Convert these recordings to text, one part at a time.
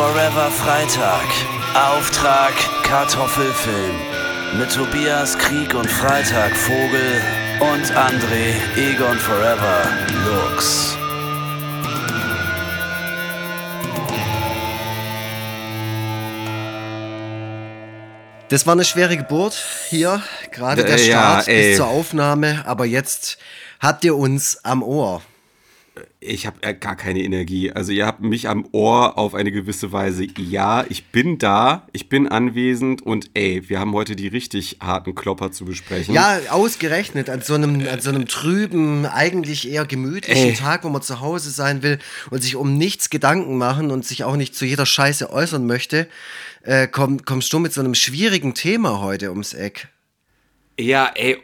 Forever Freitag. Auftrag Kartoffelfilm. Mit Tobias Krieg und Freitag Vogel und André Egon Forever Lux. Das war eine schwere Geburt hier, gerade der Äh, ja, Start ey. bis zur Aufnahme, aber jetzt habt ihr uns am Ohr. Ich habe äh, gar keine Energie. Also ihr habt mich am Ohr auf eine gewisse Weise. Ja, ich bin da, ich bin anwesend und ey, wir haben heute die richtig harten Klopper zu besprechen. Ja, ausgerechnet an so einem, an so einem trüben, eigentlich eher gemütlichen Ey. Tag, wo man zu Hause sein will und sich um nichts Gedanken machen und sich auch nicht zu jeder Scheiße äußern möchte, äh, komm, kommst du mit so einem schwierigen Thema heute ums Eck. Ja, ey.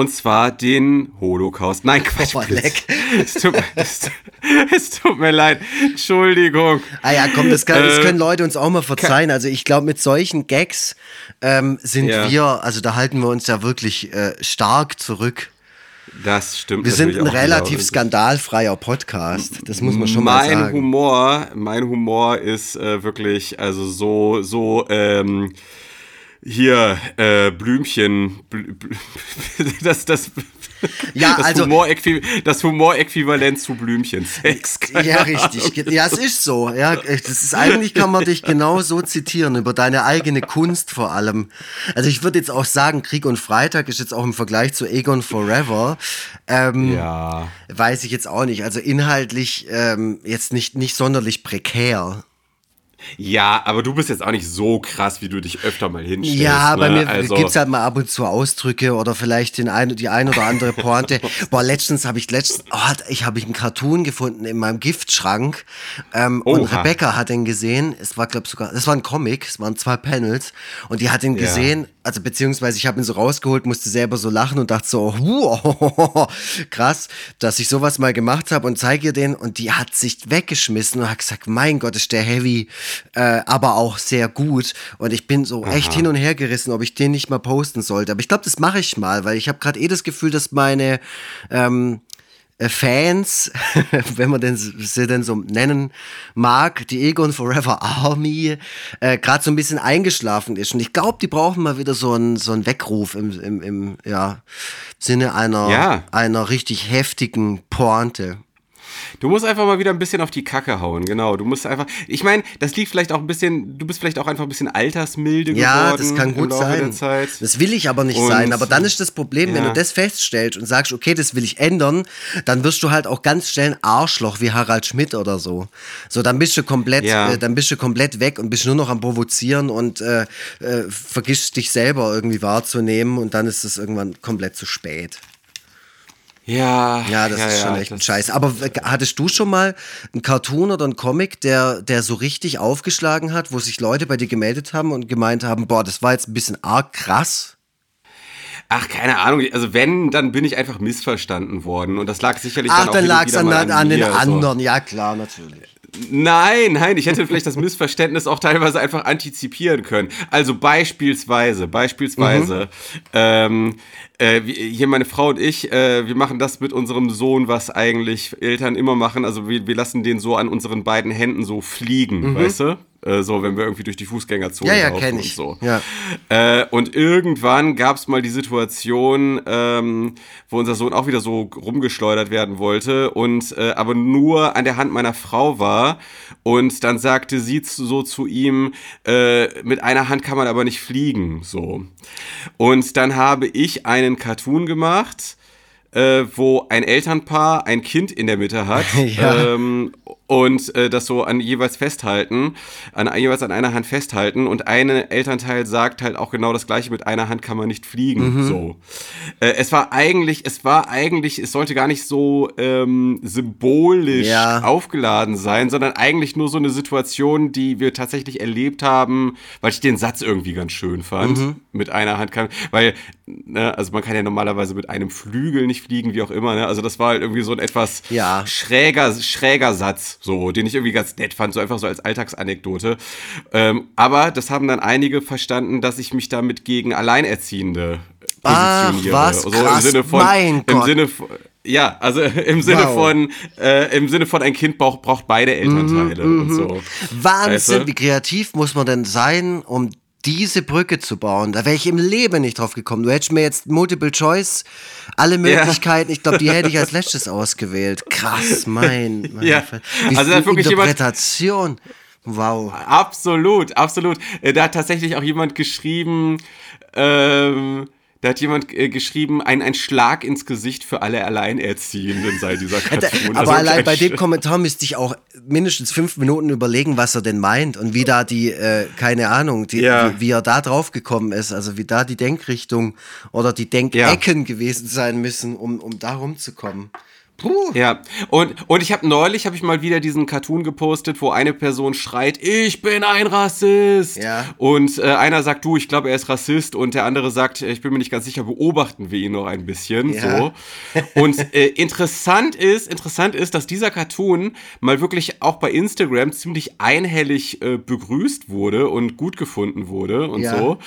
Und zwar den Holocaust. Nein, Quatsch. Oh, leck. Es tut, es, es tut mir leid. Entschuldigung. Ah ja, komm, das, kann, das Äh, können Leute uns auch mal verzeihen. Also ich glaube, mit solchen Gags ähm, sind Ja. wir, also da halten wir uns ja wirklich äh, stark zurück. Das stimmt. Wir sind ein auch relativ wieder. skandalfreier Podcast. Das muss man schon mal mein sagen. Humor, mein Humor ist äh, wirklich, also so, so, ähm, hier, äh, Blümchen, Blü, Blü, das, das, Ja, das, also- Humoräquiv das Humoräquivalent zu Blümchen. Sex. Ja, Ahnung. richtig. Ja, es ist so. Ja, das ist eigentlich kann man dich genau so zitieren über deine eigene Kunst vor allem. Also ich würde jetzt auch sagen, Krieg und Freitag ist jetzt auch im Vergleich zu Egon Forever. Ähm, Ja. Weiß ich jetzt auch nicht. Also inhaltlich ähm, jetzt nicht nicht sonderlich prekär. Ja, aber du bist jetzt auch nicht so krass, wie du dich öfter mal hinstellst. Ja, bei ne? mir also, gibt's halt mal ab und zu Ausdrücke oder vielleicht den ein, die ein oder andere Pointe. Boah, letztens habe ich letztens, oh, ich habe einen Cartoon gefunden in meinem Giftschrank ähm, und. Rebecca hat den gesehen. Es war glaube sogar, das war ein Comic, es waren zwei Panels und die hat ihn Ja. Also beziehungsweise ich habe ihn so rausgeholt, musste selber so lachen und dachte so, wow, krass, dass ich sowas mal gemacht habe und zeige ihr den. Und die hat sich weggeschmissen und hat gesagt, mein Gott, ist der heavy, äh, aber auch sehr gut. Und ich bin so echt hin und her gerissen, ob ich den nicht mal posten sollte. Aber ich glaube, das mache ich mal, weil ich habe gerade eh das Gefühl, dass meine ähm, äh, Fans, wenn man denn, sie denn so nennen mag, die Egon Forever Army, äh, gerade so ein bisschen eingeschlafen ist. Und ich glaube, die brauchen mal wieder so einen, so einen Weckruf im, im, im ja, Sinne einer, Ja. einer richtig heftigen Pointe. Du musst einfach mal wieder ein bisschen auf die Kacke hauen, genau. Du musst einfach. Ich meine, das liegt vielleicht auch ein bisschen. Du bist vielleicht auch einfach ein bisschen altersmilde Ja, geworden. das kann gut sein. Das will ich aber nicht Und- sein. Aber dann ist das Problem, wenn Ja. du das feststellst und sagst, okay, das will ich ändern, dann wirst du halt auch ganz schnell ein Arschloch wie Harald Schmidt oder so. So, dann bist du komplett, Ja. äh, dann bist du komplett weg und bist nur noch am Provozieren und äh, äh, vergisst dich selber irgendwie wahrzunehmen und dann ist es irgendwann komplett zu spät. Ja, Ja, das ist schon echt ein Scheiß. Aber hattest du schon mal einen Cartoon oder einen Comic, der, der so richtig aufgeschlagen hat, wo sich Leute bei dir gemeldet haben und gemeint haben, boah, das war jetzt ein bisschen arg krass? Ach, keine Ahnung. Also wenn, dann bin ich einfach missverstanden worden. Und das lag sicherlich Ach, dann auch dann hin und lag es wieder an, mal an, den so. anderen. Ja, klar, natürlich. Nein, nein, ich hätte vielleicht das Missverständnis auch teilweise einfach antizipieren können. Also beispielsweise, beispielsweise, ähm, äh, hier meine Frau und ich, äh, wir machen das mit unserem Sohn, was eigentlich Eltern immer machen. Also wir, wir lassen den so an unseren beiden Händen so fliegen, weißt du? Äh, so, wenn wir irgendwie durch die Fußgängerzone Ja, ja, laufen kenn und ich. so. Ja. Äh, und irgendwann gab es mal die Situation, ähm, wo unser Sohn auch wieder so rumgeschleudert werden wollte und äh, aber nur an der Hand meiner Frau war. Und dann sagte sie zu, so zu ihm, äh, mit einer Hand kann man aber nicht fliegen. So. Und dann habe ich einen Cartoon gemacht. Äh, wo ein Elternpaar ein Kind in der Mitte hat Ja. ähm, und äh, das so an jeweils festhalten, an jeweils an einer Hand festhalten und eine Elternteil sagt halt auch genau das gleiche, mit einer Hand kann man nicht fliegen. Mhm. So. Äh, es war eigentlich, es war eigentlich, es sollte gar nicht so ähm, symbolisch Ja. aufgeladen sein, sondern eigentlich nur so eine Situation, die wir tatsächlich erlebt haben, weil ich den Satz irgendwie ganz schön fand. Mhm. Mit einer Hand kann, weil, ne, also man kann ja normalerweise mit einem Flügel nicht fliegen, wie auch immer, ne? Also das war halt irgendwie so ein etwas Ja. schräger, schräger Satz, so, den ich irgendwie ganz nett fand, so einfach so als Alltagsanekdote. Ähm, aber das haben dann einige verstanden, dass ich mich damit gegen Alleinerziehende Ach, positioniere. was? So Krass, im Sinne von, mein im Gott. Sinne von, Ja, also im Sinne Wow. von, äh, im Sinne von ein Kind braucht, braucht beide Elternteile und so. Wahnsinn, Weißt du? wie kreativ muss man denn sein, um diese Brücke zu bauen? Da wäre ich im Leben nicht drauf gekommen. Du hättest mir jetzt Multiple Choice, alle Möglichkeiten, ich glaube, die hätte ich als letztes ausgewählt. Krass, mein. mein Ja. Ver- Wie Also da wirklich jemand- Interpretation. Wow. Absolut, absolut. Äh, Da hat tatsächlich auch jemand geschrieben, ähm, da hat jemand äh, geschrieben, ein, ein Schlag ins Gesicht für alle Alleinerziehenden sei dieser Cartoon. Aber Also allein bei dem Kommentar müsste ich auch mindestens fünf Minuten überlegen, was er denn meint und wie da die, äh, keine Ahnung, die, Ja. wie, wie er da drauf gekommen ist, also wie da die Denkrichtung oder die Denkecken gewesen sein müssen, um, um da rumzukommen. Puh. Ja, und, und ich habe neulich, habe ich mal wieder diesen Cartoon gepostet, wo eine Person schreit, ich bin ein Rassist. Ja. Und äh, einer sagt, du, ich glaube, er ist Rassist. Und der andere sagt, äh, ich bin mir nicht ganz sicher, beobachten wir ihn noch ein bisschen. Ja. So. Und äh, interessant ist, interessant ist, dass dieser Cartoon mal wirklich auch bei Instagram ziemlich einhellig äh, begrüßt wurde und gut gefunden wurde und Ja. so.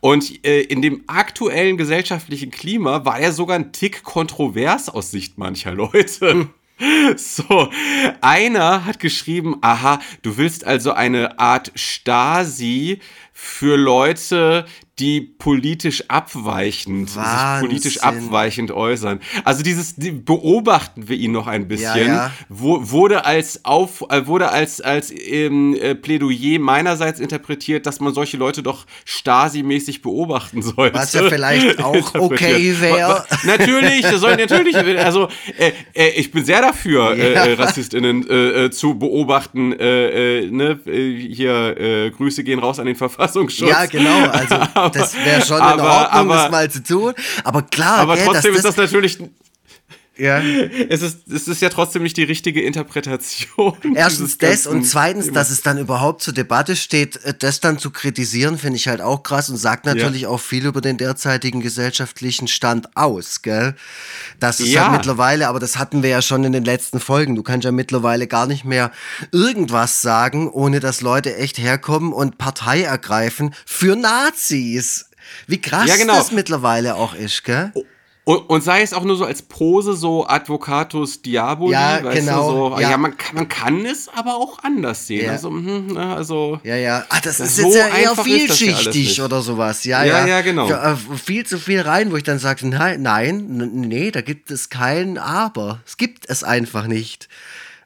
Und äh, in dem aktuellen gesellschaftlichen Klima war er sogar ein Tick kontrovers aus Sicht mancher Leute. So, einer hat geschrieben, aha, du willst also eine Art Stasi für Leute, die politisch abweichend, sich politisch abweichend äußern. Also dieses, die, beobachten wir ihn noch ein bisschen, ja. Wo, wurde als auf, äh, wurde als, als ähm, äh, Plädoyer meinerseits interpretiert, dass man solche Leute doch Stasi-mäßig beobachten sollte. Was ja vielleicht auch okay wäre. Natürlich, soll natürlich, also äh, äh, ich bin sehr dafür, äh, Ja. äh, RassistInnen äh, zu beobachten. Äh, äh, ne? Hier, äh, Grüße gehen raus an den Verfassungsschutz. Ja, genau. Also, das wäre schon in Aber- Ordnung, aber- das mal zu tun. Aber klar, Aber trotzdem ist das natürlich, ja. es ist, es ist ja trotzdem nicht die richtige Interpretation. Erstens das und zweitens, Themas. dass es dann überhaupt zur Debatte steht, äh, das dann zu kritisieren, finde ich halt auch krass und sagt natürlich auch viel über den derzeitigen gesellschaftlichen Stand aus, gell? Das ist Ja. halt mittlerweile, aber das hatten wir ja schon in den letzten Folgen. Du kannst ja mittlerweile gar nicht mehr irgendwas sagen, ohne dass Leute echt herkommen und Partei ergreifen für Nazis. Wie krass Ja, genau. das mittlerweile auch ist, gell? Und, und sei es auch nur so als Pose, so Advocatus Diaboli, Ja, weißt genau, du, so, ja. ja, man, kann, man kann es aber auch anders sehen. Ja. Also, mhm, ne, also Ja, ja. Ah, das, ist so jetzt ja eher ist das vielschichtig oder sowas. Ja, Ja, ja. genau. Für, äh, viel zu viel rein, wo ich dann sage, nein, nein, nee, da gibt es kein Aber. Es gibt es einfach nicht.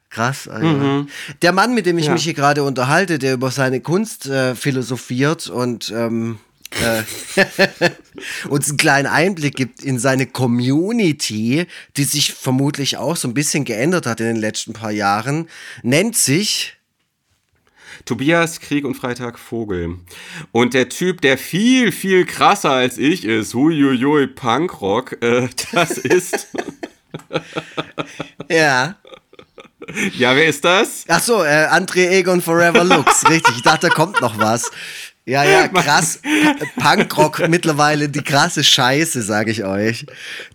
Krass. Alter. Der Mann, mit dem ich Mhm. Ja. mich hier gerade unterhalte, der über seine Kunst äh, philosophiert und ähm, äh, uns einen kleinen Einblick gibt in seine Community, die sich vermutlich auch so ein bisschen geändert hat in den letzten paar Jahren, nennt sich Tobias, Krieg und Freitag Vogel. Und der Typ, der viel, viel krasser als ich ist, huiuiui, Punkrock, äh, das ist. ja. ja, wer ist das? Ach so, äh, André Egon Forever Looks, richtig. Ich dachte, da kommt noch was. Ja, ja, krass. Punkrock mittlerweile die krasse Scheiße, sage ich euch.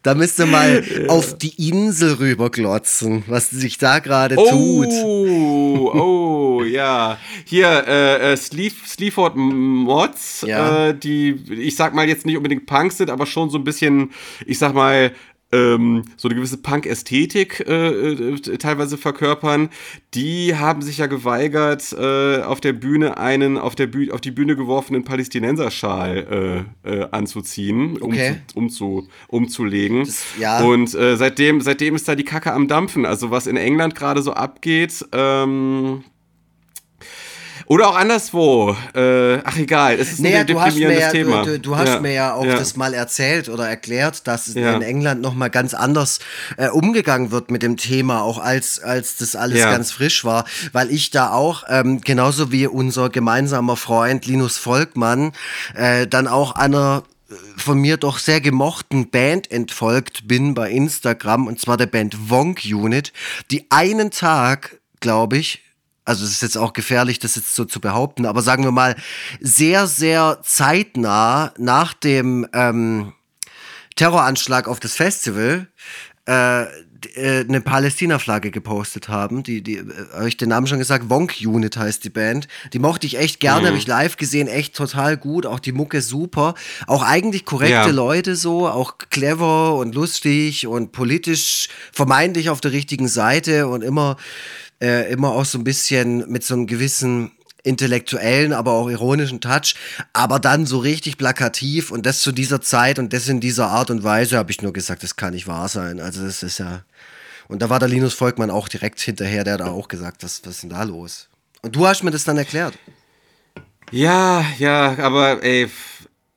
Da müsst ihr mal auf die Insel rüberglotzen, was sich da gerade tut. Oh, oh, ja. Hier, äh, äh, Sleaf, Sleaford Mods, Ja. äh, die, ich sag mal, jetzt nicht unbedingt Punk sind, aber schon so ein bisschen, ich sag mal, ähm, so eine gewisse Punk-Ästhetik äh, äh, teilweise verkörpern, die haben sich ja geweigert, äh, auf der Bühne einen auf, der Büh auf die Bühne geworfenen Palästinenserschal äh, äh, anzuziehen, um, Okay. zu, um zu, umzulegen. ja. Und äh, seitdem, seitdem ist da die Kacke am Dampfen. Also was in England gerade so abgeht, ähm, oder auch anderswo. Äh, ach egal, es ist Naja, ein du hast, mir deprimierendes ja, Thema. du, du hast Ja, mir ja auch ja. das mal erzählt oder erklärt, dass Ja. in England nochmal ganz anders äh, umgegangen wird mit dem Thema, auch als, als das alles ganz frisch war, weil ich da auch, ähm, genauso wie unser gemeinsamer Freund Linus Volkmann, äh, dann auch einer äh, von mir doch sehr gemochten Band entfolgt bin bei Instagram, und zwar der Band Wonk Unit, die einen Tag, glaube ich, also es ist jetzt auch gefährlich, das jetzt so zu behaupten, aber sagen wir mal, sehr, sehr zeitnah nach dem ähm, Terroranschlag auf das Festival äh, äh, eine Palästina-Flagge gepostet haben. Die, die, äh, habe ich den Namen schon gesagt, Wonk Unit heißt die Band. Die mochte ich echt gerne, mhm. habe ich live gesehen, echt total gut. Auch die Mucke super. Auch eigentlich korrekte ja. Leute so, auch clever und lustig und politisch vermeintlich auf der richtigen Seite und immer, äh, immer auch so ein bisschen mit so einem gewissen intellektuellen, aber auch ironischen Touch, aber dann so richtig plakativ und das zu dieser Zeit und das in dieser Art und Weise, habe ich nur gesagt, das kann nicht wahr sein. Also das ist ja. Und da war der Linus Volkmann auch direkt hinterher, der hat auch gesagt, was, was ist denn da los? Und du hast mir das dann erklärt. Ja, ja, aber ey,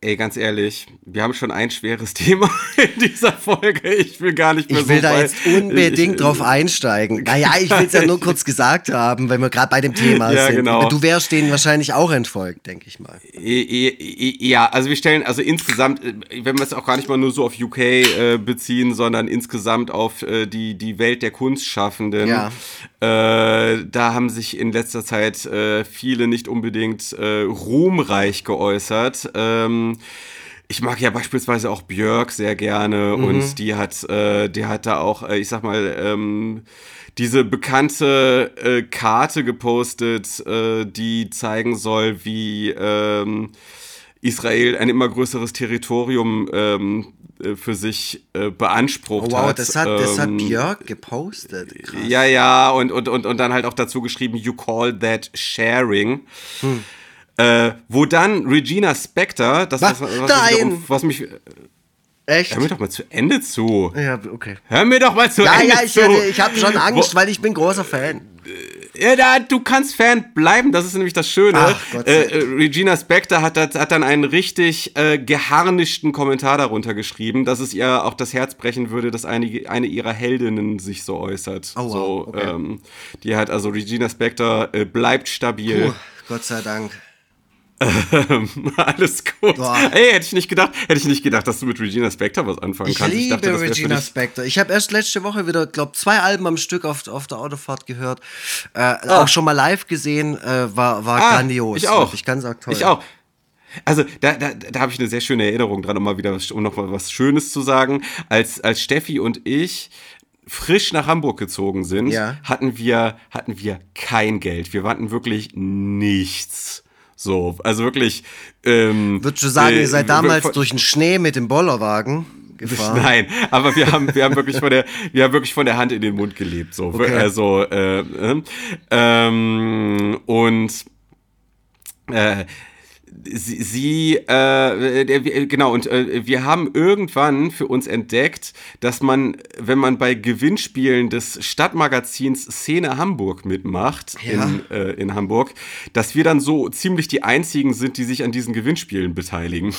Ey, ganz ehrlich, wir haben schon ein schweres Thema in dieser Folge. Ich will gar nicht mehr Ich will so da jetzt unbedingt ich, drauf einsteigen. Naja, ich will es ja nur kurz gesagt haben, wenn wir gerade bei dem Thema ja, sind. Genau. Du wärst denen wahrscheinlich auch entfolgt, denke ich mal. Ja, also wir stellen, also insgesamt, wenn wir es auch gar nicht mal nur so auf UK äh, beziehen, sondern insgesamt auf äh, die, die Welt der Kunstschaffenden. Ja. Äh, da haben sich in letzter Zeit äh, viele nicht unbedingt äh, ruhmreich geäußert. Ähm, ich mag ja beispielsweise auch Björk sehr gerne mhm. und die hat, äh, die hat da auch, äh, ich sag mal, ähm, diese bekannte äh, Karte gepostet, äh, die zeigen soll, wie ähm, Israel ein immer größeres Territorium ähm, äh, für sich beansprucht oh, wow, hat. Das hat, das hat ähm, Björk gepostet. Krass. Ja, ja, und, und, und, und dann halt auch dazu geschrieben, you call that sharing. Hm. Äh, wo dann Regina Spector, das was, was, was, mich, was mich Echt? Hör mir doch mal zu Ende zu. Ja, okay. Hör mir doch mal zu ja, Ende ja, ich, zu. Ja, ich habe schon Angst, Wo, weil ich bin großer Fan. Ja, da, du kannst Fan bleiben, das ist nämlich das Schöne. Ach, äh, äh, Regina Spector hat, hat, dann einen richtig äh, geharnischten Kommentar darunter geschrieben, dass es ihr auch das Herz brechen würde, dass eine, eine ihrer Heldinnen sich so äußert. Oh, wow. so, okay. ähm, die hat also Regina Spector äh, bleibt stabil. Puh, Gott sei Dank. Ähm, alles gut. Boah. Ey, hätte ich nicht gedacht, hätte ich nicht gedacht, dass du mit Regina Spector was anfangen ich kannst. Liebe ich liebe Regina Spector. Ich habe erst letzte Woche wieder, glaube zwei Alben am Stück auf, auf der Autofahrt gehört. Äh, ah. Auch schon mal live gesehen, äh, war, war ah, grandios. Ich auch. Ich kann sagen, toll. Ich auch. Also da, da, da habe ich eine sehr schöne Erinnerung dran, um mal wieder um noch mal was Schönes zu sagen. Als, als Steffi und ich frisch nach Hamburg gezogen sind, ja. hatten wir hatten wir kein Geld. Wir hatten wirklich nichts. So, also wirklich. Ähm, Würdest du sagen, äh, ihr seid damals durch den Schnee mit dem Bollerwagen? Gefahren? Nein, aber wir haben, wir haben wirklich von der, wir haben wirklich von der Hand in den Mund gelebt. So, okay. also äh, äh, ähm, und äh, sie, sie äh, genau, und äh, wir haben irgendwann für uns entdeckt, dass man, wenn man bei Gewinnspielen des Stadtmagazins Szene Hamburg mitmacht, ja. in, äh, in Hamburg, dass wir dann so ziemlich die einzigen sind, die sich an diesen Gewinnspielen beteiligen.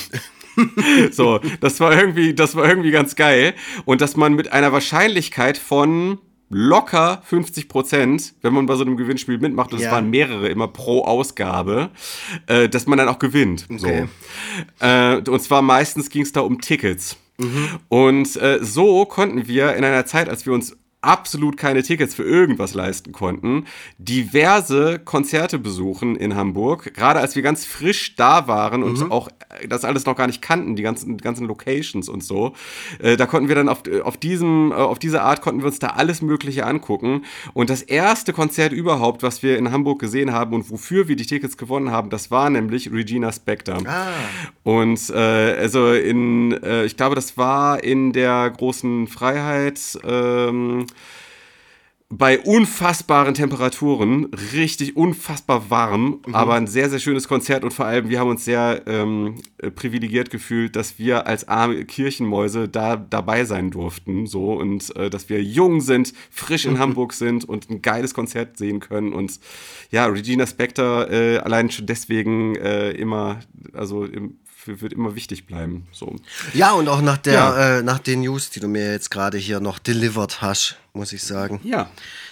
so, das war irgendwie, das war irgendwie ganz geil. Und dass man mit einer Wahrscheinlichkeit von locker 50 Prozent, wenn man bei so einem Gewinnspiel mitmacht, und es ja. waren mehrere immer pro Ausgabe, äh, dass man dann auch gewinnt. Okay. So. Äh, und zwar meistens ging es da um Tickets. Mhm. Und äh, so konnten wir in einer Zeit, als wir uns absolut keine Tickets für irgendwas leisten konnten, diverse Konzerte besuchen in Hamburg. Gerade als wir ganz frisch da waren und mhm. auch das alles noch gar nicht kannten, die ganzen, ganzen Locations und so. Äh, da konnten wir dann auf, auf, diesem, äh, auf diese Art konnten wir uns da alles Mögliche angucken. Und das erste Konzert überhaupt, was wir in Hamburg gesehen haben und wofür wir die Tickets gewonnen haben, das war nämlich Regina Spector. Ah. Und äh, also in, äh, ich glaube, das war in der großen Freiheit. Ähm, bei unfassbaren Temperaturen, richtig unfassbar warm, mhm. aber ein sehr, sehr schönes Konzert und vor allem, wir haben uns sehr ähm, privilegiert gefühlt, dass wir als arme Kirchenmäuse da dabei sein durften, so und äh, dass wir jung sind, frisch in mhm. Hamburg sind und ein geiles Konzert sehen können und ja, Regina Spector äh, allein schon deswegen äh, immer, also im, wird immer wichtig bleiben. So. Ja, und auch nach, der, ja. äh, nach den News, die du mir jetzt gerade hier noch delivered hast, muss ich sagen. Ja.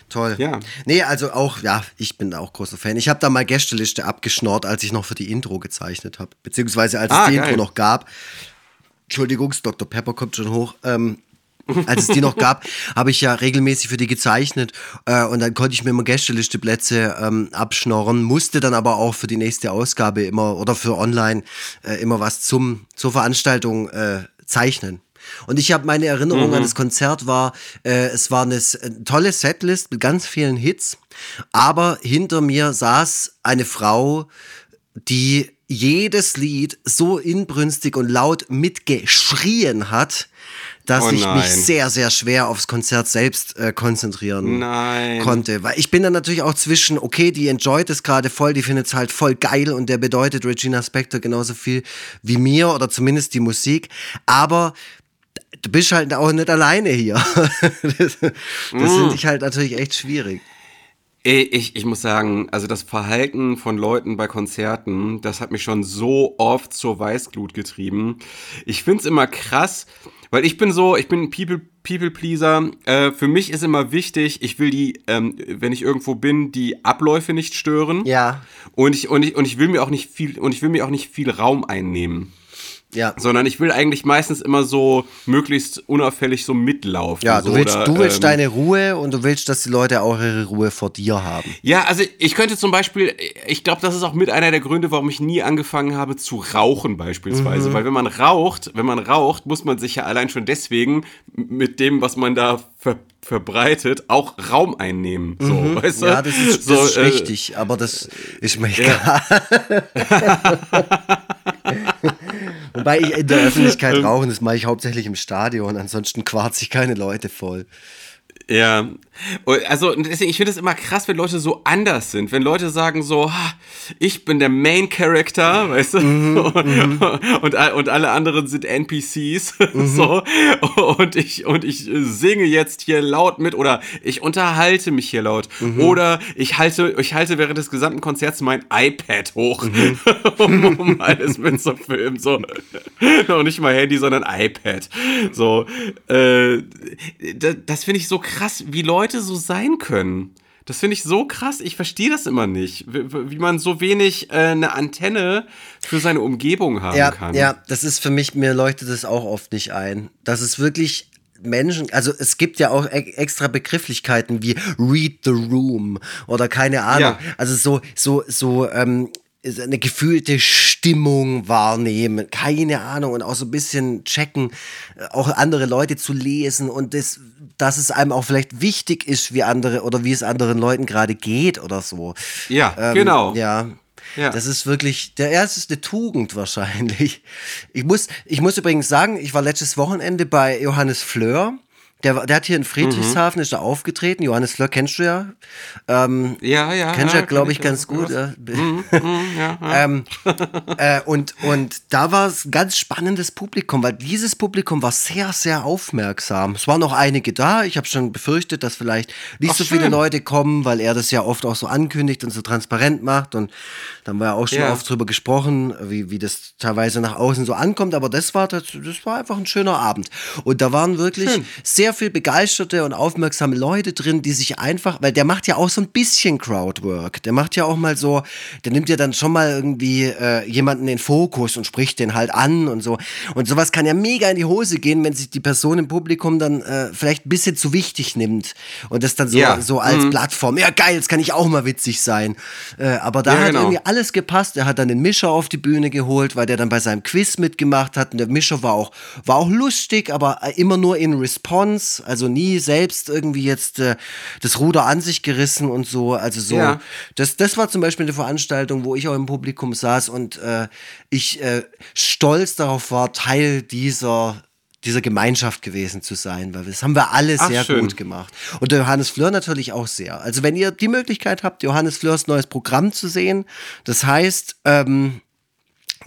Toll. Ja. Nee, also auch, ja, ich bin auch großer Fan. Ich habe da mal Gästeliste abgeschnort, als ich noch für die Intro gezeichnet habe. Beziehungsweise als ah, es die geil. Intro noch gab. Entschuldigung, Dr. Pepper kommt schon hoch. Ähm, als es die noch gab, habe ich ja regelmäßig für die gezeichnet äh, und dann konnte ich mir immer Gästelisteplätze ähm, abschnorren, musste dann aber auch für die nächste Ausgabe immer oder für online äh, immer was zum zur Veranstaltung äh, zeichnen. Und ich habe meine Erinnerung an das Konzert war, äh, es war eine eine tolle Setlist mit ganz vielen Hits, aber hinter mir saß eine Frau, die jedes Lied so inbrünstig und laut mitgeschrien hat, dass Oh ich mich sehr, sehr schwer aufs Konzert selbst äh, konzentrieren Nein. konnte. Weil ich bin dann natürlich auch zwischen, okay, die enjoyt es gerade voll, die findet es halt voll geil und der bedeutet Regina Spektor genauso viel wie mir oder zumindest die Musik. Aber du bist halt auch nicht alleine hier. das das Mm. finde ich halt natürlich echt schwierig. Ich, ich muss sagen, also das Verhalten von Leuten bei Konzerten, das hat mich schon so oft zur Weißglut getrieben. Ich find's immer krass, weil ich bin so, ich bin ein People, People Pleaser. Äh, für mich ist immer wichtig, ich will die, ähm, wenn ich irgendwo bin, die Abläufe nicht stören. Ja, Und ich, und ich, und ich will mir auch nicht viel, und ich will mir auch nicht viel Raum einnehmen. Ja. Sondern ich will eigentlich meistens immer so möglichst unauffällig so mitlaufen. Ja, so, du willst, oder, du willst ähm, deine Ruhe und du willst, dass die Leute auch ihre Ruhe vor dir haben. Ja, also ich könnte zum Beispiel, ich glaube, das ist auch mit einer der Gründe, warum ich nie angefangen habe zu rauchen beispielsweise. Mhm. Weil wenn man raucht, wenn man raucht, muss man sich ja allein schon deswegen mit dem, was man da ver verbreitet, auch Raum einnehmen. So, weißt du? Mhm. Ja, das ist, so, das ist äh, richtig, aber das ist mir egal. Wobei ich in der Öffentlichkeit Ähm. rauchen, das mache ich hauptsächlich im Stadion, ansonsten quarz ich keine Leute voll. Ja, also deswegen, ich finde es immer krass, wenn Leute so anders sind. Wenn Leute sagen so, "Ha, ich bin der Main Character, weißt du, und, und, all- und alle anderen sind NPCs, so, und ich, und ich singe jetzt hier laut mit oder ich unterhalte mich hier laut. Oder ich halte, ich halte während des gesamten Konzerts mein iPad hoch, um, um alles mitzufilmen, so. Noch nicht mal Handy, sondern iPad. So, äh, das, das finde ich so krass, wie Leute so sein können. Das finde ich so krass. Ich verstehe das immer nicht, wie, wie man so wenig äh, eine Antenne für seine Umgebung haben Ja, kann. ja, das ist für mich, mir leuchtet das auch oft nicht ein. Das ist wirklich Menschen, also es gibt ja auch e extra Begrifflichkeiten wie read the room oder keine Ahnung. Ja. Also so, so, so, ähm, eine gefühlte Stimmung wahrnehmen, keine Ahnung und auch so ein bisschen checken, äh, auch andere Leute zu lesen und das, dass es einem auch vielleicht wichtig ist, wie andere oder wie es anderen Leuten gerade geht oder so. Ja, Ähm, genau. Ja. Ja. Das ist wirklich, der erste ist eine Tugend wahrscheinlich. Ich muss, ich muss übrigens sagen, ich war letztes Wochenende bei Johannes Fleur. Der, war- der hat hier in Friedrichshafen, ist da aufgetreten. Johannes Fleur kennst du ja. Ähm, ja, ja. kennst du ja, glaube ich, ja. ganz gut. Ja. ja, ja. Ähm, äh, und, und da war es ein ganz spannendes Publikum, weil dieses Publikum war sehr, sehr aufmerksam. Es waren noch einige da. Ich habe schon befürchtet, dass vielleicht nicht Ach, so viele schön. Leute kommen, weil er das ja oft auch so ankündigt und so transparent macht. Und da haben wir ja auch schon oft drüber gesprochen, wie, wie das teilweise nach außen so ankommt. Aber das war, das, das war einfach ein schöner Abend. Und da waren wirklich Schön. sehr viel begeisterte und aufmerksame Leute drin, die sich einfach, weil der macht ja auch so ein bisschen Crowdwork. Der macht ja auch mal so, der nimmt ja dann schon mal irgendwie äh, jemanden in Fokus und spricht den halt an und so. Und sowas kann ja mega in die Hose gehen, wenn sich die Person im Publikum dann äh, vielleicht ein bisschen zu wichtig nimmt und das dann so, Ja. so als Plattform. Ja, geil, jetzt kann ich auch mal witzig sein. Äh, aber da Ja, hat genau. irgendwie alles gepasst. Er hat dann den Mischer auf die Bühne geholt, weil der dann bei seinem Quiz mitgemacht hat. Und der Mischer war auch, war auch lustig, aber immer nur in Response, also nie selbst irgendwie jetzt äh, das Ruder an sich gerissen und so. Also so. Ja. Das, das war zum Beispiel eine Veranstaltung, wo ich auch im Publikum saß und äh, ich äh, stolz darauf war, Teil dieser dieser Gemeinschaft gewesen zu sein, weil das haben wir alle Ach, sehr schön. gut gemacht. Und der Johannes Fleur natürlich auch sehr. Also wenn ihr die Möglichkeit habt, Johannes Fleurs neues Programm zu sehen, das heißt, ähm,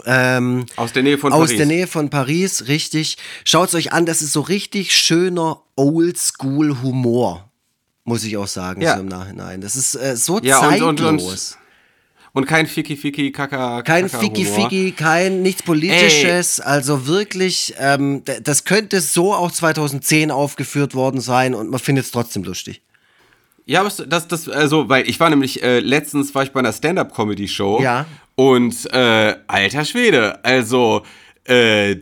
ähm, Aus der Nähe von aus Paris. der Nähe von Paris, richtig. Schaut es euch an, das ist so richtig schöner Oldschool-Humor, muss ich auch sagen, Ja. so im Nachhinein. Das ist äh, so Ja, und- und- zeitlos. und- Und kein Ficky Ficky Kaka. kein Kaka Ficky Humor. Ficky, kein nichts Politisches. Also wirklich, ähm, das könnte so auch 2010 aufgeführt worden sein und man findet es trotzdem lustig. Ja, aber das, das, also, weil ich war nämlich, äh, letztens war ich bei einer Stand-Up-Comedy-Show. Ja. Und, äh, alter Schwede, also, äh,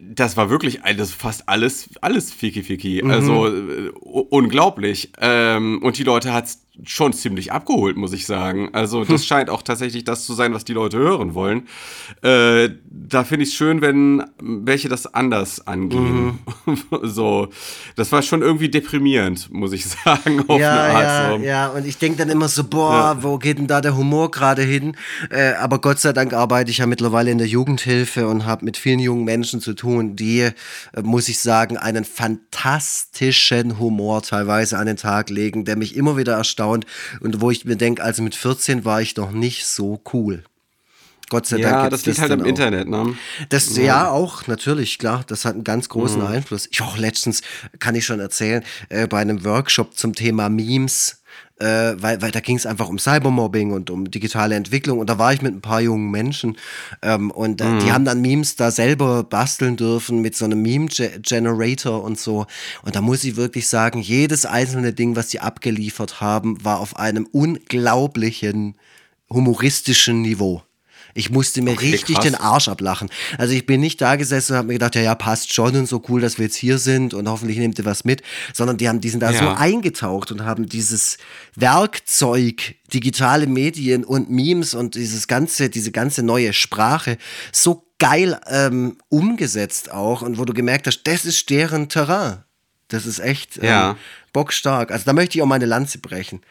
das war wirklich, das fast alles, alles Fiki Fiki. Mhm. Also, äh, unglaublich. Ähm, und die Leute hat's schon ziemlich abgeholt, muss ich sagen. Also das scheint auch tatsächlich das zu sein, was die Leute hören wollen. Äh, da finde ich es schön, wenn welche das anders angehen. Mhm. so, das war schon irgendwie deprimierend, muss ich sagen. Auf ja, eine Art, ja, so. ja. Und ich denke dann immer so, boah, ja. wo geht denn da der Humor gerade hin? Äh, aber Gott sei Dank arbeite ich ja mittlerweile in der Jugendhilfe und habe mit vielen jungen Menschen zu tun, die, äh, muss ich sagen, einen fantastischen Humor teilweise an den Tag legen, der mich immer wieder erstaunt erstaunt und wo ich mir denke, also mit 14 war ich noch nicht so cool. Gott sei ja, Dank. Ja, das liegt halt im auch. Internet, ne? Das, ja. ja. auch, natürlich, klar. Das hat einen ganz großen mhm. Einfluss. Ich auch letztens, kann ich schon erzählen, äh, bei einem Workshop zum Thema Memes äh, weil, weil da ging es einfach um Cybermobbing und um digitale Entwicklung. Und da war ich mit ein paar jungen Menschen ähm, und äh, mhm. die haben dann Memes da selber basteln dürfen mit so einem Meme-Generator und so. Und da muss ich wirklich sagen, jedes einzelne Ding, was sie abgeliefert haben, war auf einem unglaublichen humoristischen Niveau. Ich musste mir okay, richtig krass. den Arsch ablachen. Also ich bin nicht da gesessen und habe mir gedacht, ja, ja, passt schon und so cool, dass wir jetzt hier sind und hoffentlich nehmt ihr was mit, sondern die haben, die sind da ja. so eingetaucht und haben dieses Werkzeug, digitale Medien und Memes und dieses ganze, diese ganze neue Sprache so geil ähm, umgesetzt auch und wo du gemerkt hast, das ist deren Terrain. Das ist echt ähm, ja. bockstark. Also da möchte ich auch meine Lanze brechen.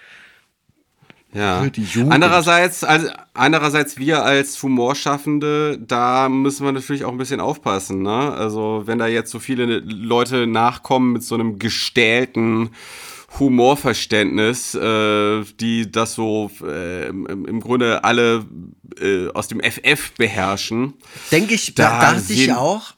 Ja. Andererseits, also andererseits wir als Humorschaffende, da müssen wir natürlich auch ein bisschen aufpassen. Ne? Also wenn da jetzt so viele Leute nachkommen mit so einem gestählten Humorverständnis, äh, die das so äh, im, Grunde alle äh, aus dem FF beherrschen. Denke ich, da dachte ich auch.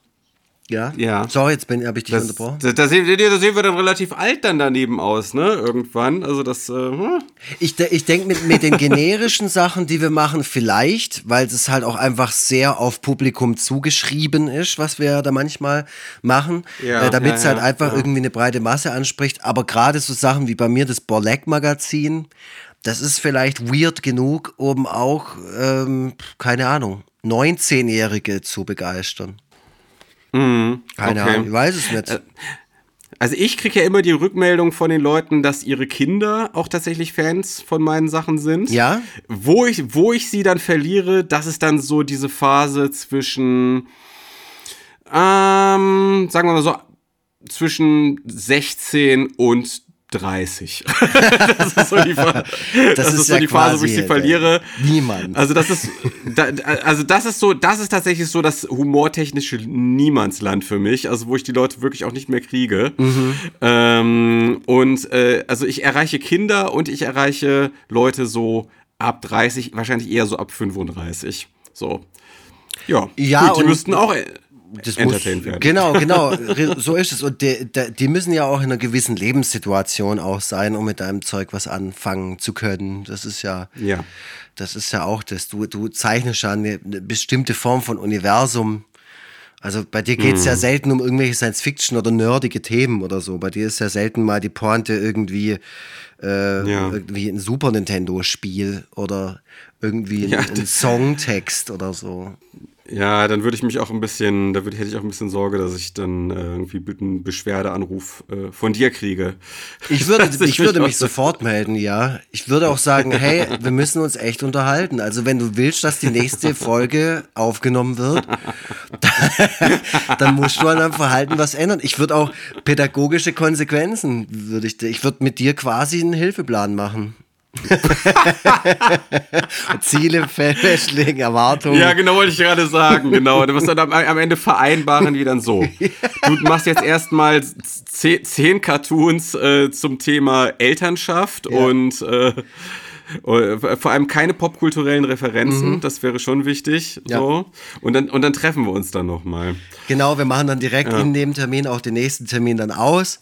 Ja. ja. Sorry, jetzt habe ich dich das, unterbrochen. Da, da, sehen, da, sehen wir dann relativ alt dann daneben aus, ne? Irgendwann. Also das. Äh, hm. Ich, ich denke mit, mit den generischen Sachen, die wir machen, vielleicht, weil es halt auch einfach sehr auf Publikum zugeschrieben ist, was wir da manchmal machen, ja, äh, damit es ja, halt ja, einfach irgendwie eine breite Masse anspricht. Aber gerade so Sachen wie bei mir das Borleck-Magazin, das ist vielleicht weird genug, um auch, ähm, keine Ahnung, 19-Jährige zu begeistern. Mhm, Keine okay. Ahnung, ich weiß es nicht. Äh, also ich kriege ja immer die Rückmeldung von den Leuten, dass ihre Kinder auch tatsächlich Fans von meinen Sachen sind. Ja. Wo ich, wo ich sie dann verliere, das ist dann so diese Phase zwischen, ähm, sagen wir mal so, zwischen 16 und 30. das ist so die, Phase, das das ist ist so die Phase, wo ich sie verliere. Niemand. Also das ist, da, also das ist so, das ist tatsächlich so das humortechnische Niemandsland für mich, also wo ich die Leute wirklich auch nicht mehr kriege. Mhm. Ähm, und äh, also ich erreiche Kinder und ich erreiche Leute so ab 30, wahrscheinlich eher so ab 35. So. Ja, ja Gut, die müssten auch das entertained muss, werden. Genau, genau, so ist es. Und die, die, müssen ja auch in einer gewissen Lebenssituation auch sein, um mit deinem Zeug was anfangen zu können. Das ist ja, ja. das ist ja auch das. Du, du zeichnest ja eine, eine bestimmte Form von Universum. Also bei dir geht es hm. ja selten um irgendwelche Science-Fiction oder nerdige Themen oder so. Bei dir ist ja selten mal die Pointe irgendwie, äh, ja. irgendwie ein Super Nintendo-Spiel oder irgendwie ein, ja, ein Songtext oder so. Ja, dann würde ich mich auch ein bisschen, da würde, hätte ich auch ein bisschen Sorge, dass ich dann äh, irgendwie einen Beschwerdeanruf äh, von dir kriege. Ich würde, ich, ich würde mich sofort melden, ja. Ich würde auch sagen, hey, wir müssen uns echt unterhalten. Also wenn du willst, dass die nächste Folge aufgenommen wird, dann musst du an deinem Verhalten was ändern. Ich würde auch pädagogische Konsequenzen, würde ich, ich würde mit dir quasi einen Hilfeplan machen. Ziele festlegen, Erwartungen. Ja, genau, wollte ich gerade sagen. Genau. Du musst dann am, am Ende vereinbaren, wie dann so. Du machst jetzt erstmal zehn Cartoons äh, zum Thema Elternschaft ja. und äh, vor allem keine popkulturellen Referenzen, mhm. das wäre schon wichtig. Ja. So. Und, dann, und dann treffen wir uns dann nochmal. Genau, wir machen dann direkt ja. in dem Termin auch den nächsten Termin dann aus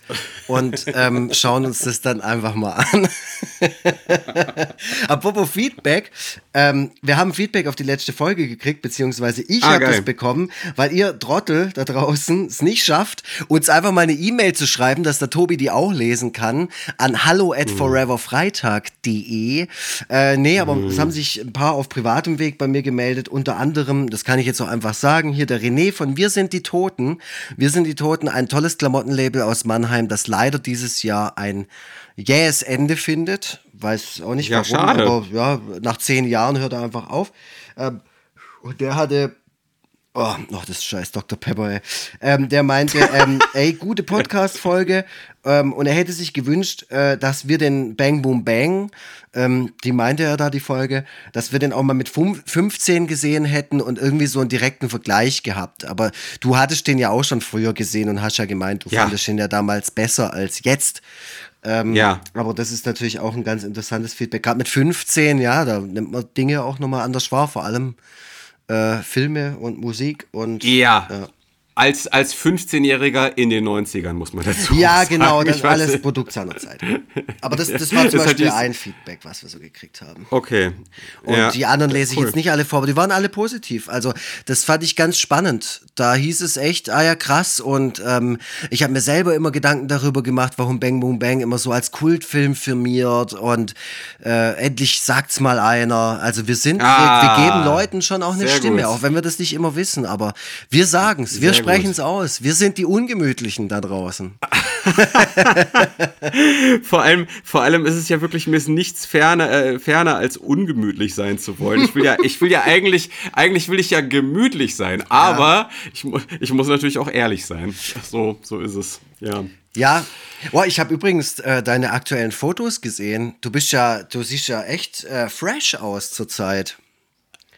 und ähm, schauen uns das dann einfach mal an. Apropos Feedback, ähm, wir haben Feedback auf die letzte Folge gekriegt, beziehungsweise ich ah, habe das bekommen, weil ihr Trottel da draußen es nicht schafft, uns einfach mal eine E-Mail zu schreiben, dass der Tobi die auch lesen kann, an hallo at mhm. foreverfreitag.de Äh, nee, aber es haben sich ein paar auf privatem Weg bei mir gemeldet. Unter anderem, das kann ich jetzt auch einfach sagen, hier der René von Wir sind die Toten. Wir sind die Toten, ein tolles Klamottenlabel aus Mannheim, das leider dieses Jahr ein jähes Ende findet. Weiß auch nicht Ja, warum, schade. aber ja, nach zehn Jahren hört er einfach auf. Ähm, und der hatte Oh, oh, das ist scheiß Dr. Pepper, ey. Ähm, der meinte, ähm, ey, gute Podcast-Folge. Ähm, und er hätte sich gewünscht, äh, dass wir den Bang Boom Bang, ähm, die meinte er da, die Folge, dass wir den auch mal mit fünf- 15 gesehen hätten und irgendwie so einen direkten Vergleich gehabt. Aber du hattest den ja auch schon früher gesehen und hast ja gemeint, du Ja. fandest den ja damals besser als jetzt. Ähm, Ja. Aber das ist natürlich auch ein ganz interessantes Feedback. Gerade mit 15, ja, da nimmt man Dinge auch nochmal anders wahr, vor allem äh, Filme und Musik und Ja. Ja. Als, als 15-Jähriger in den 90ern, muss man dazu Ja, sagen. genau, das ist weiß alles. Produkt seiner Zeit. Aber das, das war zum halt Beispiel ein Feedback, was wir so gekriegt haben. Okay. Und ja. die anderen lese ich Cool. jetzt nicht alle vor, aber die waren alle positiv. Also das fand ich ganz spannend. Da hieß es echt, ah ja, krass. Und ähm, ich habe mir selber immer Gedanken darüber gemacht, warum Bang Boom Bang immer so als Kultfilm firmiert. Und äh, endlich sagt's mal einer. Also wir sind, wir, Ah, wir geben Leuten schon auch eine Stimme, gut. auch wenn wir das nicht immer wissen. Aber wir sagen's, wir Sehr sprechen's gut. aus. Wir sind die Ungemütlichen da draußen. Vor allem, vor allem ist es ja wirklich mir ist nichts ferner, äh, ferner als ungemütlich sein zu wollen. Ich will ja, ich will ja eigentlich, eigentlich will ich ja gemütlich sein, aber ich, ich muss natürlich auch ehrlich sein. So, so ist es. Ja. Ja, oh, ich habe übrigens äh, deine aktuellen Fotos gesehen. Du bist ja, du siehst ja echt äh, fresh aus zurzeit.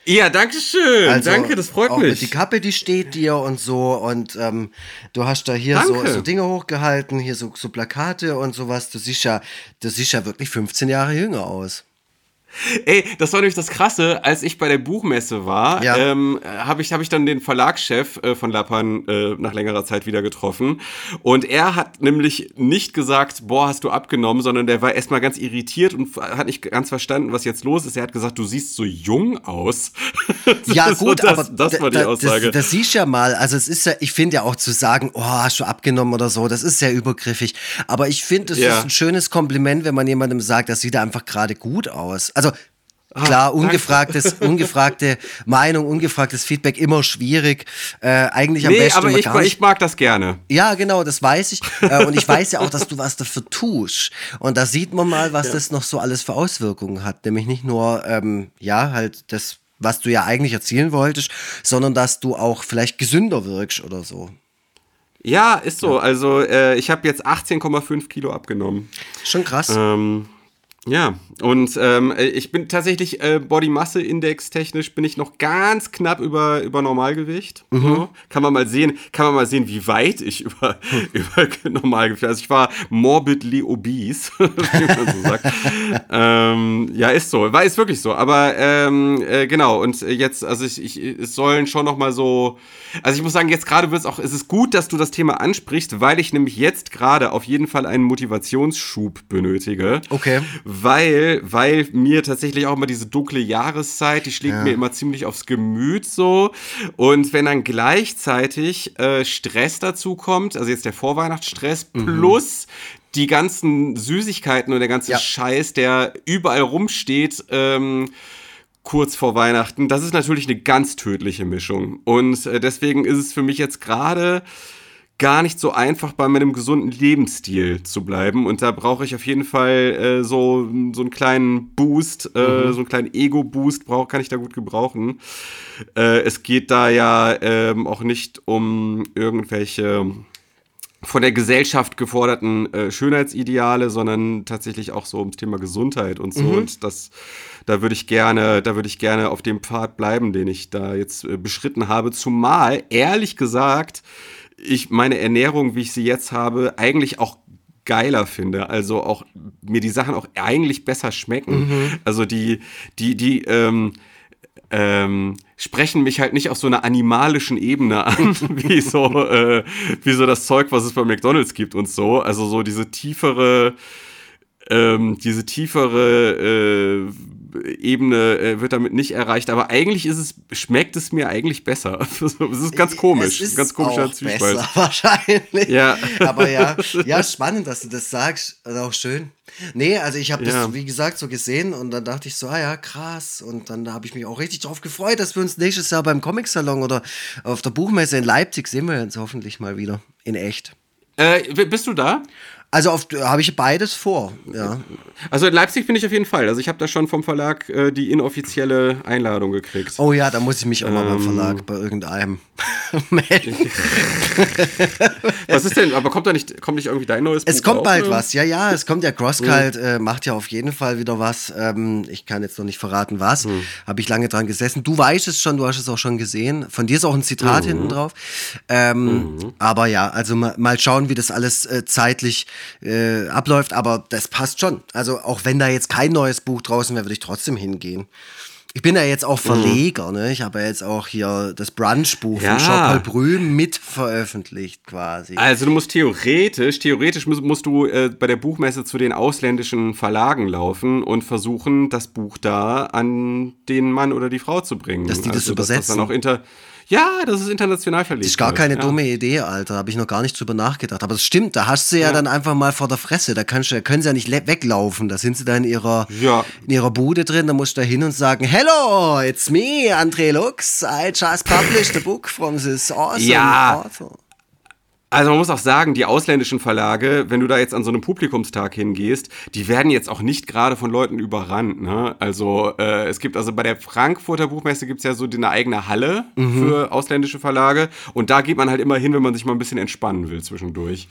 Ja, danke schön. Also, danke, das freut auch Mit mich. die Kappe, die steht dir und so. Und ähm, du hast da hier so, so Dinge hochgehalten, hier so, so Plakate und sowas. Du siehst ja, du siehst ja wirklich 15 Jahre jünger aus. Ey, das war nämlich das Krasse, als ich bei der Buchmesse war, Ja. ähm, habe ich, hab ich dann den Verlagschef äh, von Lappan äh, nach längerer Zeit wieder getroffen. Und er hat nämlich nicht gesagt, boah, hast du abgenommen, sondern der war erstmal ganz irritiert und hat nicht ganz verstanden, was jetzt los ist. Er hat gesagt, du siehst so jung aus. Ja, gut, das, aber das war die da- Aussage. Das, das siehst du ja mal. Also es ist ja, ich finde ja auch zu sagen, oh, hast du abgenommen oder so, das ist sehr übergriffig. Aber ich finde, es Ja. ist ein schönes Kompliment, wenn man jemandem sagt, das sieht einfach gerade gut aus. Also Klar, Ah, danke. ungefragtes, ungefragte Meinung, ungefragtes Feedback immer schwierig. Äh, eigentlich am nee, besten aber ich, gar nicht. ich mag das gerne. Ja, genau, das weiß ich. Äh, und ich weiß ja auch, dass du was dafür tust. Und da sieht man mal, was das noch so alles für Auswirkungen hat. Nämlich nicht nur, ähm, ja, halt das, was du ja eigentlich erzielen wolltest, sondern dass du auch vielleicht gesünder wirkst oder so. Ja, ist so. Also äh, ich habe jetzt 18,5 Kilo abgenommen. Schon krass. Ähm, ja, und ähm, ich bin tatsächlich äh, Body-Masse-Index technisch bin ich noch ganz knapp über, über Normalgewicht. So. Kann man mal sehen, kann man mal sehen, wie weit ich über, über Normalgewicht. Also ich war morbidly obese, wie man so sagt. ähm, ja, ist so, war ist wirklich so. Aber ähm, äh, genau, und jetzt, also ich, ich, es sollen schon noch mal so. Also ich muss sagen, jetzt gerade wird es auch, es ist gut, dass du das Thema ansprichst, weil ich nämlich jetzt gerade auf jeden Fall einen Motivationsschub benötige. Okay. Weil, weil mir tatsächlich auch immer diese dunkle Jahreszeit, die schlägt mir immer ziemlich aufs Gemüt so. Und wenn dann gleichzeitig äh, Stress dazu kommt, also jetzt der Vorweihnachtsstress plus die ganzen Süßigkeiten und der ganze Ja. Scheiß, der überall rumsteht, ähm, kurz vor Weihnachten, das ist natürlich eine ganz tödliche Mischung. Und äh, deswegen ist es für mich jetzt gerade gar nicht so einfach bei meinem gesunden Lebensstil zu bleiben. Und da brauche ich auf jeden Fall äh, so, so einen kleinen Boost, äh, so einen kleinen Ego-Boost brauch, kann ich da gut gebrauchen. Äh, es geht da ja ähm, auch nicht um irgendwelche von der Gesellschaft geforderten äh, Schönheitsideale, sondern tatsächlich auch so ums Thema Gesundheit und so. Und das, da würde ich gerne, da würde ich gerne auf dem Pfad bleiben, den ich da jetzt äh, beschritten habe. Zumal, ehrlich gesagt, ich meine Ernährung, wie ich sie jetzt habe, eigentlich auch geiler finde. Also auch mir die Sachen auch eigentlich besser schmecken. Also die, die, die, ähm, ähm, sprechen mich halt nicht auf so einer animalischen Ebene an, wie so, äh, wie so das Zeug, was es bei McDonalds gibt und so. Also so diese tiefere, ähm, diese tiefere Ebene äh, wird damit nicht erreicht. Aber eigentlich ist es, schmeckt es mir eigentlich besser. Es ist ganz komisch. Es ist ganz komischer auch Zwiespalt. besser, wahrscheinlich. Ja. Aber ja, ja, spannend, dass du das sagst. Also auch schön. Nee, also ich habe Ja. das, wie gesagt, so gesehen und dann dachte ich so, ah ja, krass. Und dann habe ich mich auch richtig drauf gefreut, dass wir uns nächstes Jahr beim Comic-Salon oder auf der Buchmesse in Leipzig sehen wir uns hoffentlich mal wieder. In echt. Äh, bist du da? Also auf- habe ich beides vor, ja. Also in Leipzig bin ich auf jeden Fall. Also ich habe da schon vom Verlag äh, die inoffizielle Einladung gekriegt. Oh ja, da muss ich mich auch mal beim Ähm. Verlag bei irgendeinem melden. Was ist denn? Aber kommt da nicht, kommt nicht irgendwie dein neues Es Buch kommt auch, bald oder? was, ja, ja, es kommt ja Crosskalt, äh, macht ja auf jeden Fall wieder was. Ähm, ich kann jetzt noch nicht verraten, was. Habe ich lange dran gesessen. Du weißt es schon, du hast es auch schon gesehen. Von dir ist auch ein Zitat hinten drauf. Ähm, Aber ja, also mal, mal schauen, wie das alles äh, zeitlich äh, abläuft. Aber das passt schon. Also auch wenn da jetzt kein neues Buch draußen wäre, würde ich trotzdem hingehen. Ich bin ja jetzt auch Verleger, ne? Ich habe ja jetzt auch hier das Brunch-Buch Ja. von Jean-Paul Brüm mit veröffentlicht quasi. Also du musst theoretisch, theoretisch musst, musst du äh, bei der Buchmesse zu den ausländischen Verlagen laufen und versuchen, das Buch da an den Mann oder die Frau zu bringen. Dass die das also, Dass übersetzen. das dann auch inter ja, das ist international verlegt. Das ist gar keine ja. dumme Idee, Alter. Habe ich noch gar nicht drüber nachgedacht. Aber es stimmt, da hast du ja, dann einfach mal vor der Fresse. Da, kannst du, da können sie ja nicht weglaufen. Da sind sie da in ihrer, Ja. in ihrer Bude drin. Da musst du da hin und sagen: Hello, it's me, André Lux. I just published a book from this awesome Ja. author. Also man muss auch sagen, die ausländischen Verlage, wenn du da jetzt an so einem Publikumstag hingehst, die werden jetzt auch nicht gerade von Leuten überrannt. Ne? Also äh, es gibt also bei der Frankfurter Buchmesse gibt es ja so eine eigene Halle Mhm. für ausländische Verlage und da geht man halt immer hin, wenn man sich mal ein bisschen entspannen will zwischendurch.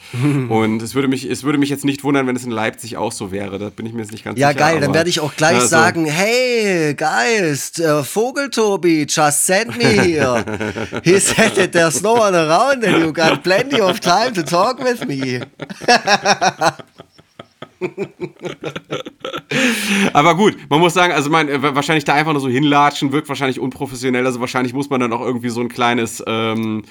und es würde mich, es würde mich jetzt nicht wundern, wenn es in Leipzig auch so wäre. Da bin ich mir jetzt nicht ganz Ja, sicher. geil. Dann aber- werde ich auch gleich Also, sagen: Hey, Geist, äh, Vogeltobi, just send me here. He said that there's no one around and you got plenty of time to talk with me. Aber gut, man muss sagen, also man, äh, wahrscheinlich da einfach nur so hinlatschen, wirkt wahrscheinlich unprofessionell. Also wahrscheinlich muss man dann auch irgendwie so ein kleines, ähm,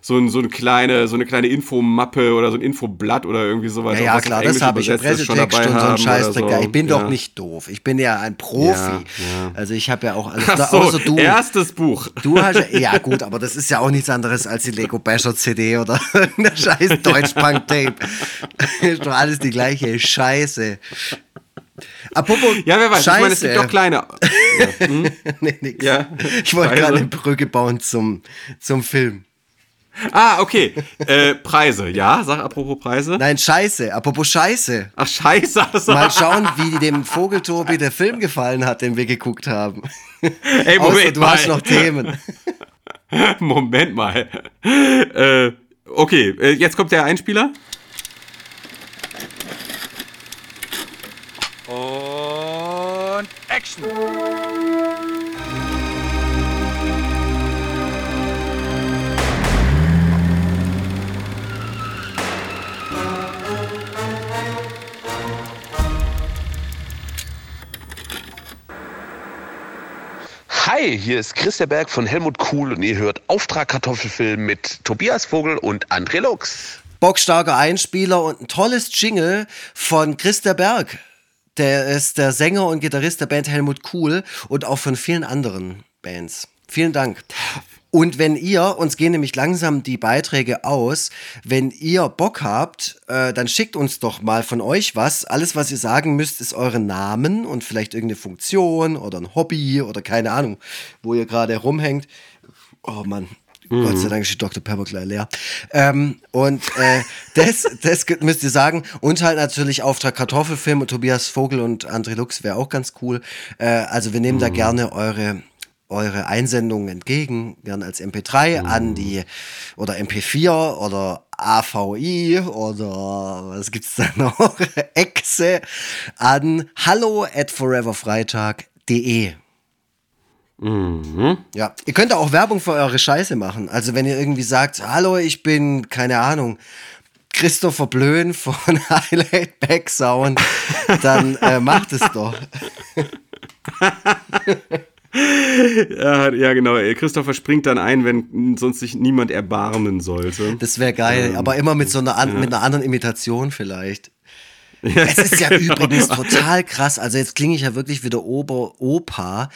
so, ein, so, eine kleine, so eine kleine Infomappe oder so ein Infoblatt oder irgendwie sowas. Ja, ja klar, das habe ich. Pressetext und so ein Scheißdreck. Ja, so. ich bin ja. doch nicht doof. Ich bin ja ein Profi. Ja, ja. Also ich habe ja auch alles. Ach so, außer du. erstes Buch. Du hast ja, ja gut, aber das ist ja auch nichts anderes als die Lego Basher CD oder irgendein scheiß Deutschpunk Tape. ist doch alles die gleiche Scheiße. Apropos Ja, wer weiß, Scheiße. ich meine, es gibt doch kleine. nee, nix. Ja, Ich wollte gerade eine Brücke bauen zum, zum Film. Ah, okay. Äh, Preise, ja, sag apropos Preise. Nein, Scheiße. Apropos Scheiße. Ach, scheiße. Also, Mal schauen, wie dem Vogeltobi der Film gefallen hat, den wir geguckt haben. ey, Außer Moment du mal. hast noch Themen. Moment mal. Äh, okay, äh, jetzt kommt der Einspieler. Und Action! Hi, hier ist Chris der Berg von Helmut Kuhl und ihr hört Auftrag Kartoffelfilm mit Tobias Vogel und André Lux. bockstarker Einspieler und ein tolles Jingle von Chris der Berg. Der ist der Sänger und Gitarrist der Band Helmut Kuhl und auch von vielen anderen Bands. Vielen Dank. Und wenn ihr, uns gehen nämlich langsam die Beiträge aus, wenn ihr Bock habt, äh, dann schickt uns doch mal von euch was. Alles, was ihr sagen müsst, ist euren Namen und vielleicht irgendeine Funktion oder ein Hobby oder keine Ahnung, wo ihr gerade rumhängt. Oh Mann, Gott sei Dank ist die Dr. Pepper gleich leer. Ähm, und äh, das, das müsst ihr sagen. Und halt natürlich Auftrag Kartoffelfilm und Tobias Vogel und André Lux wäre auch ganz cool. Äh, also wir nehmen da gerne eure eure Einsendungen entgegen, gerne als MP3 an die oder MP4 oder AVI oder was gibt's da noch? Exe an hallo at foreverfreitag.de. Ja, ihr könnt auch Werbung für eure Scheiße machen. Also wenn ihr irgendwie sagt, hallo, ich bin, keine Ahnung, Christopher Blöen von Highlight Back Sound, dann äh, macht es doch. Ja, ja, genau. Christopher springt dann ein, wenn sonst sich niemand erbarmen sollte. Das wäre geil, aber immer mit so einer, an, mit einer anderen Imitation vielleicht. Es ist ja übrigens total krass. Also jetzt klinge ich ja wirklich wieder Ober-Opa,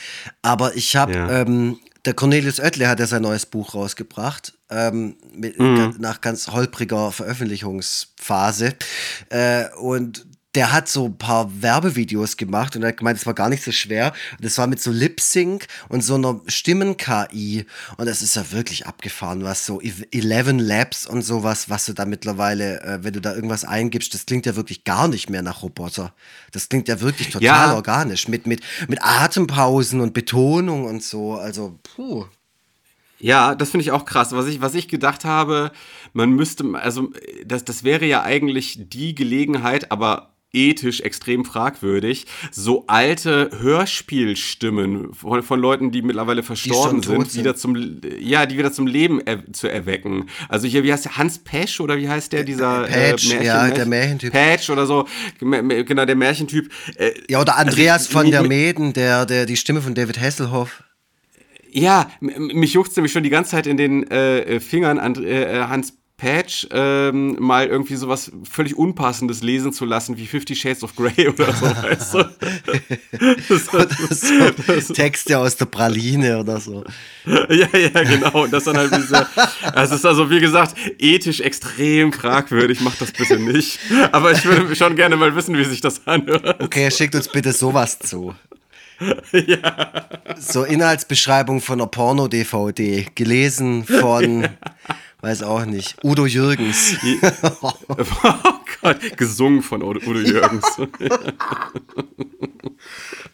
aber ich habe, Ja. ähm, der Cornelius Oettle hat ja sein neues Buch rausgebracht, ähm, mit, Mhm. nach ganz holpriger Veröffentlichungsphase. Äh, und der hat so ein paar Werbevideos gemacht und er hat gemeint, es war gar nicht so schwer. Das war mit so Lip-Sync und so einer Stimmen-KI. Und das ist ja wirklich abgefahren, was so Ev- 11 Labs und sowas, was du da mittlerweile, äh, wenn du da irgendwas eingibst, das klingt ja wirklich gar nicht mehr nach Roboter. Das klingt ja wirklich total Ja. organisch. Mit, mit, mit Atempausen und Betonung und so. Also, puh. Ja, das finde ich auch krass. Was ich, was ich gedacht habe, man müsste, also das, das wäre ja eigentlich die Gelegenheit, aber ethisch extrem fragwürdig, so alte Hörspielstimmen von, von Leuten, die mittlerweile verstorben schon tot sind, wieder zum, ja, die wieder zum Leben er, zu erwecken. Also hier, wie heißt der, Hans Pesch oder wie heißt der, dieser Patch, äh, ja, der Märchentyp. Patch oder so, genau, der Märchentyp. Äh, Ja, oder Andreas Also, von der Meden, der, der die Stimme von David Hasselhoff. Ja, mich juckt's nämlich schon die ganze Zeit in den äh, Fingern, an äh, Hans Patch ähm, mal irgendwie sowas völlig Unpassendes lesen zu lassen, wie Fifty Shades of Grey oder so, weißt du? Das- Oder so Texte aus der Praline oder so. ja, ja, genau. Und das dann halt diese, das ist also, wie gesagt, ethisch extrem fragwürdig. Macht das bitte nicht. Aber ich würde schon gerne mal wissen, wie sich das anhört. Okay, schickt uns bitte sowas zu. So Inhaltsbeschreibung von einer Porno-DVD, gelesen von, weiß auch nicht, Udo Jürgens. Oh Gott, gesungen von Udo Jürgens.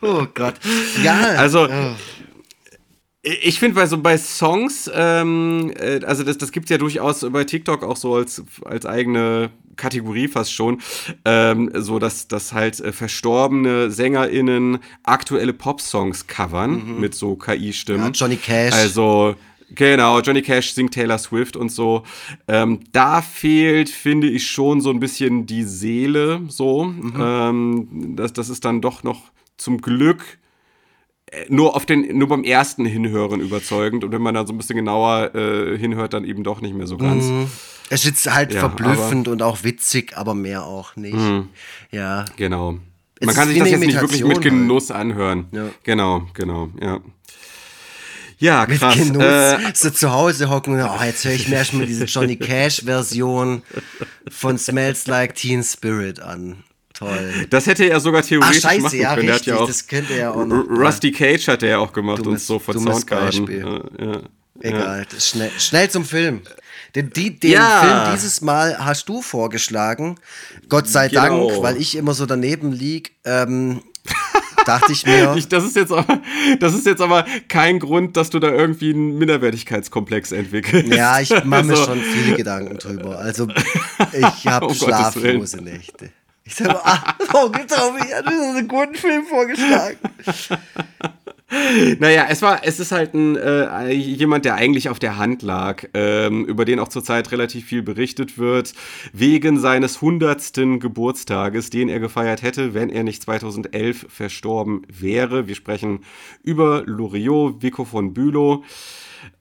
Oh Gott. Ja, Also, ich finde bei so bei Songs, ähm, äh, also das, das gibt ja durchaus bei TikTok auch so als, als eigene Kategorie fast schon, ähm, so dass, dass halt äh, verstorbene SängerInnen aktuelle Popsongs covern mit so KI-Stimmen. Ja, Johnny Cash. Also, genau, Johnny Cash singt Taylor Swift und so. Ähm, da fehlt, finde ich, schon so ein bisschen die Seele, so. Ähm, das, das ist dann doch noch zum Glück äh, nur auf den nur beim ersten Hinhören überzeugend und wenn man dann so ein bisschen genauer äh, hinhört, dann eben doch nicht mehr so ganz. es ist halt Ja, verblüffend und auch witzig, aber mehr auch nicht. Ja. Genau. Es Man kann sich das jetzt nicht wirklich mit halt. Genuss anhören. Ja. Genau, genau, ja. Ja, Mit krass. Genuss. Äh, so zu Hause hocken und oh, jetzt höre ich mir erstmal diese Johnny Cash-Version von Smells Like Teen Spirit an. Toll. das hätte er sogar Ach, theoretisch scheiße, machen ja, können. Richtig. ja auch das könnte er auch noch. Rusty Cage hat er ja auch gemacht Dummes- und so von Soundgarden. Ja, ja. Egal, schnell, schnell zum Film. Den, die, den Ja. Film dieses Mal hast du vorgeschlagen. Gott sei Genau. Dank, weil ich immer so daneben lieg, ähm, dachte ich mir. Ich, das, ist jetzt aber, das ist jetzt aber kein Grund, dass du da irgendwie einen Minderwertigkeitskomplex entwickelst. ja, ich mache mir Also, schon viele Gedanken drüber. Also, ich habe Gottes schlaflose Nächte. Ich sag mal, ah, oh, gibt's auch nicht. Mir so einen guten Film vorgeschlagen. Naja, es war, es ist halt ein, äh, jemand, der eigentlich auf der Hand lag, ähm, über den auch zurzeit relativ viel berichtet wird, wegen seines hundertsten Geburtstages, den er gefeiert hätte, wenn er nicht 2011 verstorben wäre. Wir sprechen über Loriot, Vico von Bülow,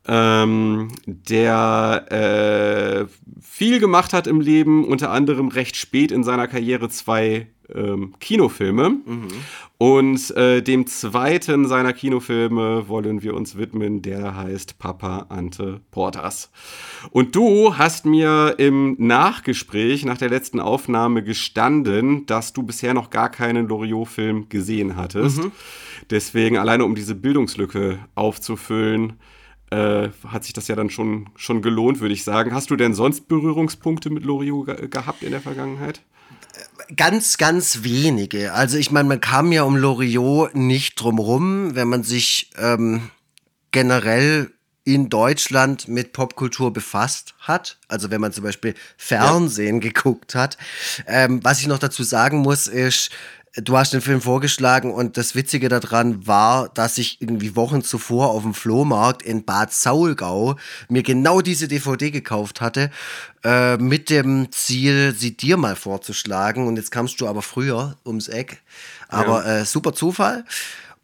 ähm, der äh, viel gemacht hat im Leben, unter anderem recht spät in seiner Karriere zwei ähm, Kinofilme. Und äh, dem zweiten seiner Kinofilme wollen wir uns widmen, der heißt Papa Ante Portas. Und du hast mir im Nachgespräch nach der letzten Aufnahme gestanden, dass du bisher noch gar keinen Loriot-Film gesehen hattest. Deswegen, alleine um diese Bildungslücke aufzufüllen, äh, hat sich das ja dann schon, schon gelohnt, würde ich sagen. Hast du denn sonst Berührungspunkte mit Loriot ge gehabt in der Vergangenheit? Ganz, ganz wenige. Also ich meine, man kam ja um Loriot nicht drum rum, wenn man sich ähm, generell in Deutschland mit Popkultur befasst hat. Also wenn man zum Beispiel Fernsehen geguckt hat. Ähm, was ich noch dazu sagen muss, ist, du hast den Film vorgeschlagen und das Witzige daran war, dass ich irgendwie Wochen zuvor auf dem Flohmarkt in Bad Saulgau mir genau diese DVD gekauft hatte, äh, mit dem Ziel, sie dir mal vorzuschlagen. Und jetzt kamst du aber früher ums Eck. Aber äh, super Zufall.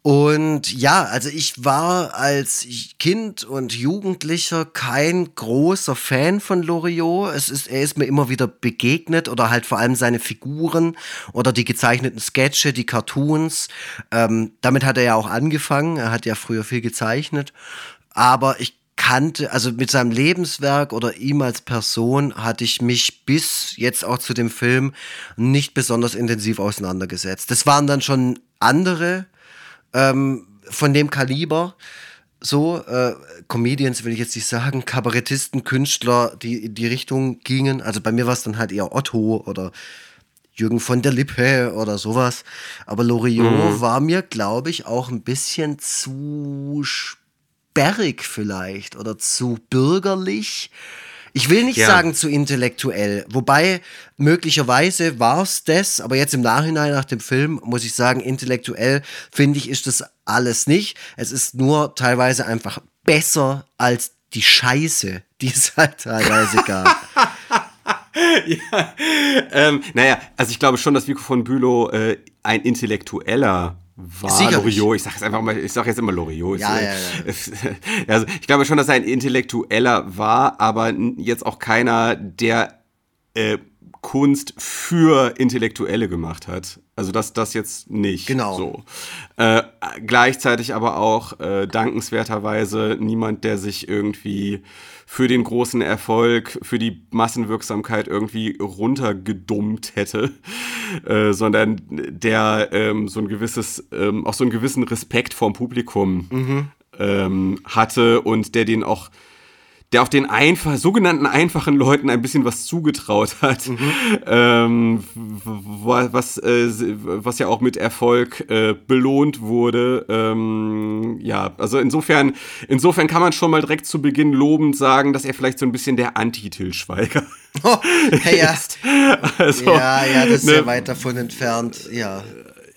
Und ja, also ich war als Kind und Jugendlicher kein großer Fan von Loriot. Es ist, er ist mir immer wieder begegnet oder halt vor allem seine Figuren oder die gezeichneten Sketche, die Cartoons. Ähm, damit hat er ja auch angefangen. Er hat ja früher viel gezeichnet. Aber ich kannte, also mit seinem Lebenswerk oder ihm als Person hatte ich mich bis jetzt auch zu dem Film nicht besonders intensiv auseinandergesetzt. Das waren dann schon andere ähm, von dem Kaliber. So, äh, Comedians will ich jetzt nicht sagen, Kabarettisten, Künstler, die in die Richtung gingen. Also bei mir war es dann halt eher Otto oder Jürgen von der Lippe oder sowas. Aber Loriot mhm. war mir, glaube ich, auch ein bisschen zu sperrig vielleicht oder zu bürgerlich. Ich will nicht ja. sagen zu intellektuell, wobei möglicherweise war es das, aber jetzt im Nachhinein nach dem Film muss ich sagen, intellektuell finde ich, ist das alles nicht. Es ist nur teilweise einfach besser als die Scheiße, die es halt teilweise gab. ja, ähm, naja, also ich glaube schon, dass Vico von Bülow äh, ein Intellektueller war Loriot. Ich sage jetzt einfach mal, ich sage jetzt immer Loriot. Ja, ja, ja. Also ich glaube schon, dass er ein Intellektueller war, aber jetzt auch keiner, der äh, Kunst für Intellektuelle gemacht hat. Also das, das jetzt nicht. Genau. So. Äh, gleichzeitig aber auch äh, dankenswerterweise niemand, der sich irgendwie für den großen Erfolg, für die Massenwirksamkeit irgendwie runtergedummt hätte, äh, sondern der ähm, so ein gewisses, ähm, auch so einen gewissen Respekt vorm Publikum mhm. ähm, hatte und der den auch der auch den einfach, sogenannten einfachen Leuten ein bisschen was zugetraut hat, mhm. ähm, was, äh, was ja auch mit Erfolg äh, belohnt wurde. Ähm, ja, also insofern, insofern kann man schon mal direkt zu Beginn lobend sagen, dass er vielleicht so ein bisschen der Anti-Til Schweiger oh, ja. ist. Also, ja, ja, das ist ne, ja weit davon entfernt, ja.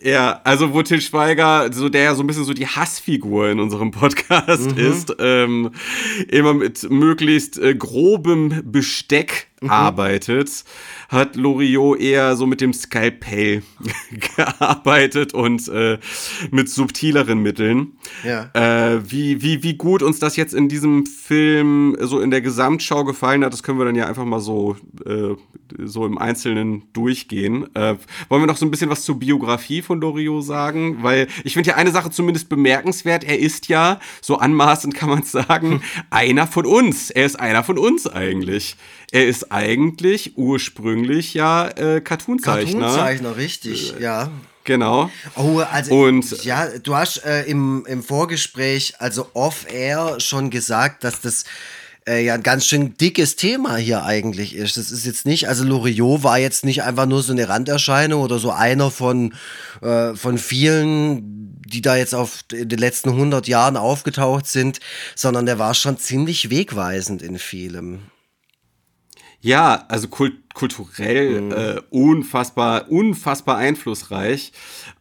Ja, also wo Til Schweiger, so der ja so ein bisschen so die Hassfigur in unserem Podcast mhm. ist, ähm, immer mit möglichst äh, grobem Besteck mhm. arbeitet, hat Loriot eher so mit dem Skalpell gearbeitet und äh, mit subtileren Mitteln. Ja. Äh, wie, wie, wie gut uns das jetzt in diesem Film so in der Gesamtschau gefallen hat, das können wir dann ja einfach mal so, äh, so im Einzelnen durchgehen. Äh, wollen wir noch so ein bisschen was zur Biografie von Loriot sagen? Weil ich finde ja eine Sache zumindest bemerkenswert. Er ist ja, so anmaßend kann man sagen, hm. einer von uns. Er ist einer von uns eigentlich. Er ist eigentlich ursprünglich ja äh, Cartoonzeichner. Cartoonzeichner, richtig, äh, ja. Genau. Oh, also und ja, du hast äh, im, im Vorgespräch, also off-air, schon gesagt, dass das äh, ja ein ganz schön dickes Thema hier eigentlich ist. Das ist jetzt nicht, also Loriot war jetzt nicht einfach nur so eine Randerscheinung oder so einer von, äh, von vielen, die da jetzt auf in den letzten 100 Jahren aufgetaucht sind, sondern der war schon ziemlich wegweisend in vielem. Ja, also kult kulturell mhm. äh, unfassbar, unfassbar einflussreich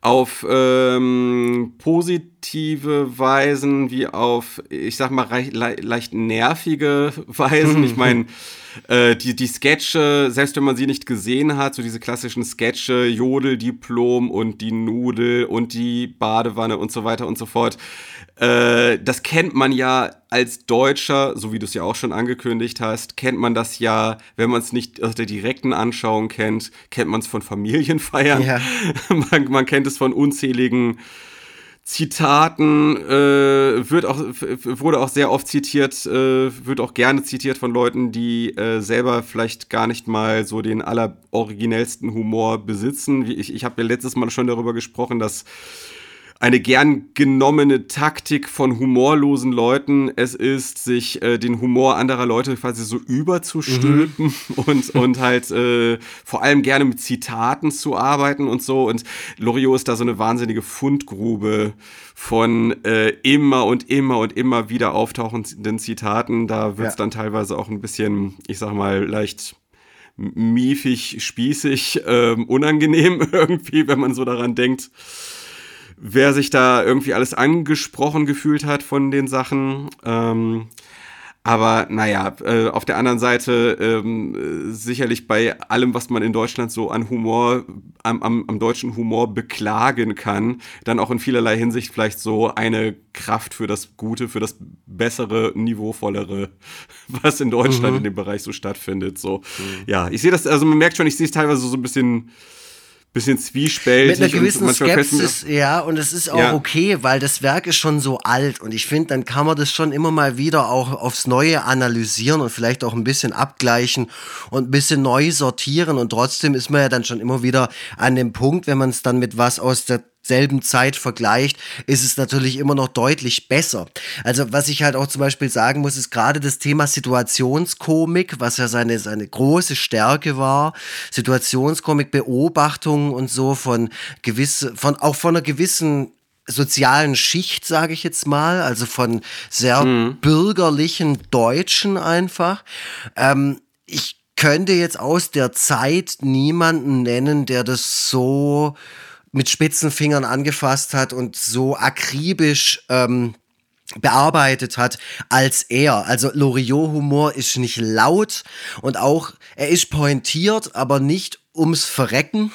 auf ähm, positive Weisen wie auf, ich sag mal, le leicht nervige Weisen. Ich meine, äh, die, die Sketche, selbst wenn man sie nicht gesehen hat, so diese klassischen Sketche, Jodeldiplom und die Nudel und die Badewanne und so weiter und so fort, äh, das kennt man ja als Deutscher, so wie du es ja auch schon angekündigt hast, kennt man das ja, wenn man es nicht aus der direkten Anschauung kennt, kennt man es von Familienfeiern. Ja. man, man, kennt es von unzähligen Zitaten, äh, wird auch, wurde auch sehr oft zitiert, äh, wird auch gerne zitiert von Leuten, die äh, selber vielleicht gar nicht mal so den alleroriginellsten Humor besitzen. Ich, ich habe ja letztes Mal schon darüber gesprochen, dass eine gern genommene Taktik von humorlosen Leuten es ist, sich äh, den Humor anderer Leute quasi so überzustülpen mhm. und, und halt äh, vor allem gerne mit Zitaten zu arbeiten und so. Und Loriot ist da so eine wahnsinnige Fundgrube von äh, immer und immer und immer wieder auftauchenden Zitaten. Da wird es ja. dann teilweise auch ein bisschen, ich sag mal, leicht miefig, spießig, ähm, unangenehm irgendwie, wenn man so daran denkt wer sich da irgendwie alles angesprochen gefühlt hat von den Sachen. Ähm, Aber naja, äh, auf der anderen Seite ähm, sicherlich bei allem, was man in Deutschland so an Humor, am, am, am deutschen Humor beklagen kann, dann auch in vielerlei Hinsicht vielleicht so eine Kraft für das Gute, für das bessere, niveauvollere, was in Deutschland mhm. in dem Bereich so stattfindet. So, mhm. ja, ich sehe das, also man merkt schon, ich sehe es teilweise so ein bisschen bisschen zwiespältig. Mit einer gewissen Skepsis, ja, und es ist auch ja. okay, weil das Werk ist schon so alt und ich finde, dann kann man das schon immer mal wieder auch aufs Neue analysieren und vielleicht auch ein bisschen abgleichen und ein bisschen neu sortieren und trotzdem ist man ja dann schon immer wieder an dem Punkt, wenn man es dann mit was aus der selben Zeit vergleicht, ist es natürlich immer noch deutlich besser. Also was ich halt auch zum Beispiel sagen muss, ist gerade das Thema Situationskomik, was ja seine, seine große Stärke war. Situationskomik, Beobachtungen und so von gewisse, von, auch von einer gewissen sozialen Schicht, sage ich jetzt mal, also von sehr mhm. bürgerlichen Deutschen einfach. Ähm, ich könnte jetzt aus der Zeit niemanden nennen, der das so mit spitzen Fingern angefasst hat und so akribisch ähm, bearbeitet hat als er. Also Loriot-Humor ist nicht laut und auch, er ist pointiert, aber nicht ums Verrecken.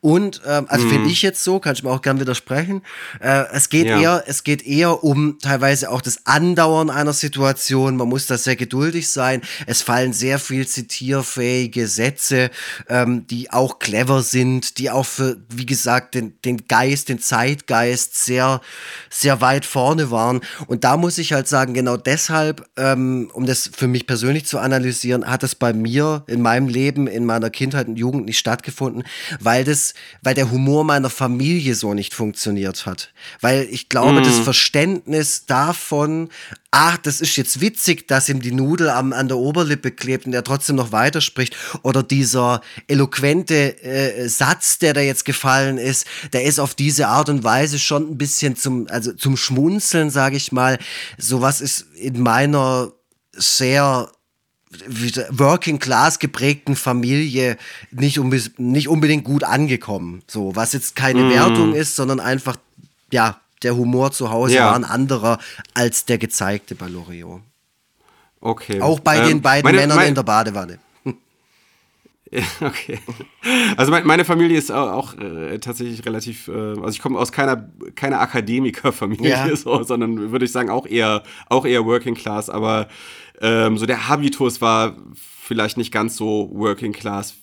Und ähm, also mhm. finde ich jetzt so, kann ich mir auch gern widersprechen. Äh, es geht ja. eher, es geht eher um teilweise auch das Andauern einer Situation. Man muss da sehr geduldig sein. Es fallen sehr viel zitierfähige Sätze, ähm, die auch clever sind, die auch für, wie gesagt, den, den Geist, den Zeitgeist sehr, sehr weit vorne waren. Und da muss ich halt sagen, genau deshalb, ähm, um das für mich persönlich zu analysieren, hat es bei mir in meinem Leben, in meiner Kindheit und Jugend nicht stattgefunden, weil das das, weil der Humor meiner Familie so nicht funktioniert hat. Weil ich glaube, mm. das Verständnis davon, ach, das ist jetzt witzig, dass ihm die Nudel am, an der Oberlippe klebt und er trotzdem noch weiterspricht. Oder dieser eloquente äh, Satz, der da jetzt gefallen ist, der ist auf diese Art und Weise schon ein bisschen zum, also zum Schmunzeln, sage ich mal. Sowas ist in meiner sehr Working Class geprägten Familie nicht, unbe nicht unbedingt gut angekommen. So, was jetzt keine mm. Wertung ist, sondern einfach, ja, der Humor zu Hause ja. war ein anderer als der gezeigte bei Loriot. Okay. Auch bei ähm, den beiden meine, Männern meine, in der Badewanne. okay. Also meine Familie ist auch äh, tatsächlich relativ, äh, also ich komme aus keiner, keiner Akademikerfamilie, ja. so, sondern würde ich sagen auch eher, auch eher Working Class, aber ähm, so der Habitus war vielleicht nicht ganz so Working Class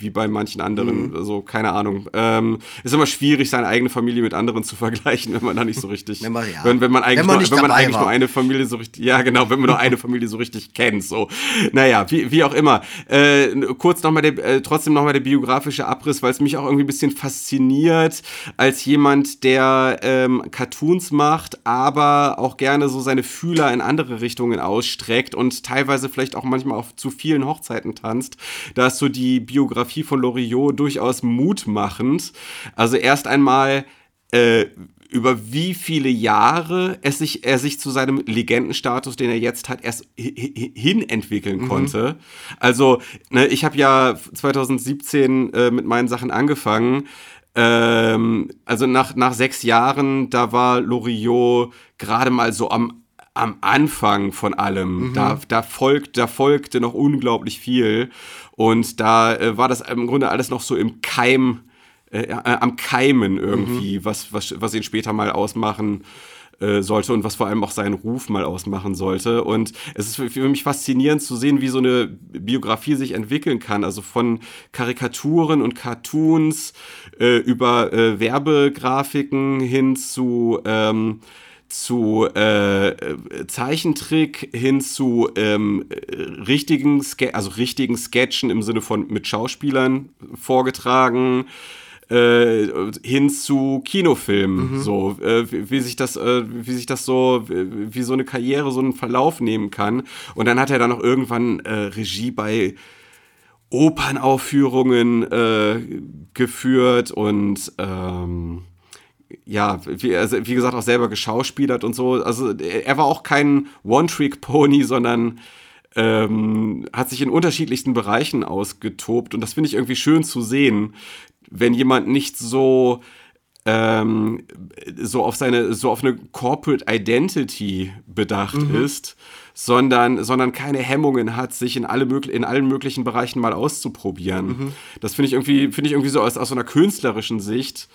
wie bei manchen anderen, mhm. also keine Ahnung. Ähm, ist immer schwierig, seine eigene Familie mit anderen zu vergleichen, wenn man da nicht so richtig, wenn man, ja. wenn, wenn man eigentlich, wenn man, nur, wenn man eigentlich nur eine Familie so richtig, ja genau, wenn man nur eine Familie so richtig kennt, so. Naja, wie, wie auch immer. Äh, kurz nochmal der, äh, trotzdem nochmal der biografische Abriss, weil es mich auch irgendwie ein bisschen fasziniert, als jemand, der ähm, Cartoons macht, aber auch gerne so seine Fühler in andere Richtungen ausstreckt und teilweise vielleicht auch manchmal auf zu vielen Hochzeiten tanzt. Da ist so die Biografie Biografie von Loriot durchaus mutmachend. Also erst einmal äh, über wie viele Jahre es sich, er sich zu seinem Legendenstatus, den er jetzt hat, erst hin entwickeln mhm. konnte. Also, ne, ich habe ja 2017 äh, mit meinen Sachen angefangen. Ähm, also nach, nach sechs Jahren, da war Loriot gerade mal so am, am Anfang von allem. Mhm. Da, da, folgt, da folgte noch unglaublich viel. Und da äh, war das im Grunde alles noch so im Keim, äh, äh, am Keimen irgendwie, mhm. was, was, was ihn später mal ausmachen äh, sollte und was vor allem auch seinen Ruf mal ausmachen sollte. Und es ist für, für mich faszinierend zu sehen, wie so eine Biografie sich entwickeln kann. Also von Karikaturen und Cartoons äh, über äh, Werbegrafiken hin zu ähm, zu äh, Zeichentrick hin zu ähm, richtigen, Ske also richtigen Sketchen im Sinne von mit Schauspielern vorgetragen, äh, hin zu Kinofilmen, mhm. so äh, wie, wie, sich das, äh, wie sich das so, wie, wie so eine Karriere so einen Verlauf nehmen kann. Und dann hat er dann noch irgendwann äh, Regie bei Opernaufführungen äh, geführt und ähm, ja, wie, also wie gesagt, auch selber geschauspielert und so. Also er war auch kein One-Trick-Pony, sondern ähm, hat sich in unterschiedlichsten Bereichen ausgetobt. Und das finde ich irgendwie schön zu sehen, wenn jemand nicht so ähm, so auf seine, so auf eine Corporate Identity bedacht mhm. ist, sondern, sondern keine Hemmungen hat, sich in, alle mög in allen möglichen Bereichen mal auszuprobieren. Mhm. Das finde ich irgendwie, finde ich irgendwie so aus, aus so einer künstlerischen Sicht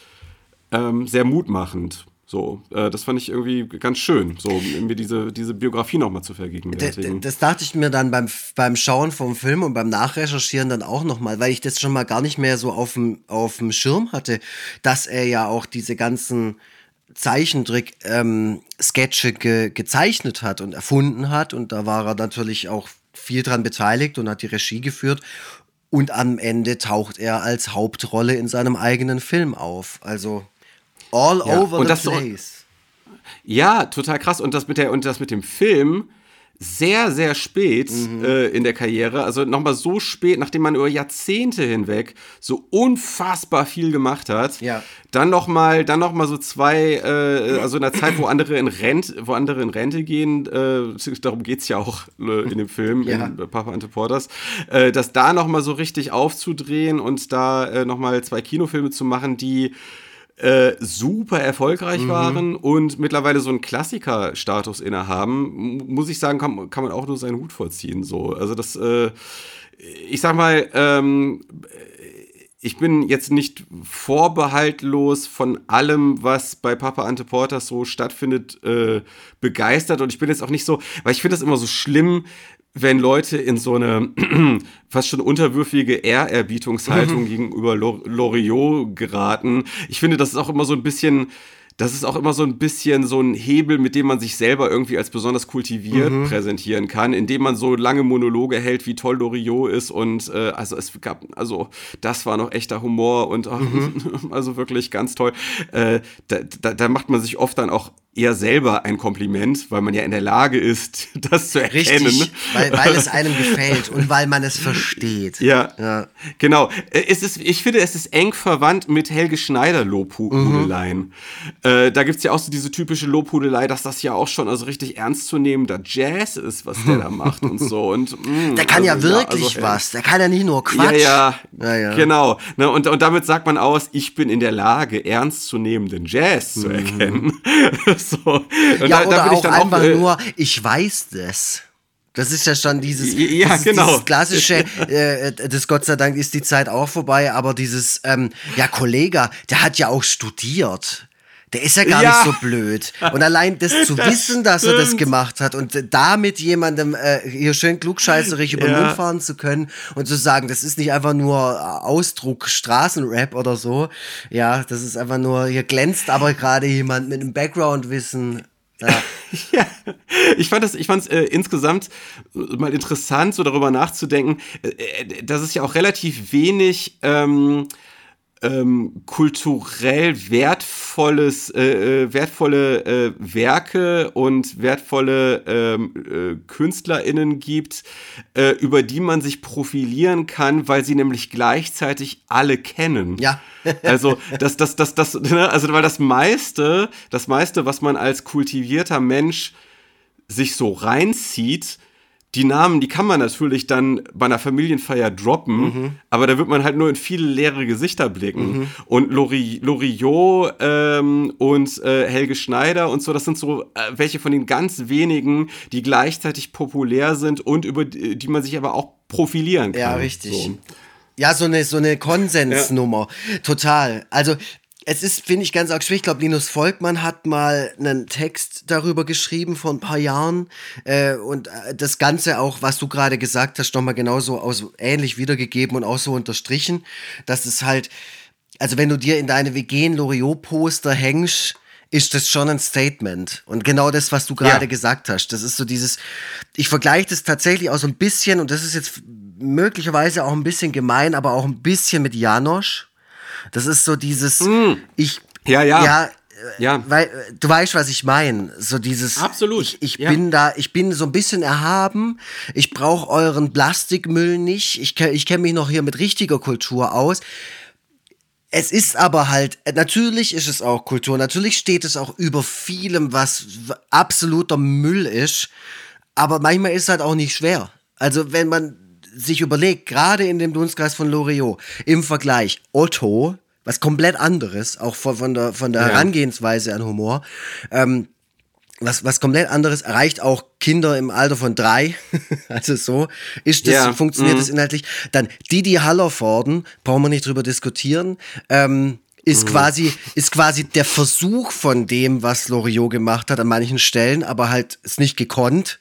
ähm, sehr mutmachend. So, äh, das fand ich irgendwie ganz schön, so mir diese, diese Biografie nochmal zu vergegenwärtigen. Das dachte ich mir dann beim, beim Schauen vom Film und beim Nachrecherchieren dann auch nochmal, weil ich das schon mal gar nicht mehr so auf dem, Schirm hatte, dass er ja auch diese ganzen Zeichentrick-Sketche ge gezeichnet hat und erfunden hat. Und da war er natürlich auch viel dran beteiligt und hat die Regie geführt. Und am Ende taucht er als Hauptrolle in seinem eigenen Film auf. Also all Ja, over und the das so- place. Ja, total krass. Und das mit, der, und das mit dem Film sehr, sehr spät Mhm. äh, in der Karriere, also nochmal so spät, nachdem man über Jahrzehnte hinweg so unfassbar viel gemacht hat, Ja. dann nochmal dann noch mal so zwei, äh, also in einer Zeit, wo andere in Rente, wo andere in Rente gehen, äh, darum geht's ja auch äh, in dem Film, Ja. in Papa Ante Porters, äh, das da nochmal so richtig aufzudrehen und da äh, nochmal zwei Kinofilme zu machen, die äh, super erfolgreich Mhm. waren und mittlerweile so einen Klassiker-Status innehaben, muss ich sagen, kann, kann man auch nur seinen Hut vorziehen. So. Also das, äh, ich sag mal, ähm, ich bin jetzt nicht vorbehaltlos von allem, was bei Papa Ante Portas so stattfindet, äh, begeistert. Und ich bin jetzt auch nicht so, weil ich finde das immer so schlimm, wenn Leute in so eine fast schon unterwürfige Ehrerbietungshaltung gegenüber Lor- Loriot geraten. Ich finde, das ist auch immer so ein bisschen, das ist auch immer so ein bisschen so ein Hebel, mit dem man sich selber irgendwie als besonders kultiviert präsentieren kann, indem man so lange Monologe hält, wie toll Loriot ist und äh, also es gab, also das war noch echter Humor und ach, also wirklich ganz toll. Äh, da, da, da macht man sich oft dann auch eher selber ein Kompliment, weil man ja in der Lage ist, das zu erkennen. Richtig, weil, weil es einem gefällt und weil man es versteht. Ja, Ja. genau. Äh, Es ist, ich finde, es ist eng verwandt mit Helge Schneider Lobhudeleien. Äh, da gibt's ja auch so diese typische Lobhudelei, dass das ja auch schon also richtig ernstzunehmender Jazz ist, was der da macht und so. Und, mh, Der kann ja also, wirklich also, was. Der kann ja nicht nur Quatsch. Ja, ja, Ja, ja. genau. Ne, und, und damit sagt man aus, ich bin in der Lage, ernstzunehmenden Jazz zu erkennen. so. Und ja, da- da oder ich auch einfach äh, nur, ich weiß das. Das ist ja schon dieses, Ja, dieses, genau. dieses klassische, äh, das Gott sei Dank ist die Zeit auch vorbei, aber dieses, ähm, ja, Kollege, der hat ja auch studiert. Der ist ja gar Ja. nicht so blöd. Und allein das zu wissen, dass er das stimmt. gemacht hat und damit jemandem äh, hier schön klugscheißerig über den Ja. Mund fahren zu können und zu sagen, das ist nicht einfach nur Ausdruck Straßenrap oder so. Ja, das ist einfach nur, hier glänzt aber gerade jemand mit einem Background-Wissen. Ja. Ja, ich fand es, ich fand es äh, insgesamt mal interessant, so darüber nachzudenken, äh, äh, dass es ja auch relativ wenig ähm, ähm, kulturell wertvolles, äh, äh, wertvolle äh, Werke und wertvolle ähm, äh, KünstlerInnen gibt, äh, über die man sich profilieren kann, weil sie nämlich gleichzeitig alle kennen. Ja. Also, das, das, das, das, ne, also, weil das meiste, das meiste, was man als kultivierter Mensch sich so reinzieht, die Namen, die kann man natürlich dann bei einer Familienfeier droppen, Mhm. aber da wird man halt nur in viele leere Gesichter blicken. Und Lori, Loriot ähm, und äh, Helge Schneider und so, das sind so äh, welche von den ganz wenigen, die gleichzeitig populär sind und über die, die man sich aber auch profilieren kann. Ja, richtig. So. Ja, so eine, so eine Konsensnummer. Total. Also, es ist, finde ich, ganz arg schwierig. Ich glaube, Linus Volkmann hat mal einen Text darüber geschrieben vor ein paar Jahren. Äh, und äh, das Ganze auch, was du gerade gesagt hast, nochmal genauso aus, ähnlich wiedergegeben und auch so unterstrichen, dass es halt, also wenn du dir in deine WG ein Loriot-Poster hängst, ist das schon ein Statement. Und genau das, was du gerade Ja. gesagt hast, das ist so dieses, ich vergleiche das tatsächlich auch so ein bisschen, und das ist jetzt möglicherweise auch ein bisschen gemein, aber auch ein bisschen mit Janosch. Das ist so dieses, ich, Ja, ja. ja, Ja. weil äh, du weißt, was ich meine. So dieses. Absolut, Ich, ich ja. bin da, ich bin so ein bisschen erhaben. Ich brauche euren Plastikmüll nicht. Ich, ich kenne mich noch hier mit richtiger Kultur aus. Es ist aber halt, äh, natürlich ist es auch Kultur, natürlich steht es auch über vielem, was absoluter Müll ist, aber manchmal ist es halt auch nicht schwer. Also wenn man sich überlegt, gerade in dem Dunstkreis von Loriot, im Vergleich Otto, was komplett anderes, auch von, von der, von der Ja. Herangehensweise an Humor, ähm, was, was komplett anderes, erreicht auch Kinder im Alter von drei. also so ist das, Ja, funktioniert mhm. das inhaltlich. Dann Didi Hallervorden, brauchen wir nicht drüber diskutieren, ähm, ist quasi, ist quasi der Versuch von dem, was Loriot gemacht hat an manchen Stellen, aber halt ist nicht gekonnt.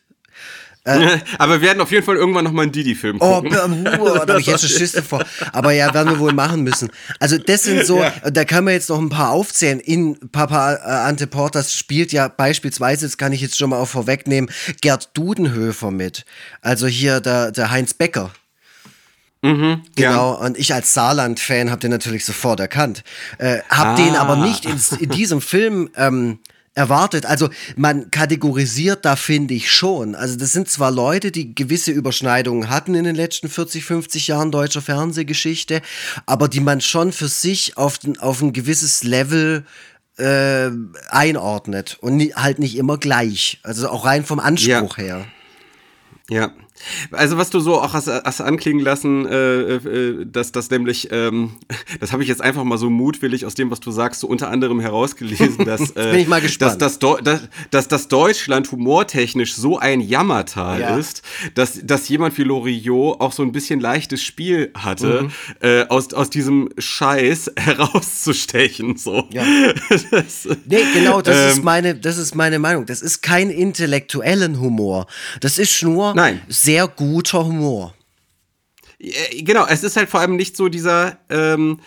Aber wir werden auf jeden Fall irgendwann nochmal einen Didi-Film Oh, gucken. uh, da habe ich jetzt schon Schiss davor. Aber ja, werden wir wohl machen müssen. Also das sind so, da kann man jetzt noch ein paar aufzählen. In Papa äh, Ante Portas spielt ja beispielsweise, das kann ich jetzt schon mal auch vorwegnehmen, Gerd Dudenhöfer mit. Also hier der, der Heinz Becker. Genau, und ich als Saarland-Fan habe den natürlich sofort erkannt. Äh, hab Ah. den aber nicht ins, in diesem Film ähm, erwartet. Also man kategorisiert da, finde ich schon. Also das sind zwar Leute, die gewisse Überschneidungen hatten in den letzten 40, 50 Jahren deutscher Fernsehgeschichte, aber die man schon für sich auf, auf ein gewisses Level äh, einordnet und nie, halt nicht immer gleich. Also auch rein vom Anspruch her. Ja. Also was du so auch hast, hast anklingen lassen, äh, äh, dass das nämlich, ähm, das habe ich jetzt einfach mal so mutwillig aus dem, was du sagst, so unter anderem herausgelesen, dass, äh, dass, das dass, dass das Deutschland humortechnisch so ein Jammertal Ja. ist, dass, dass jemand wie Loriot auch so ein bisschen leichtes Spiel hatte, Mhm. äh, aus, aus diesem Scheiß herauszustechen. So. Ja. Das, Nee, genau, das ist Ähm, meine, das ist meine Meinung. Das ist kein intellektuellen Humor. Das ist nur Nein. sehr guter Humor. Äh, Genau, es ist halt vor allem nicht so dieser, ähm,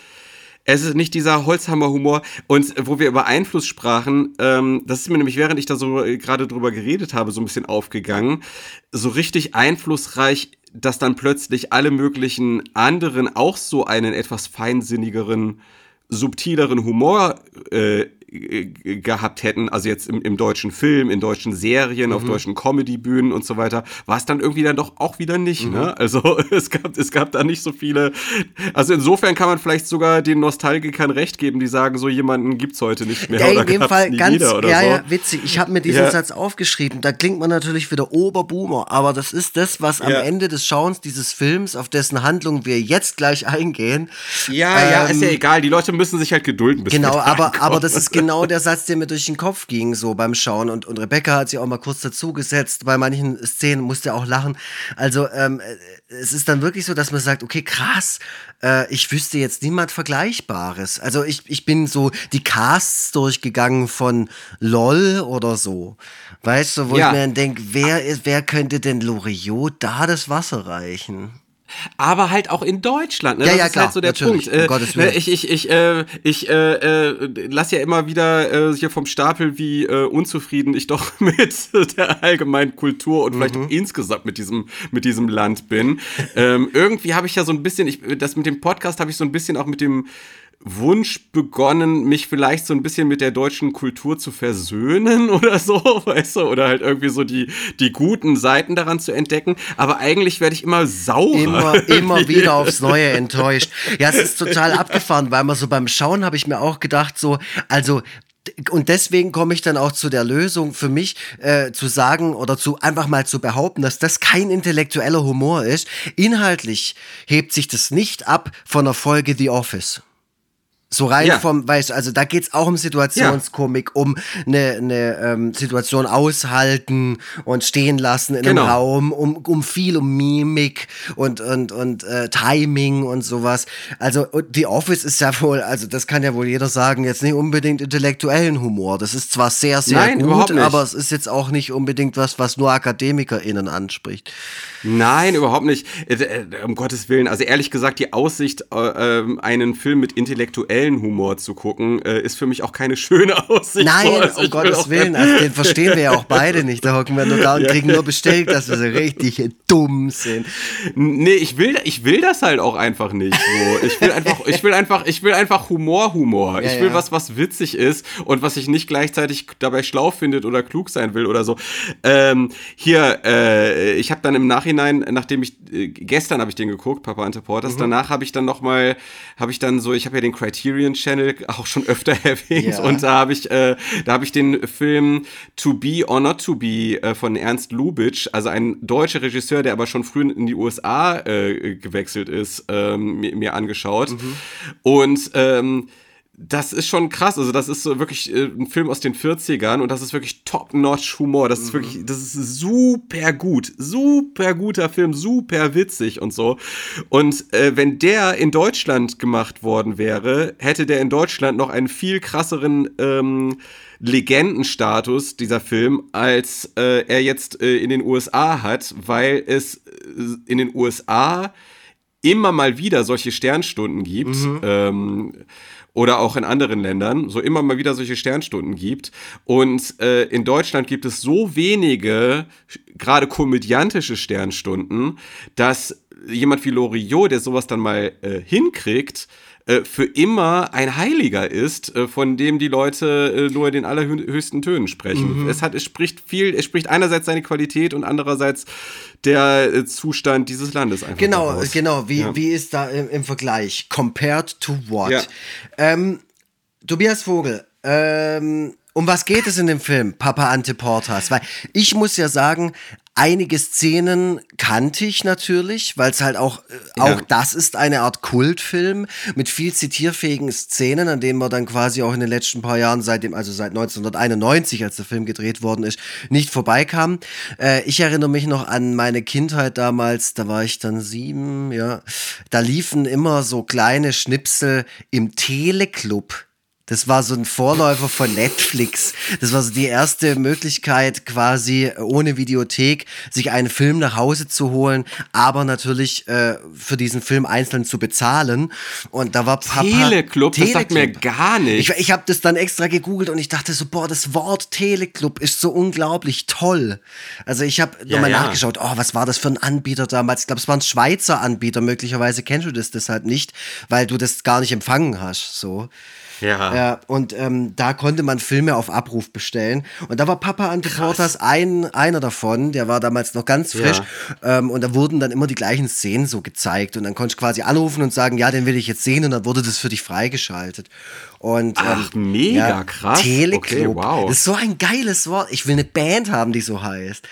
es ist nicht dieser Holzhammer-Humor. Und wo wir über Einfluss sprachen, ähm, das ist mir nämlich, während ich da so äh, gerade drüber geredet habe, so ein bisschen aufgegangen. So richtig einflussreich, dass dann plötzlich alle möglichen anderen auch so einen etwas feinsinnigeren, subtileren Humor äh, gehabt hätten, also jetzt im, im deutschen Film, in deutschen Serien, auf deutschen Comedy-Bühnen und so weiter, war es dann irgendwie dann doch auch wieder nicht. Ne? Also es gab, es gab da nicht so viele. Also insofern kann man vielleicht sogar den Nostalgikern recht geben, die sagen, so jemanden gibt's heute nicht mehr. Ja, oder in dem Fall nie ganz, wieder oder ja, so. ja, witzig. Ich habe mir diesen Ja. Satz aufgeschrieben. Da klingt man natürlich wieder Oberboomer, aber das ist das, was am Ja. Ende des Schauens dieses Films, auf dessen Handlung wir jetzt gleich eingehen. Ja, ja, ist ja ähm, egal. Die Leute müssen sich halt gedulden. Bis Genau, aber, aber das ist genau der Satz, der mir durch den Kopf ging, so beim Schauen. Und, und Rebecca hat sich auch mal kurz dazugesetzt. Bei manchen Szenen musste auch lachen. Also, ähm, äh, es ist dann wirklich so, dass man sagt, okay, krass, äh, ich wüsste jetzt niemand Vergleichbares. Also, ich, ich bin so die Casts durchgegangen von LOL oder so. Weißt du, wo Ja. ich mir dann denke, wer, ist- wer könnte denn Loriot da das Wasser reichen? Aber halt auch in Deutschland, ne? Ja, das ja, ist klar, halt so der Punkt. Äh, ne, ich ich, ich, äh, ich äh, äh, lass ja immer wieder äh, hier vom Stapel, wie äh, unzufrieden ich doch mit der allgemeinen Kultur und vielleicht Mhm. auch insgesamt mit diesem, mit diesem Land bin. ähm, irgendwie habe ich ja so ein bisschen, ich, das mit dem Podcast habe ich so ein bisschen auch mit dem Wunsch begonnen, mich vielleicht so ein bisschen mit der deutschen Kultur zu versöhnen oder so, weißt du, oder halt irgendwie so die, die guten Seiten daran zu entdecken. Aber eigentlich werde ich immer saurer. Immer, immer wieder aufs Neue enttäuscht. Ja, es ist total abgefahren, weil man so beim Schauen habe ich mir auch gedacht, so, also und deswegen komme ich dann auch zu der Lösung für mich äh, zu sagen oder zu einfach mal zu behaupten, dass das kein intellektueller Humor ist. Inhaltlich hebt sich das nicht ab von der Folge The Office. So rein Ja. vom, weißt du, also da geht's auch um Situationskomik, um eine, eine ähm, Situation aushalten und stehen lassen in Genau. einem Raum, um, um viel um Mimik und, und, und äh, Timing und sowas. Also The Office ist ja wohl, also das kann ja wohl jeder sagen, jetzt nicht unbedingt intellektuellen Humor. Das ist zwar sehr, sehr Nein, gut, aber es ist jetzt auch nicht unbedingt was, was nur AkademikerInnen anspricht. Nein, überhaupt nicht. Äh, äh, Um Gottes Willen. Also ehrlich gesagt, die Aussicht, äh, ähm, einen Film mit intellektuellen Humor zu gucken, ist für mich auch keine schöne Aussicht. Nein, So, also um Gottes Willen, also den verstehen wir ja auch beide nicht. Da hocken wir nur da und kriegen nur bestellt, dass wir so richtig dumm sind. Nee, ich will, ich will das halt auch einfach nicht. So. Ich will einfach, ich will einfach, ich will einfach Humor, Humor. Ja, ich will ja. was, was witzig ist und was ich nicht gleichzeitig dabei schlau findet oder klug sein will oder so. Ähm, hier, äh, ich habe dann im Nachhinein, nachdem ich äh, gestern habe ich den geguckt, Papa Ante Portas, Mhm. danach habe ich dann noch mal, habe ich dann so, ich habe ja den Criterion Channel auch schon öfter erwähnt Ja. und da habe ich, äh, da habe ich den Film To Be or Not to Be äh, von Ernst Lubitsch, also ein deutscher Regisseur, der aber schon früh in die USA äh, gewechselt ist, ähm, mir, mir angeschaut. Und ähm, das ist schon krass. Also, das ist so wirklich äh, ein Film aus den 40ern und das ist wirklich top-notch-Humor. Das ist wirklich, das ist super gut. Super guter Film, super witzig und so. Und äh, wenn der in Deutschland gemacht worden wäre, hätte der in Deutschland noch einen viel krasseren ähm, Legendenstatus, dieser Film, als äh, er jetzt äh, in den USA hat, weil es äh, in den USA immer mal wieder solche Sternstunden gibt. Ähm, oder auch in anderen Ländern, so immer mal wieder solche Sternstunden gibt. Und äh, in Deutschland gibt es so wenige, gerade komödiantische Sternstunden, dass jemand wie Loriot, der sowas dann mal äh, hinkriegt, äh, für immer ein Heiliger ist, äh, von dem die Leute äh, nur in den allerhöchsten Tönen sprechen. Es hat, es spricht viel, es spricht einerseits seine Qualität und andererseits der äh, Zustand dieses Landes einfach. Genau, daraus. genau. Wie, Ja. wie ist da im, im Vergleich? Compared to what? Ja. Ähm, Tobias Vogel, ähm, um was geht es in dem Film, Papa Anteportas? Weil ich muss ja sagen, einige Szenen kannte ich natürlich, weil es halt auch, äh, auch das ist eine Art Kultfilm mit viel zitierfähigen Szenen, an denen man dann quasi auch in den letzten paar Jahren, seitdem, also seit 1991, als der Film gedreht worden ist, nicht vorbeikam. Äh, ich erinnere mich noch an meine Kindheit damals, da war ich dann sieben, ja. Da liefen immer so kleine Schnipsel im Teleclub. Das war so ein Vorläufer von Netflix. Das war so die erste Möglichkeit, quasi ohne Videothek sich einen Film nach Hause zu holen, aber natürlich äh, für diesen Film einzeln zu bezahlen. Und da war Papa. Teleclub, das sagt mir Teleclub. gar nichts. Ich, ich habe das dann extra gegoogelt und ich dachte so, boah, das Wort Teleclub ist so unglaublich toll. Also ich habe nochmal ja. nachgeschaut, oh, was war das für ein Anbieter damals? Ich glaube, es war ein Schweizer Anbieter. Möglicherweise kennst du das deshalb nicht, weil du das gar nicht empfangen hast. So. Ja. Ja, und ähm, da konnte man Filme auf Abruf bestellen. Und da war Papa Antiportas ein, einer davon, der war damals noch ganz frisch. Ähm, und da wurden dann immer die gleichen Szenen so gezeigt. Und dann konntest du quasi anrufen und sagen, ja, den will ich jetzt sehen. Und dann wurde das für dich freigeschaltet. Und, Ach, ähm, mega krass. Teleclub. Okay, wow. Das ist so ein geiles Wort. Ich will eine Band haben, die so heißt.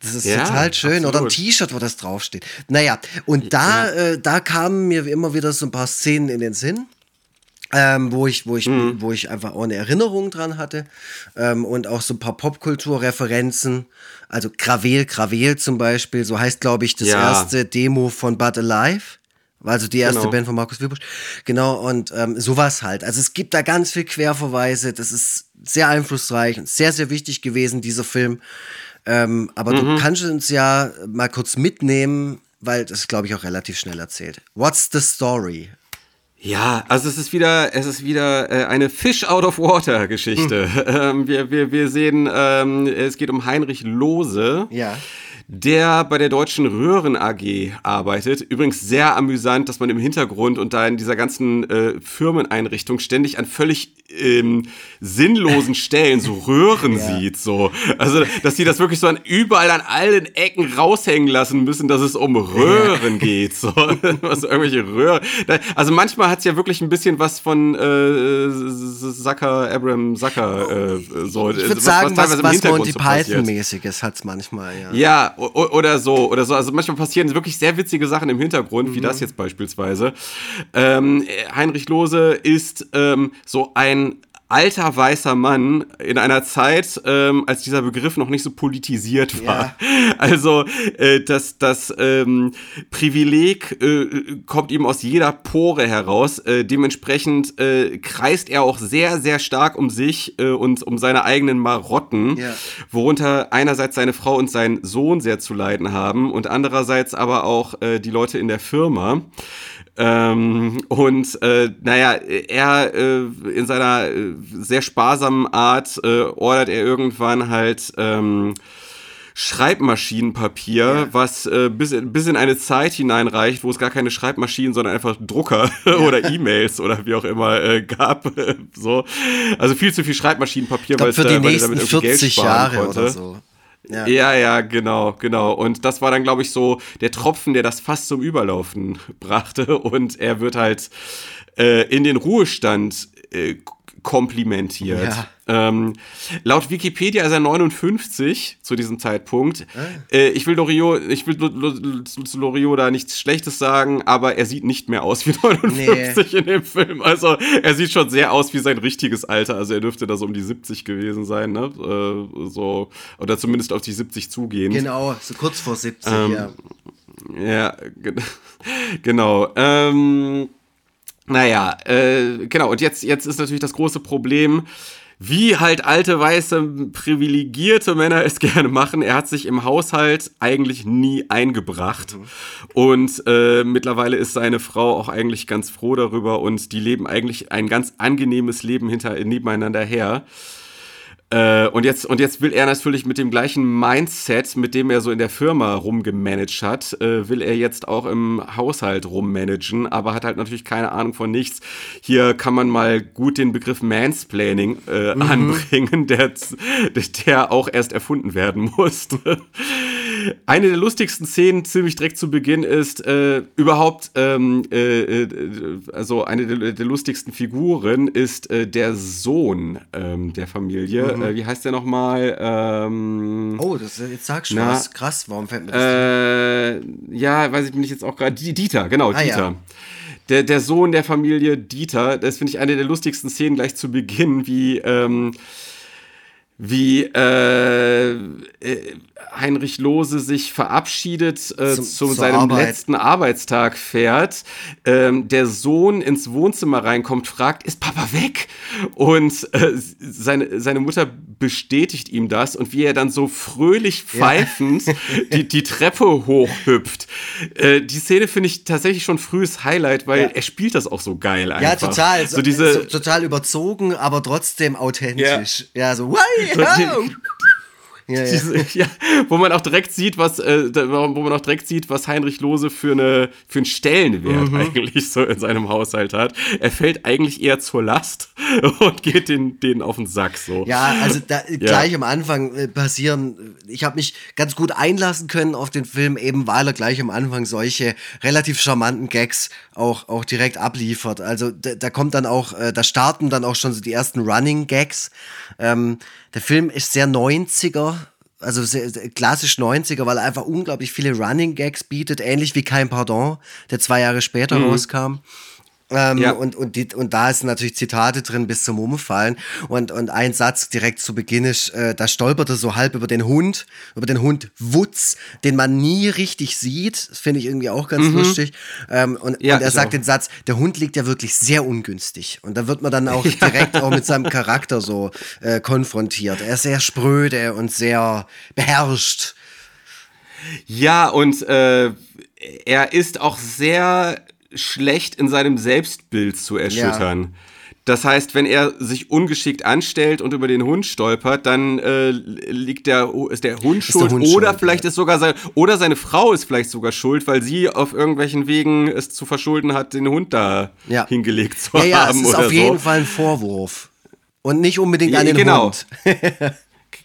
Das ist Ja, total schön. Oder ein absolut. T-Shirt, wo das draufsteht. Naja, und da, äh, da kamen mir immer wieder so ein paar Szenen in den Sinn ähm, wo ich, wo ich, Mhm. wo ich einfach auch eine Erinnerung dran hatte ähm, und auch so ein paar Popkulturreferenzen. Also Gravel, Gravel zum Beispiel, so heißt glaube ich das Ja. erste Demo von But Alive. Also die erste Genau. Band von Markus Wilbusch. Genau, und ähm, sowas halt. Also es gibt da ganz viel Querverweise. Das ist sehr einflussreich und sehr, sehr wichtig gewesen, dieser Film. Ähm, aber Mhm. du kannst uns ja mal kurz mitnehmen, weil das, glaube ich, auch relativ schnell erzählt. What's the story? Ja, also es ist wieder, es ist wieder äh, eine Fish out of water Geschichte. Ähm, wir, wir, wir sehen, ähm, es geht um Heinrich Lose. Ja. Der bei der Deutschen Röhren AG arbeitet. Übrigens sehr amüsant, dass man im Hintergrund und da in dieser ganzen äh, Firmeneinrichtung ständig an völlig ähm, sinnlosen Stellen so Röhren sieht. So. Also, dass die das wirklich so an überall an allen Ecken raushängen lassen müssen, dass es um Röhren geht. So. Was, irgendwelche Röhren. Also manchmal hat es ja wirklich ein bisschen was von äh, Zucker, Abraham Zucker. Äh, so. Ich würde sagen, was, was Hintergrund Monty. Python-mäßiges hat es manchmal, ja. Ja, oder so, oder so. Also manchmal passieren wirklich sehr witzige Sachen im Hintergrund, wie das jetzt beispielsweise. Ähm, Heinrich Lose ist ähm, so ein alter weißer Mann in einer Zeit, ähm, als dieser Begriff noch nicht so politisiert war. Also äh, das, das ähm, Privileg äh, kommt ihm aus jeder Pore heraus. Äh, dementsprechend äh, kreist er auch sehr, sehr stark um sich äh, und um seine eigenen Marotten Ja. worunter einerseits seine Frau und sein Sohn sehr zu leiden haben und andererseits aber auch äh, die Leute in der Firma. Ähm, und äh, naja, er äh, in seiner äh, sehr sparsamen Art äh, ordert er irgendwann halt ähm, Schreibmaschinenpapier, was äh, bis, in- bis in eine Zeit hineinreicht, wo es gar keine Schreibmaschinen, sondern einfach Drucker oder E-Mails oder wie auch immer äh, gab. so. Also viel zu viel Schreibmaschinenpapier, glaube, für es die da- weil nächsten damit irgendwie Geld 40 sparen Jahre konnte. oder so. Ja. Ja, ja, genau, genau. Und das war dann, glaube ich, so der Tropfen, der das fast zum Überlaufen brachte. Und er wird halt äh, in den Ruhestand äh, komplimentiert. Ja. Ähm, laut Wikipedia ist er 59 zu diesem Zeitpunkt. Ah. Äh, ich will Loriot, ich will zu Loriot da nichts Schlechtes sagen, aber er sieht nicht mehr aus wie 59 in dem Film. Also er sieht schon sehr aus wie sein richtiges Alter. Also er dürfte da so um die 70 gewesen sein, ne? Äh, so oder zumindest auf die 70 zugehen. Genau, so kurz vor 70, Ähm, ja. Ja, gen- genau. Ähm, naja, äh, genau. Und jetzt, jetzt ist natürlich das große Problem, wie halt alte, weiße, privilegierte Männer es gerne machen. Er hat sich im Haushalt eigentlich nie eingebracht. Und äh, mittlerweile ist seine Frau auch eigentlich ganz froh darüber und die leben eigentlich ein ganz angenehmes Leben hinter, nebeneinander her. Äh, und, jetzt, und jetzt will er natürlich mit dem gleichen Mindset, mit dem er so in der Firma rumgemanagt hat, äh, will er jetzt auch im Haushalt rummanagen, aber hat halt natürlich keine Ahnung von nichts. Hier kann man mal gut den Begriff Mansplaining äh, anbringen, der, der auch erst erfunden werden musste. Eine der lustigsten Szenen ziemlich direkt zu Beginn ist äh, überhaupt, ähm, äh, äh, also eine der, der lustigsten Figuren ist äh, der Sohn ähm, der Familie. Äh, wie heißt der nochmal? Ähm, Oh, das, jetzt sagst du Na, was. Krass, warum fällt mir das äh, ja, weiß ich bin ich jetzt auch gerade. Die- Dieter, genau, Ah, ja. Dieter. Der, der Sohn der Familie Dieter, das finde ich eine der lustigsten Szenen gleich zu Beginn, wie, ähm, wie äh, äh, Heinrich Lose sich verabschiedet, äh, Zum- zu seinem Arbeit. letzten Arbeitstag fährt, ähm, der Sohn ins Wohnzimmer reinkommt, fragt, ist Papa weg? Und äh, seine, seine Mutter bestätigt ihm das und wie er dann so fröhlich pfeifend die, die Treppe hochhüpft. Äh, die Szene finde ich tatsächlich schon frühes Highlight, weil Ja. er spielt das auch so geil einfach. Ja, total. So diese, so, total überzogen, aber trotzdem authentisch. Ja, so, wow, So die- ja, ja. diese, ja, wo man auch direkt sieht, was, äh, wo man auch direkt sieht, was Heinrich Lose für, eine, für einen Stellenwert Mhm. eigentlich so in seinem Haushalt hat. Er fällt eigentlich eher zur Last und geht den, denen auf den Sack so. Ja, also da, gleich am Anfang äh, passieren, ich habe mich ganz gut einlassen können auf den Film, eben weil er gleich am Anfang solche relativ charmanten Gags auch, auch direkt abliefert. Also da, da kommt dann auch, äh, da starten dann auch schon so die ersten Running Gags. Ähm, der Film ist sehr 90er. Also sehr, sehr klassisch 90er, weil er einfach unglaublich viele Running Gags bietet, ähnlich wie Kein Pardon, der zwei Jahre später rauskam. Ähm, Ja. und, und, die, und da ist natürlich Zitate drin bis zum Umfallen. Und, und ein Satz direkt zu Beginn ist, äh, da stolpert er so halb über den Hund, über den Hund Wutz, den man nie richtig sieht. Das finde ich irgendwie auch ganz lustig. Ähm, und, Ja, und er sagt auch. den Satz, der Hund liegt ja wirklich sehr ungünstig. Und da wird man dann auch direkt auch mit seinem Charakter so äh, konfrontiert. Er ist sehr spröde und sehr beherrscht. Ja, und äh, er ist auch sehr schlecht in seinem Selbstbild zu erschüttern. Das heißt, wenn er sich ungeschickt anstellt und über den Hund stolpert, dann äh, liegt der, ist der Hund der schuld Hund oder schuld, vielleicht ist sogar sein, oder seine Frau ist vielleicht sogar schuld, weil sie auf irgendwelchen Wegen es zu verschulden hat, den Hund da Ja. hingelegt zu Ja, ja, es haben ist auf jeden so. Fall ein Vorwurf. Und nicht unbedingt Ja, an den genau. Hund.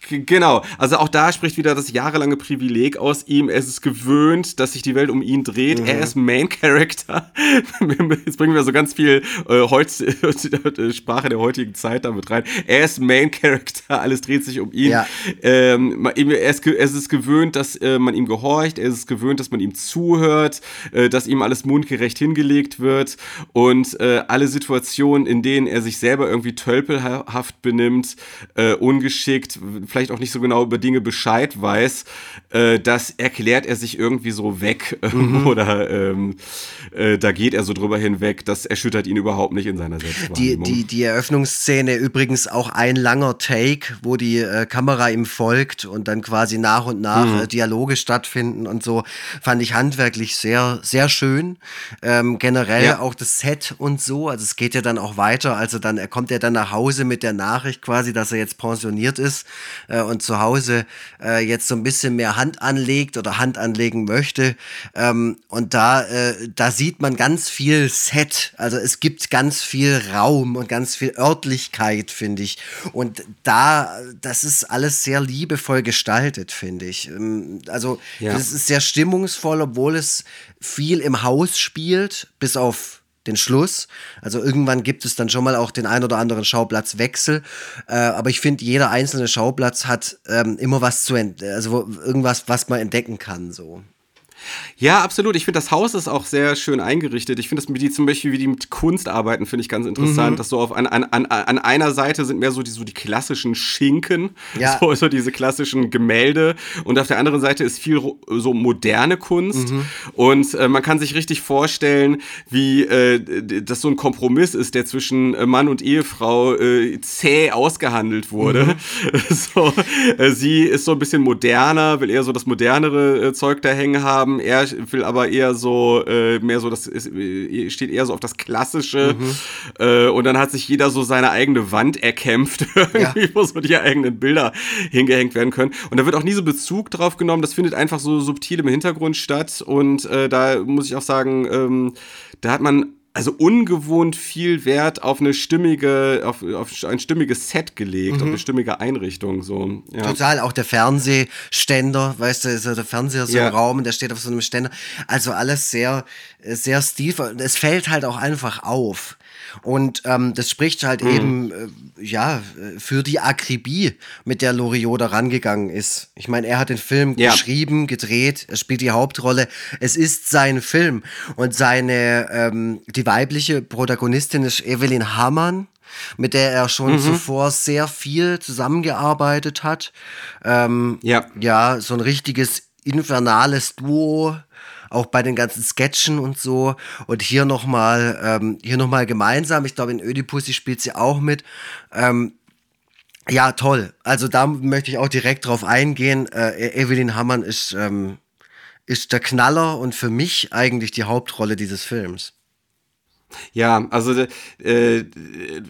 Genau, also auch da spricht wieder das jahrelange Privileg aus ihm. Er ist gewöhnt, dass sich die Welt um ihn dreht. Er ist Main Character. Jetzt bringen wir so ganz viel äh, heut, Sprache der heutigen Zeit damit rein. Er ist Main Character, alles dreht sich um ihn. Ja. Ähm, er, ist, er ist gewöhnt, dass äh, man ihm gehorcht. Er ist gewöhnt, dass man ihm zuhört, äh, dass ihm alles mundgerecht hingelegt wird. Und äh, alle Situationen, in denen er sich selber irgendwie tölpelhaft benimmt, äh, ungeschickt, vielleicht auch nicht so genau über Dinge Bescheid weiß, äh, das erklärt er sich irgendwie so weg ähm, oder ähm, äh, da geht er so drüber hinweg. Das erschüttert ihn überhaupt nicht in seiner Die, Selbstwahrnehmung. die, die Eröffnungsszene übrigens auch ein langer Take, wo die äh, Kamera ihm folgt und dann quasi nach und nach Mhm. äh, Dialoge stattfinden und so, fand ich handwerklich sehr, sehr schön. Ähm, generell Ja. auch das Set und so, also es geht ja dann auch weiter, also dann, er kommt ja dann nach Hause mit der Nachricht quasi, dass er jetzt pensioniert ist äh, und zu Hause äh, jetzt so ein bisschen mehr Hand anlegt oder Hand anlegen möchte. Ähm, und da, äh, da sieht man ganz viel Set. Also es gibt ganz viel Raum und ganz viel Örtlichkeit, finde ich. Und da, das ist alles sehr liebevoll gestaltet, finde ich. Ähm, Also Ja. das ist sehr stimmungsvoll, obwohl es viel im Haus spielt, bis auf den Schluss. Also irgendwann gibt es dann schon mal auch den ein oder anderen Schauplatzwechsel. Äh, aber ich finde, jeder einzelne Schauplatz hat ähm, immer was zu, also wo, irgendwas, was man entdecken kann. So. Ja, absolut. Ich finde, das Haus ist auch sehr schön eingerichtet. Ich finde, das die zum Beispiel, wie die mit Kunst arbeiten, finde ich ganz interessant. Mhm. Dass so auf an, an, an, an einer Seite sind mehr so die, so die klassischen Schinken, ja. so, so diese klassischen Gemälde. Und auf der anderen Seite ist viel so moderne Kunst. Mhm. Und äh, man kann sich richtig vorstellen, wie äh, das so ein Kompromiss ist, der zwischen äh, Mann und Ehefrau äh, zäh ausgehandelt wurde. Mhm. so, äh, sie ist so ein bisschen moderner, will eher so das modernere äh, Zeug da hängen haben haben. Er will aber eher so, äh, mehr so, das ist, äh, steht eher so auf das Klassische. Mhm. Äh, und dann hat sich jeder so seine eigene Wand erkämpft, irgendwie, ja. wo so die eigenen Bilder hingehängt werden können. Und da wird auch nie so Bezug drauf genommen. Das findet einfach so subtil im Hintergrund statt. Und äh, da muss ich auch sagen, ähm, da hat man also ungewohnt viel Wert auf eine stimmige, auf, auf ein stimmiges Set gelegt, mhm. auf eine stimmige Einrichtung. So. Ja. Total, auch der Fernsehständer, weißt du, ist ja der Fernseher so ja. im Raum, der steht auf so einem Ständer. Also alles sehr, sehr stilvoll. Es fällt halt auch einfach auf. Und ähm, das spricht halt mhm. eben äh, ja für die Akribie, mit der Loriot da rangegangen ist. Ich meine, er hat den Film ja. geschrieben, gedreht, er spielt die Hauptrolle. Es ist sein Film und seine ähm, die weibliche Protagonistin ist Evelyn Hamann mit der er schon mhm. zuvor sehr viel zusammengearbeitet hat. Ähm, ja. Ja, so ein richtiges infernales Duo auch bei den ganzen Sketchen und so. Und hier nochmal, ähm, hier nochmal gemeinsam. Ich glaube, in Ödipussy spielt sie auch mit. Ähm, ja, toll. Also da möchte ich auch direkt drauf eingehen. Äh, e-, Evelyn Hamann ist, ähm, ist der Knaller und für mich eigentlich die Hauptrolle dieses Films. Ja, also äh,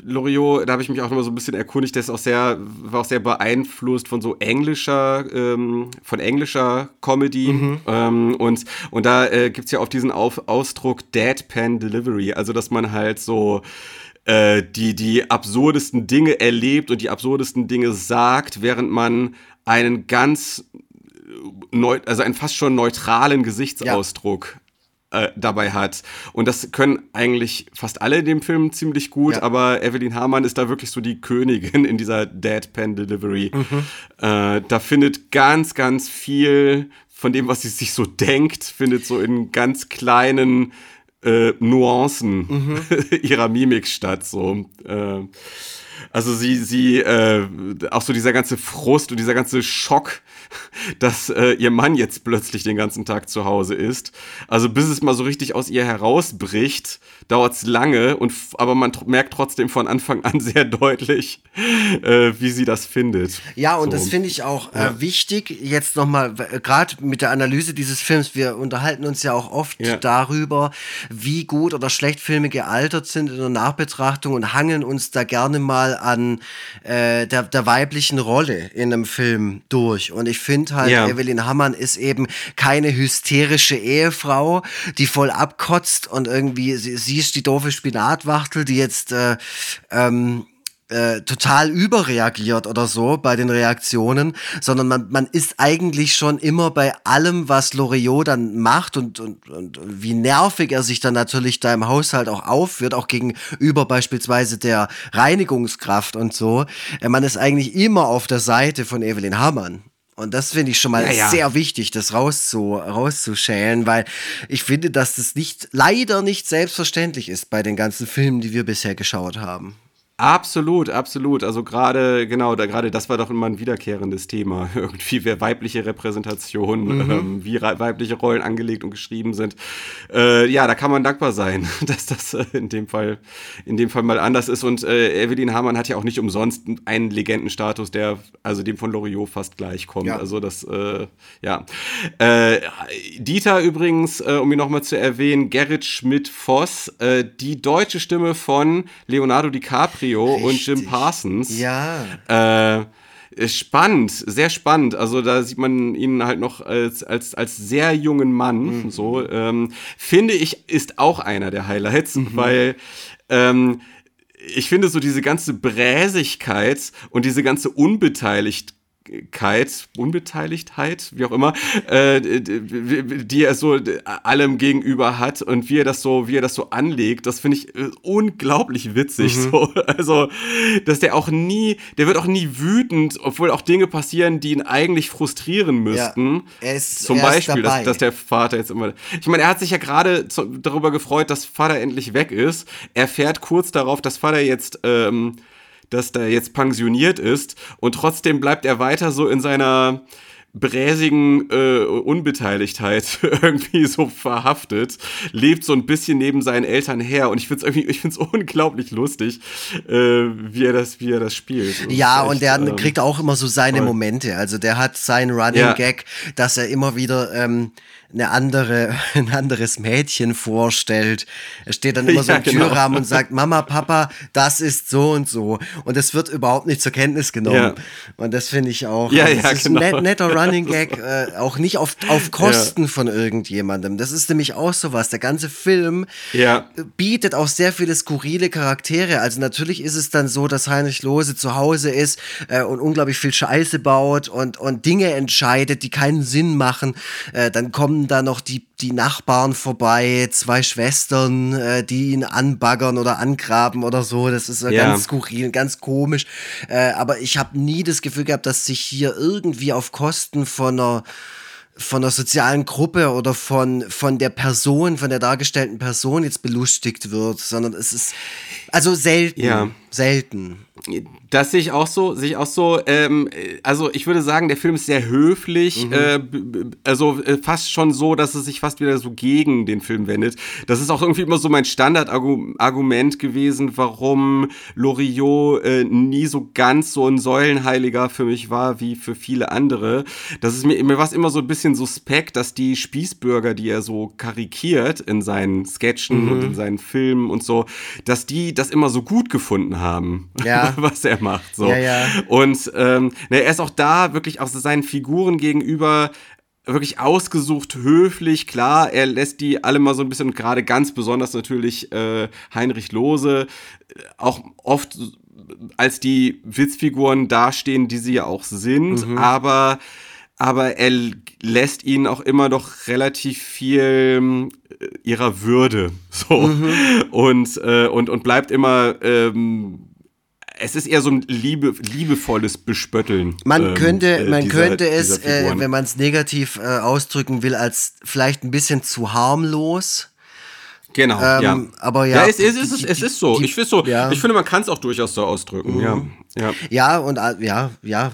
Loriot, da habe ich mich auch immer so ein bisschen erkundigt, der ist auch sehr, war auch sehr beeinflusst von so englischer, ähm, von englischer Comedy. Mhm. Ähm, und, und da äh, gibt es ja auch diesen Auf Ausdruck Deadpan Delivery, also dass man halt so äh, die, die absurdesten Dinge erlebt und die absurdesten Dinge sagt, während man einen ganz neu, also einen fast schon neutralen Gesichtsausdruck äh, dabei hat. Und das können eigentlich fast alle in dem Film ziemlich gut, ja. aber Evelyn Hamann ist da wirklich so die Königin in dieser Deadpan Delivery. Mhm. Äh, da findet ganz, ganz viel von dem, was sie sich so denkt, findet so in ganz kleinen äh, Nuancen mhm. ihrer Mimik statt. So. Äh, also sie, sie, äh, auch so dieser ganze Frust und dieser ganze Schock, dass äh, ihr Mann jetzt plötzlich den ganzen Tag zu Hause ist. Also bis es mal so richtig aus ihr herausbricht, dauert es lange, und, aber man merkt trotzdem von Anfang an sehr deutlich, äh, wie sie das findet. Ja, und so. das finde ich auch äh, wichtig, jetzt nochmal, gerade mit der Analyse dieses Films, wir unterhalten uns ja auch oft ja. darüber, wie gut oder schlecht Filme gealtert sind in der Nachbetrachtung und hangeln uns da gerne mal an äh, der, der weiblichen Rolle in einem Film durch. Und ich finde halt, ja. Evelyn Hamann ist eben keine hysterische Ehefrau, die voll abkotzt und irgendwie, sie, sie ist die doofe Spinatwachtel, die jetzt äh, ähm, äh, total überreagiert oder so bei den Reaktionen, sondern man, man ist eigentlich schon immer bei allem, was Loriot dann macht und, und, und wie nervig er sich dann natürlich da im Haushalt auch aufführt, auch gegenüber beispielsweise der Reinigungskraft und so. Äh, man ist eigentlich immer auf der Seite von Evelyn Hamann. Und das finde ich schon mal ja, ja. sehr wichtig, das rauszu, rauszuschälen, weil ich finde, dass das nicht, leider nicht selbstverständlich ist bei den ganzen Filmen, die wir bisher geschaut haben. Absolut, absolut. Also gerade, genau, da gerade das war doch immer ein wiederkehrendes Thema. Irgendwie wer weibliche Repräsentation, mhm. ähm, wie weibliche Rollen angelegt und geschrieben sind. Äh, ja, da kann man dankbar sein, dass das äh, in dem Fall, in dem Fall mal anders ist. Und äh, Evelyn Hamann hat ja auch nicht umsonst einen Legendenstatus, der also dem von Loriot fast gleich kommt. Ja. Also das, äh, ja. Äh, Dieter übrigens, äh, um ihn nochmal zu erwähnen, Gerrit Schmidt-Voss, die deutsche Stimme von Leonardo DiCaprio DiCaprio Richtig. und Jim Parsons. Ja. Äh, spannend, sehr spannend. Also da sieht man ihn halt noch als, als, als sehr jungen Mann. Mhm. So ähm, finde ich, ist auch einer der Highlights, mhm. weil ähm, ich finde so diese ganze Bräsigkeit und diese ganze Unbeteiligt Unbeteiligtheit, wie auch immer, äh, die er so allem gegenüber hat und wie er das so, wie er das so anlegt, das finde ich äh, unglaublich witzig. Mhm. So. Also, dass der auch nie, der wird auch nie wütend, obwohl auch Dinge passieren, die ihn eigentlich frustrieren müssten. Ja, er ist, Zum er Beispiel, ist dass, dass der Vater jetzt immer. Ich meine, er hat sich ja gerade darüber gefreut, dass Vater endlich weg ist. Er fährt kurz darauf, dass Vater jetzt ähm, dass der jetzt pensioniert ist und trotzdem bleibt er weiter so in seiner bräsigen äh, Unbeteiligtheit irgendwie so verhaftet, lebt so ein bisschen neben seinen Eltern her und ich finde es irgendwie, ich finde es unglaublich lustig, äh, wie er das, wie er das spielt. Und ja, echt, und der ähm, kriegt auch immer so seine voll. Momente. Also der hat seinen Running ja. Gag, dass er immer wieder ähm, eine andere, ein anderes Mädchen vorstellt. Er steht dann immer ja, so im genau. Türrahmen und sagt, Mama, Papa, das ist so und so. Und es wird überhaupt nicht zur Kenntnis genommen. Ja. Und das finde ich auch. Ja, also ja, ist genau. ein net, netter Running Gag, äh, auch nicht auf, auf Kosten von irgendjemandem. Das ist nämlich auch sowas. Der ganze Film bietet auch sehr viele skurrile Charaktere. Also natürlich ist es dann so, dass Heinrich Lose zu Hause ist äh, und unglaublich viel Scheiße baut und, und Dinge entscheidet, die keinen Sinn machen. Äh, dann kommen kommen da noch die, die Nachbarn vorbei, zwei Schwestern, äh, die ihn anbaggern oder angraben oder so. Das ist äh, ja. ganz skurril, ganz komisch. Äh, aber ich habe nie das Gefühl gehabt, dass sich hier irgendwie auf Kosten von einer von einer sozialen Gruppe oder von, von der Person, von der dargestellten Person jetzt belustigt wird, sondern es ist also selten. Ja. Selten. Das sehe ich auch so, sehe ich auch so. Ähm, also ich würde sagen, der Film ist sehr höflich, mhm. äh, also äh, fast schon so, dass es sich fast wieder so gegen den Film wendet. Das ist auch irgendwie immer so mein Standardargument gewesen, warum Loriot äh, nie so ganz so ein Säulenheiliger für mich war wie für viele andere. Das ist mir, mir war immer so ein bisschen suspekt, dass die Spießbürger, die er so karikiert in seinen Sketchen mhm. und in seinen Filmen und so, dass die das immer so gut gefunden haben. Ja. was er macht. So. Ja, ja. Und ähm, ne, er ist auch da wirklich auch seinen Figuren gegenüber wirklich ausgesucht, höflich, klar, er lässt die alle mal so ein bisschen, und gerade ganz besonders natürlich äh, Heinrich Lose, äh, auch oft als die Witzfiguren dastehen, die sie ja auch sind, mhm. aber aber er lässt ihnen auch immer noch relativ viel äh, ihrer Würde so mhm. und, äh, und, und bleibt immer ähm, es ist eher so ein liebe, liebevolles Bespötteln. Man ähm, könnte, äh, man dieser, könnte es, äh, wenn man es negativ äh, ausdrücken will, als vielleicht ein bisschen zu harmlos. Genau, ähm, ja. Aber ja. ja es, es, es, es ist so. Die, ich, so ja. ich finde, man kann es auch durchaus so ausdrücken. Mhm. Ja. Ja. ja, und äh, ja, ja.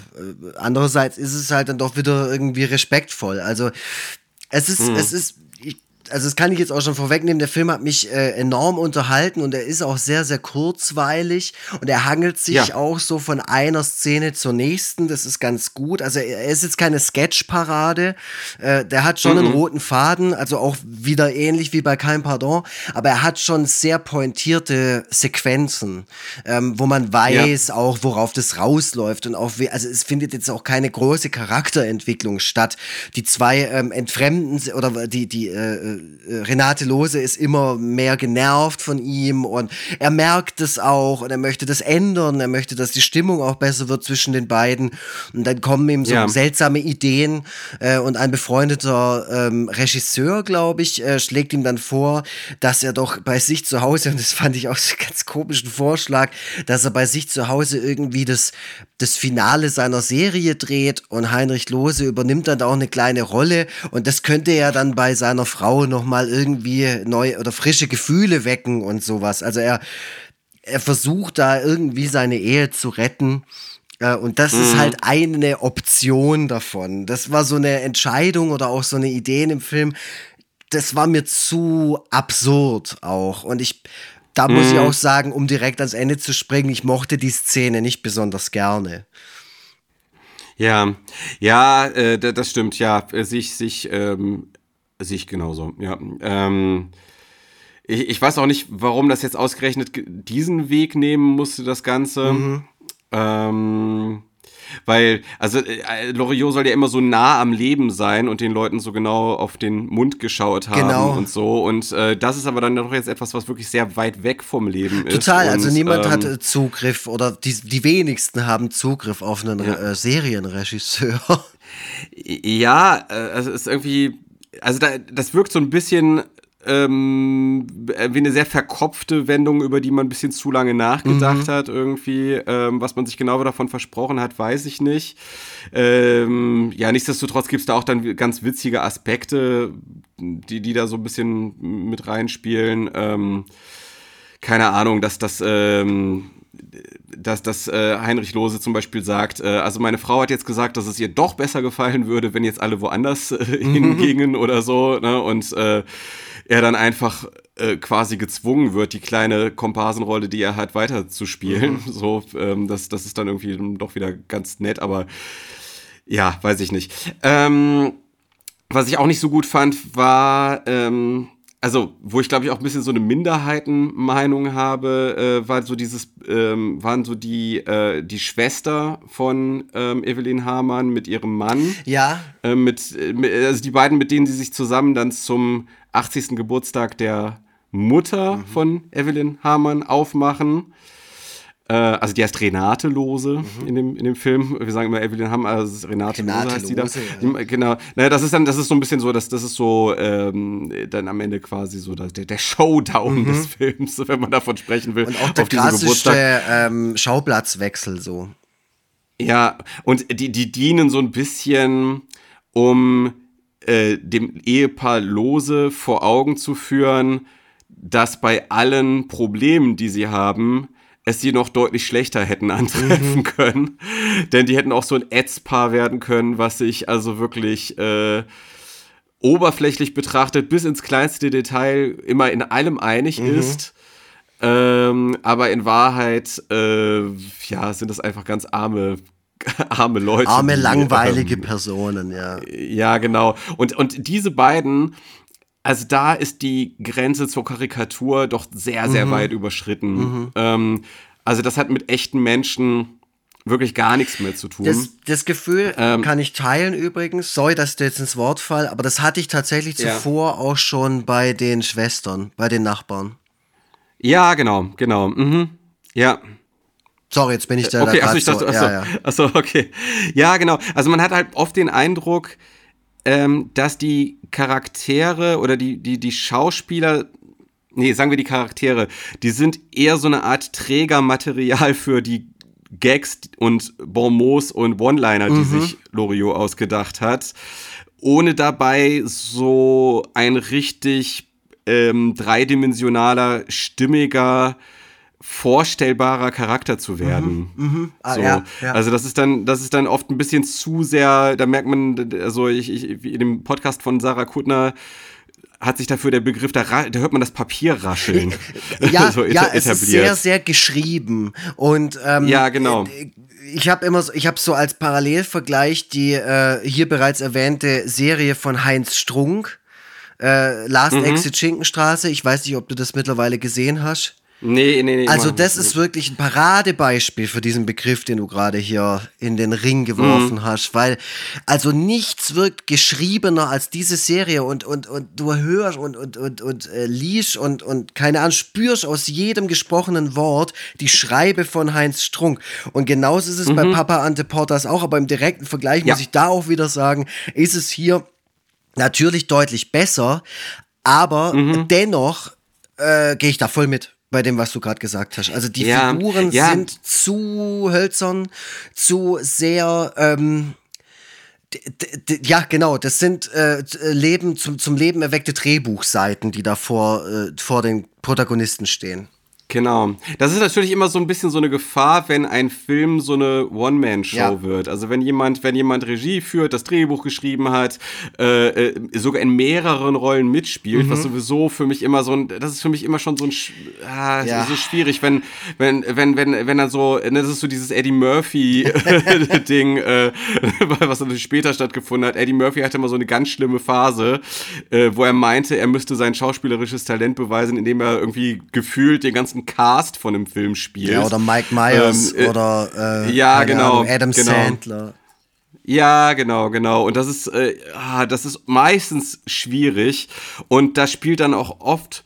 Andererseits ist es halt dann doch wieder irgendwie respektvoll. Also es ist, mhm. es ist also das kann ich jetzt auch schon vorwegnehmen, der Film hat mich äh, enorm unterhalten und er ist auch sehr, sehr kurzweilig und er hangelt sich ja. auch so von einer Szene zur nächsten, das ist ganz gut. Also er ist jetzt keine Sketchparade, äh, der hat schon mhm. einen roten Faden, also auch wieder ähnlich wie bei Kein Pardon, aber er hat schon sehr pointierte Sequenzen, ähm, wo man weiß ja. auch, worauf das rausläuft und auch, also es findet jetzt auch keine große Charakterentwicklung statt. Die zwei ähm, entfremden oder die, die äh, äh, Renate Lose ist immer mehr genervt von ihm und er merkt es auch und er möchte das ändern, er möchte, dass die Stimmung auch besser wird zwischen den beiden und dann kommen ihm so ja. seltsame Ideen äh, und ein befreundeter ähm, Regisseur, glaube ich, äh, schlägt ihm dann vor, dass er doch bei sich zu Hause, und das fand ich auch so einen ganz komischen Vorschlag, dass er bei sich zu Hause irgendwie das, das Finale seiner Serie dreht und Heinrich Lose übernimmt dann auch eine kleine Rolle und das könnte er dann bei seiner Frau nochmal irgendwie neu oder frische Gefühle wecken und sowas. Also er, er versucht da irgendwie seine Ehe zu retten. Äh, und das mhm. ist halt eine Option davon. Das war so eine Entscheidung oder auch so eine Idee dem Film. Das war mir zu absurd auch. Und ich, da muss ich mhm. auch sagen, um direkt ans Ende zu springen, ich mochte die Szene nicht besonders gerne. Ja, ja, äh, das stimmt, ja. Sich, sich ähm, Sehe ich genauso, ja. Ähm, ich, ich, weiß auch nicht, warum das jetzt ausgerechnet diesen Weg nehmen musste, das Ganze. Mhm. Ähm, Weil, also äh, Loriot soll ja immer so nah am Leben sein und den Leuten so genau auf den Mund geschaut haben Genau. und so. Und äh, das ist aber dann doch jetzt etwas, was wirklich sehr weit weg vom Leben ist. Total, also niemand ähm, hat äh, Zugriff oder die, die wenigsten haben Zugriff auf einen äh, Serienregisseur. Ja, äh, also es ist irgendwie, also da, das wirkt so ein bisschen ähm, wie eine sehr verkopfte Wendung, über die man ein bisschen zu lange nachgedacht hat irgendwie. Ähm, was man sich genau davon versprochen hat, weiß ich nicht. Ähm, ja, nichtsdestotrotz gibt es da auch dann ganz witzige Aspekte, die, die da so ein bisschen mit reinspielen. Ähm, keine Ahnung, dass das, ähm, dass das äh, Heinrich Lose zum Beispiel sagt, äh, also meine Frau hat jetzt gesagt, dass es ihr doch besser gefallen würde, wenn jetzt alle woanders äh, hingingen oder so, ne? Und äh, er dann einfach äh, quasi gezwungen wird, die kleine Komparsenrolle, die er hat, weiterzuspielen. So, ähm, das, das ist dann irgendwie doch wieder ganz nett, aber ja, weiß ich nicht. Ähm, was ich auch nicht so gut fand, war, ähm, also, wo ich glaube ich auch ein bisschen so eine Minderheitenmeinung habe, äh, war so dieses, ähm, waren so die, äh, die Schwester von ähm, Evelyn Hamann mit ihrem Mann. Ja, Äh, mit, äh, also die beiden, mit denen sie sich zusammen dann zum 80. Geburtstag der Mutter von Evelyn Hamann aufmachen. Äh, also die heißt Renate Lose in, dem, in dem Film. Wir sagen immer Evelyn Hamann, also Renate, Renate Lose heißt sie da. Ja. Die- Genau. Naja, das ist dann, das ist so ein bisschen so, das, das ist so ähm, dann am Ende quasi so der, der Showdown des Films, wenn man davon sprechen will. Mhm. und auch der krasseste ähm, Schauplatzwechsel so. Ja, und die, die dienen so ein bisschen, um äh, dem Ehepaar Lose vor Augen zu führen, dass bei allen Problemen, die sie haben, es sie noch deutlich schlechter hätten antreffen können. Denn die hätten auch so ein Ätzpaar werden können, was sich also wirklich äh, oberflächlich betrachtet bis ins kleinste Detail immer in allem einig ist. Ähm, aber in Wahrheit, äh, ja, sind das einfach ganz arme, arme Leute. Arme, die, langweilige ähm, Personen, ja. ja, genau. Und, und diese beiden, also da ist die Grenze zur Karikatur doch sehr, sehr Mhm. weit überschritten. Ähm, also das hat mit echten Menschen wirklich gar nichts mehr zu tun. Das, das Gefühl Ähm. kann ich teilen übrigens. Sorry, dass du jetzt ins Wort fall, aber das hatte ich tatsächlich Ja. zuvor auch schon bei den Schwestern, bei den Nachbarn. ja, genau, genau. Mhm. Ja. Sorry, jetzt bin ich da, Okay, da achso, ich dachte, so, achso, ja, ja. achso, okay. Ja, genau. Also man hat halt oft den Eindruck, ähm, dass die Charaktere oder die, die, die Schauspieler, nee, sagen wir die Charaktere, die sind eher so eine Art Trägermaterial für die Gags und Bonmots und One-Liner, die sich Loriot ausgedacht hat, ohne dabei so ein richtig ähm, dreidimensionaler, stimmiger, vorstellbarer Charakter zu werden. Ah, so. ja, ja. Also das ist dann, das ist dann oft ein bisschen zu sehr, da merkt man, also ich, ich wie in dem Podcast von Sarah Kuttner hat sich dafür der Begriff, da, da hört man das Papier rascheln. Ja, so ja, es ist sehr, sehr geschrieben. Und ähm, Ja, genau. ich habe immer so, ich habe so als Parallelvergleich die äh, hier bereits erwähnte Serie von Heinz Strunk, äh, Last Mhm. Exit Schinkenstraße. Ich weiß nicht, ob du das mittlerweile gesehen hast. Nee, nee, nee. Also das ist wirklich ein Paradebeispiel für diesen Begriff, den du gerade hier in den Ring geworfen Mhm. hast, weil also nichts wirkt geschriebener als diese Serie und und und du hörst und und und und äh, liest und und keine Ahnung spürst aus jedem gesprochenen Wort die Schreibe von Heinz Strunk und genauso ist es bei Papa Ante Portas auch, aber im direkten Vergleich Mhm. Ja. muss ich da auch wieder sagen, ist es hier natürlich deutlich besser, aber Mhm. dennoch äh, gehe ich da voll mit bei dem, was du gerade gesagt hast. Also die Ja, Figuren ja. sind zu hölzern, zu sehr. Ähm, ja, genau, das sind äh, äh, Leben zum, zum Leben erweckte Drehbuchseiten, die da vor, äh, vor den Protagonisten stehen. Genau. Das ist natürlich immer so ein bisschen so eine Gefahr, wenn ein Film so eine One-Man-Show Ja. wird. Also wenn jemand, wenn jemand Regie führt, das Drehbuch geschrieben hat, äh, äh, sogar in mehreren Rollen mitspielt, Mhm. was sowieso für mich immer so ein, das ist für mich immer schon so ein, ah, Ja. so schwierig, wenn, wenn, wenn, wenn, wenn dann so, ne, das ist so dieses Eddie Murphy-Ding, äh, was natürlich später stattgefunden hat. Eddie Murphy hatte immer so eine ganz schlimme Phase, äh, wo er meinte, er müsste sein schauspielerisches Talent beweisen, indem er irgendwie gefühlt den ganzen ersten Cast von einem Film spielt. Ja, oder Mike Myers Ähm, äh, oder äh, ja, genau, Ahnung, Adam genau. Sandler. Ja, genau, genau. Und das ist, äh, ah, das ist meistens schwierig. Und da spielt dann auch oft,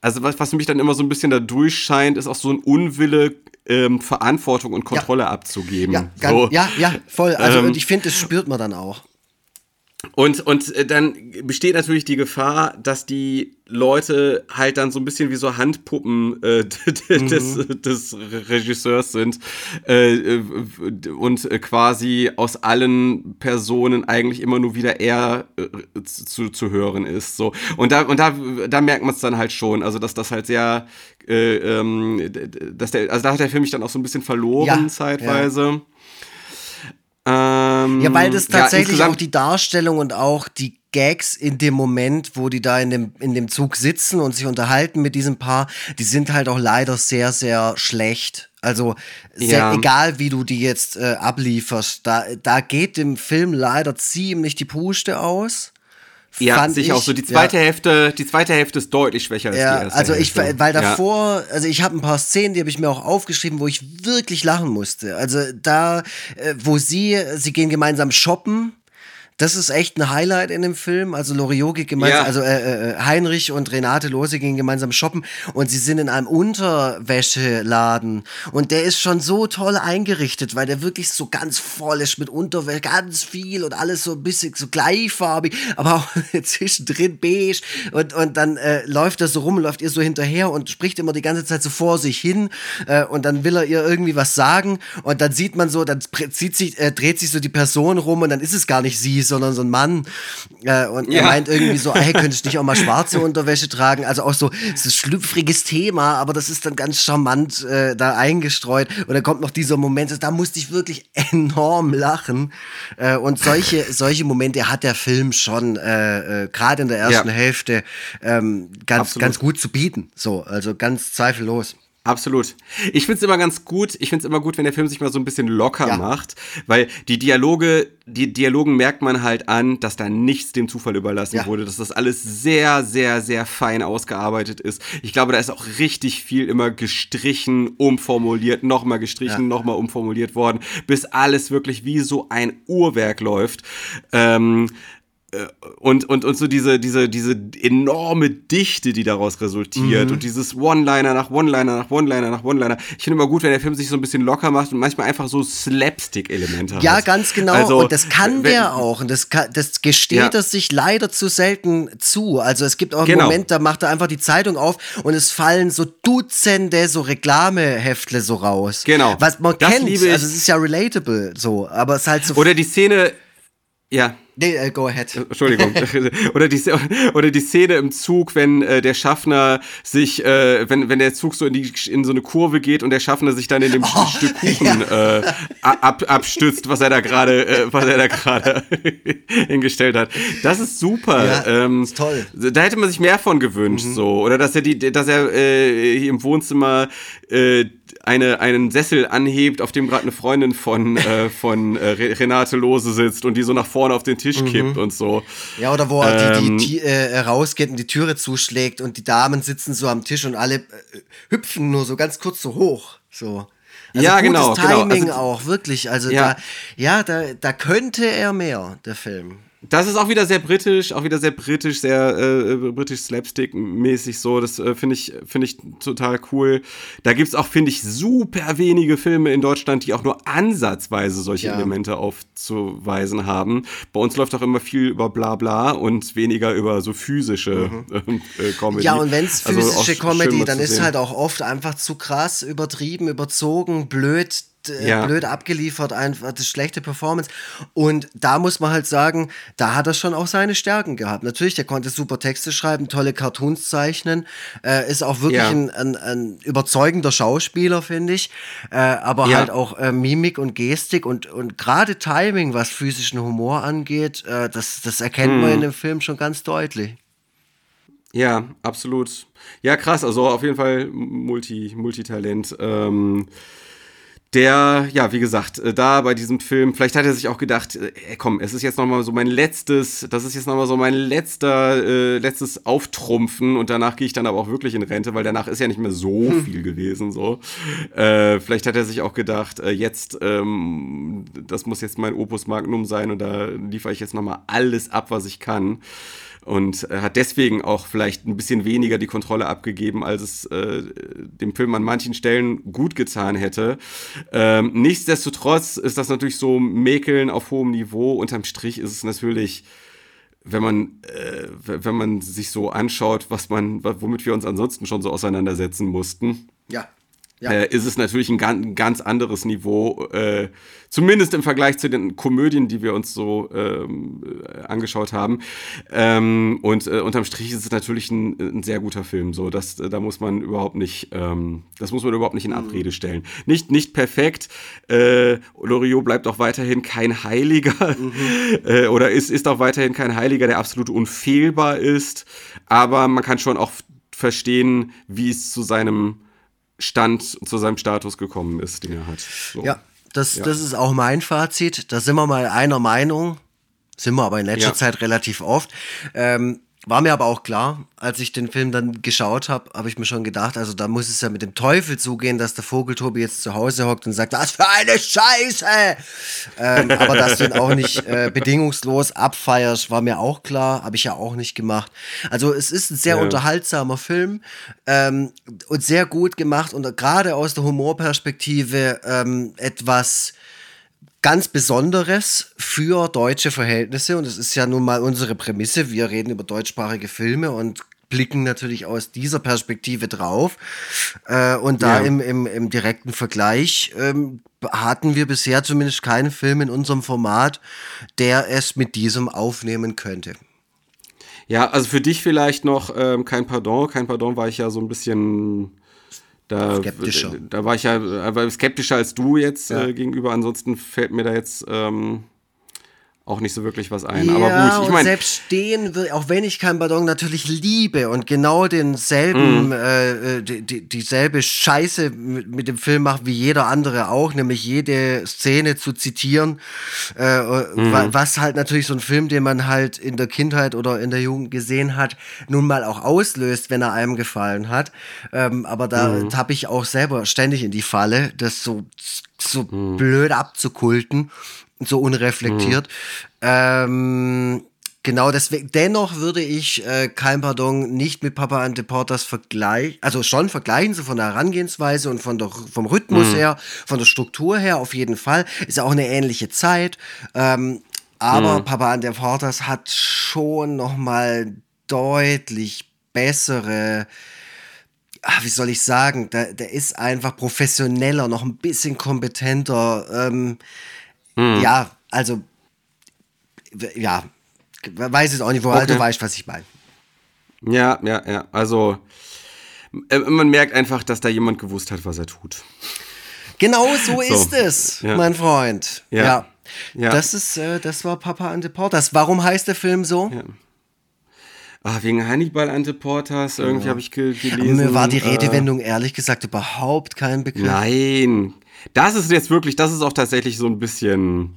also was, was mich dann immer so ein bisschen da durchscheint, ist auch so ein Unwille, ähm, Verantwortung und Kontrolle abzugeben. Ja, ganz, so. ja, ja, voll. Also Ähm, und ich finde, das spürt man dann auch. Und, und äh, dann besteht natürlich die Gefahr, dass die Leute halt dann so ein bisschen wie so Handpuppen äh, des, des Regisseurs sind äh, und quasi aus allen Personen eigentlich immer nur wieder er äh, zu, zu hören ist. So. Und da, und da, da merkt man es dann halt schon, also dass das halt sehr, äh, ähm, dass der, also da hat der Film mich dann auch so ein bisschen verloren Ja, zeitweise. Ähm, Ja, weil das ja, tatsächlich insgesamt- auch die Darstellung und auch die Gags in dem Moment, wo die da in dem, in dem Zug sitzen und sich unterhalten mit diesem Paar, die sind halt auch leider sehr, sehr schlecht. Also sehr, Ja. egal, wie du die jetzt äh, ablieferst, da, da geht dem Film leider ziemlich die Puste aus. Ja, Fand sicher ich. auch so. Die zweite Ja. Hälfte, die zweite Hälfte ist deutlich schwächer als die Ja, erste also ich, Hälfte. weil Ja. davor, also ich habe ein paar Szenen, die habe ich mir auch aufgeschrieben, wo ich wirklich lachen musste. Also da, äh, wo sie, sie gehen gemeinsam shoppen. Das ist echt ein Highlight in dem Film. Also Loriot geht gemeinsam, Ja. also äh, äh, Heinrich und Renate Lose gehen gemeinsam shoppen und sie sind in einem Unterwäscheladen und der ist schon so toll eingerichtet, weil der wirklich so ganz voll ist mit Unterwäsche, ganz viel und alles so ein bisschen so gleichfarbig, aber auch zwischendrin beige und, und dann äh, läuft er so rum, läuft ihr so hinterher und spricht immer die ganze Zeit so vor sich hin äh, und dann will er ihr irgendwie was sagen und dann sieht man so, dann zieht sich, äh, dreht sich so die Person rum und dann ist es gar nicht sie, sondern so ein Mann äh, und er Ja. meint irgendwie so, hey, könntest du nicht auch mal schwarze Unterwäsche tragen? Also auch so, es ist ein schlüpfriges Thema, aber das ist dann ganz charmant äh, da eingestreut und dann kommt noch dieser Moment, da musste ich wirklich enorm lachen äh, und solche, solche Momente hat der Film schon äh, äh, gerade in der ersten Ja. Hälfte ähm, ganz, Absolut. ganz gut zu bieten, so, also ganz zweifellos. Absolut. Ich find's immer ganz gut, ich find's immer gut, wenn der Film sich mal so ein bisschen locker Ja. macht, weil die Dialoge, die Dialogen merkt man halt an, dass da nichts dem Zufall überlassen Ja. wurde, dass das alles sehr, sehr, sehr fein ausgearbeitet ist. Ich glaube, da ist auch richtig viel immer gestrichen, umformuliert, nochmal gestrichen, Ja. nochmal umformuliert worden, bis alles wirklich wie so ein Uhrwerk läuft. Ähm, und, und, und so diese, diese, diese enorme Dichte, die daraus resultiert Mhm. und dieses One-Liner nach One-Liner nach One-Liner nach One-Liner. Ich finde immer gut, wenn der Film sich so ein bisschen locker macht und manchmal einfach so Slapstick-Elemente hat. Ja, ganz genau. Also, und das kann wenn- der auch. Und das, kann, das gesteht Ja. er sich leider zu selten zu. Also es gibt auch einen Genau. Moment, da macht er einfach die Zeitung auf und es fallen so Dutzende so Reklameheftle so raus. Genau. Was man Das kennt. Also es ist ja relatable so. Aber es ist halt so. Oder die Szene, ja, nee, äh, go ahead. Entschuldigung. oder, die, oder die Szene im Zug, wenn äh, der Schaffner sich, äh, wenn, wenn der Zug so in, die, in so eine Kurve geht und der Schaffner sich dann in dem Oh, Stück Kuchen äh, ab, abstützt, was er da gerade, äh, was er da gerade hingestellt hat. Das ist super. Ja, ähm, ist toll. Da hätte man sich mehr von gewünscht, so. Oder dass er die, dass er äh, hier im Wohnzimmer äh, eine, einen Sessel anhebt, auf dem gerade eine Freundin von, äh, von äh, Re- Renate Lose sitzt und die so nach vorne auf den Tisch kippt und so. Ja, oder wo er Ähm, die, die, die äh, rausgeht und die Türe zuschlägt und die Damen sitzen so am Tisch und alle äh, hüpfen nur so ganz kurz so hoch. So. Also Ja, genau, genau. Timing Also- auch, wirklich. Also Ja. da, ja, da, da könnte er mehr, der Film. Das ist auch wieder sehr britisch, auch wieder sehr britisch, sehr äh, britisch Slapstick-mäßig so. Das äh, finde ich, finde ich total cool. Da gibt's auch, finde ich, super wenige Filme in Deutschland, die auch nur ansatzweise solche Ja. Elemente aufzuweisen haben. Bei uns läuft auch immer viel über Blabla und weniger über so physische äh, Comedy. Mhm. Ja, und wenn es Also physische sch- Comedy, dann ist halt auch oft einfach zu krass, übertrieben, überzogen, blöd, äh, Ja. blöd abgeliefert, einfach das schlechte Performance. Und da muss man halt sagen, da hat er schon auch seine Stärken gehabt. Natürlich, der konnte super Texte schreiben, tolle Cartoons zeichnen, äh, ist auch wirklich Ja. ein, ein, ein überzeugender Schauspieler, finde ich. Äh, aber Ja. halt auch äh, Mimik und Gestik und, und gerade Timing, was physischen Humor angeht, äh, das, das erkennt Hm. man in dem Film schon ganz deutlich. Ja, absolut. Ja, krass. Also auf jeden Fall Multi, Multitalent. Ähm, der, ja, wie gesagt, äh, da bei diesem Film, vielleicht hat er sich auch gedacht, äh, ey, komm, es ist jetzt nochmal so mein letztes, das ist jetzt nochmal so mein letzter, äh, letztes Auftrumpfen und danach gehe ich dann aber auch wirklich in Rente, weil danach ist ja nicht mehr so Hm. viel gewesen, so. Äh, vielleicht hat er sich auch gedacht, äh, jetzt, ähm, das muss jetzt mein Opus Magnum sein und da liefere ich jetzt nochmal alles ab, was ich kann und hat deswegen auch vielleicht ein bisschen weniger die Kontrolle abgegeben, als es äh, dem Film an manchen Stellen gut getan hätte. Ähm, nichtsdestotrotz ist das natürlich so Mäkeln auf hohem Niveau. Unterm Strich ist es natürlich wenn man, äh, wenn man sich so anschaut, was man, womit wir uns ansonsten schon so auseinandersetzen mussten, Ja. Ja. äh, ist es natürlich ein ganz, ein ganz anderes Niveau, äh, zumindest im Vergleich zu den Komödien, die wir uns so ähm, äh, angeschaut haben. Ähm, und äh, unterm Strich ist es natürlich ein, ein sehr guter Film. So, das, äh, da muss man überhaupt nicht, ähm, das muss man überhaupt nicht in Abrede stellen. Nicht, nicht perfekt. Äh, Loriot bleibt auch weiterhin kein Heiliger äh, oder ist, ist auch weiterhin kein Heiliger, der absolut unfehlbar ist. Aber man kann schon auch verstehen, wie es zu seinem Stand, zu seinem Status gekommen ist, den er hat. So. Ja, das, das ist auch mein Fazit. Da sind wir mal einer Meinung. Sind wir aber in letzter Ja. Zeit relativ oft. Ähm, war mir aber auch klar, als ich den Film dann geschaut habe, habe ich mir schon gedacht, also da muss es ja mit dem Teufel zugehen, dass der Vogeltobi jetzt zu Hause hockt und sagt, was für eine Scheiße! ähm, aber dass du ihn auch nicht äh, bedingungslos abfeierst, war mir auch klar, habe ich ja auch nicht gemacht. Also es ist ein sehr Ja. unterhaltsamer Film ähm, und sehr gut gemacht und gerade aus der Humorperspektive ähm, etwas ganz Besonderes für deutsche Verhältnisse. Und es ist ja nun mal unsere Prämisse. Wir reden über deutschsprachige Filme und blicken natürlich aus dieser Perspektive drauf. Äh, und da Ja. im, im, im direkten Vergleich ähm, hatten wir bisher zumindest keinen Film in unserem Format, der es mit diesem aufnehmen könnte. Ja, also für dich vielleicht noch ähm, kein Pardon. Kein Pardon war ich ja so ein bisschen da, Skeptischer. Da war ich ja aber skeptischer als du jetzt Ja. äh, gegenüber. Ansonsten fällt mir da jetzt ähm, auch nicht so wirklich was ein. ja, aber gut, ich meine, selbst stehen will, auch wenn ich kein Ballon natürlich liebe und genau denselben, Mhm. äh, die, die, dieselbe Scheiße mit, mit dem Film macht wie jeder andere auch, nämlich jede Szene zu zitieren, äh, wa- was halt natürlich so ein Film, den man halt in der Kindheit oder in der Jugend gesehen hat, nun mal auch auslöst, wenn er einem gefallen hat. Ähm, aber da Mhm. tappe ich auch selber ständig in die Falle, das so, so Mhm. blöd abzukulten so unreflektiert. Ähm, genau deswegen, dennoch würde ich äh, Kein Pardon nicht mit Papa Ante Portas vergleichen, also schon vergleichen, so von der Herangehensweise und von der, vom Rhythmus her, von der Struktur her auf jeden Fall. Ist ja auch eine ähnliche Zeit. Ähm, aber Papa Ante Portas hat schon noch mal deutlich bessere ah, wie soll ich sagen, der, der ist einfach professioneller, noch ein bisschen kompetenter. Ähm, Ja, also, ja, weiß es auch nicht, woher Okay. du weißt, was ich meine. ja, ja, ja. Also äh, man merkt einfach, dass da jemand gewusst hat, was er tut. Genau so, ist es, ja. mein Freund. Ja. Ja. Ja. Das ist, äh, das war Papa Portas. Warum heißt der Film so? Ah, wegen Hannibal Anteportas, irgendwie habe ich ge Aber gelesen. mir war die äh, Redewendung ehrlich gesagt überhaupt kein Begriff. Nein, das ist jetzt wirklich, das ist auch tatsächlich so ein bisschen,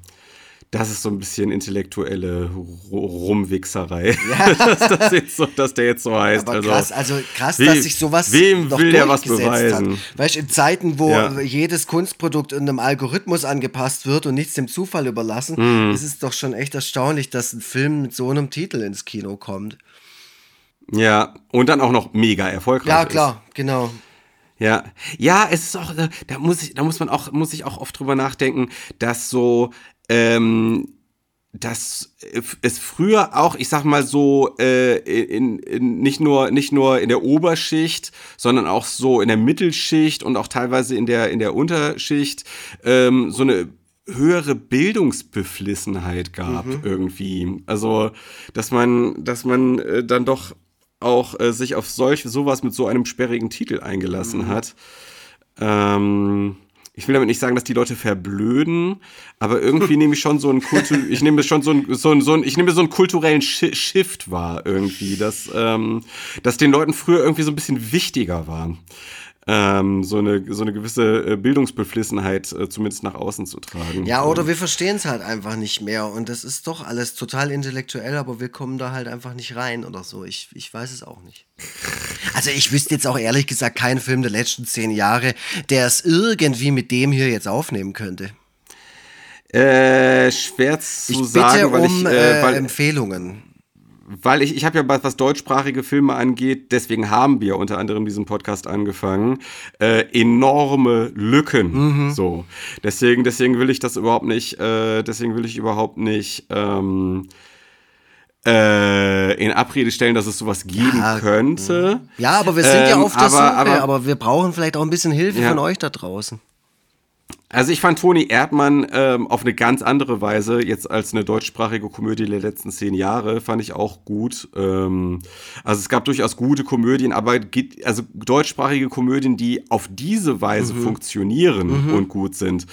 das ist so ein bisschen intellektuelle Ru- Rumwichserei, dass, das jetzt so, dass der jetzt so heißt. Aber also, krass, also krass, we- dass sich sowas wem noch will der was beweisen? hat. Weißt du, in Zeiten, wo Ja. jedes Kunstprodukt in einem Algorithmus angepasst wird und nichts dem Zufall überlassen, Mhm. ist es doch schon echt erstaunlich, dass ein Film mit so einem Titel ins Kino kommt. Ja, und dann auch noch mega erfolgreich. Ja, ist. klar, genau. Ja, ja, es ist auch, äh, da muss ich, da muss man auch, muss ich auch oft drüber nachdenken, dass so, ähm, dass es früher auch, ich sag mal so, äh, in, in, nicht nur nicht nur in der Oberschicht, sondern auch so in der Mittelschicht und auch teilweise in der in der Unterschicht ähm, so eine höhere Bildungsbeflissenheit gab irgendwie. Also, dass man, dass man äh, dann doch auch äh, sich auf solch sowas mit so einem sperrigen Titel eingelassen hat. Ähm, ich will damit nicht sagen, dass die Leute verblöden, aber irgendwie nehme ich schon so einen Kultu ich nehme schon so einen, so einen, so einen, ich nehme so einen kulturellen Shi Shift wahr irgendwie, dass, ähm, dass den Leuten früher irgendwie so ein bisschen wichtiger war. Ähm, so, eine, so eine gewisse äh, Bildungsbeflissenheit äh, zumindest nach außen zu tragen. Ja, oder wir verstehen es halt einfach nicht mehr und das ist doch alles total intellektuell, aber wir kommen da halt einfach nicht rein oder so. Ich, ich weiß es auch nicht. Also ich wüsste jetzt auch ehrlich gesagt keinen Film der letzten zehn Jahre, der es irgendwie mit dem hier jetzt aufnehmen könnte. Äh, schwer zu Ich bitte sagen, weil um ich, äh, äh, weil, Empfehlungen. Weil ich, ich habe ja was, was deutschsprachige Filme angeht, deswegen haben wir unter anderem diesen Podcast angefangen, äh, enorme Lücken. So, deswegen, deswegen will ich das überhaupt nicht, äh, deswegen will ich überhaupt nicht ähm, äh, in Abrede stellen, dass es sowas geben Ja, könnte. Ja, aber wir sind ja Ähm, auf der aber- Suche, aber- aber, wir brauchen vielleicht auch ein bisschen Hilfe Ja. von euch da draußen. Also ich fand Toni Erdmann ähm, auf eine ganz andere Weise, jetzt als eine deutschsprachige Komödie der letzten zehn Jahre, fand ich auch gut. Ähm, also es gab durchaus gute Komödien, aber geht- also deutschsprachige Komödien, die auf diese Weise Mhm. funktionieren und gut sind,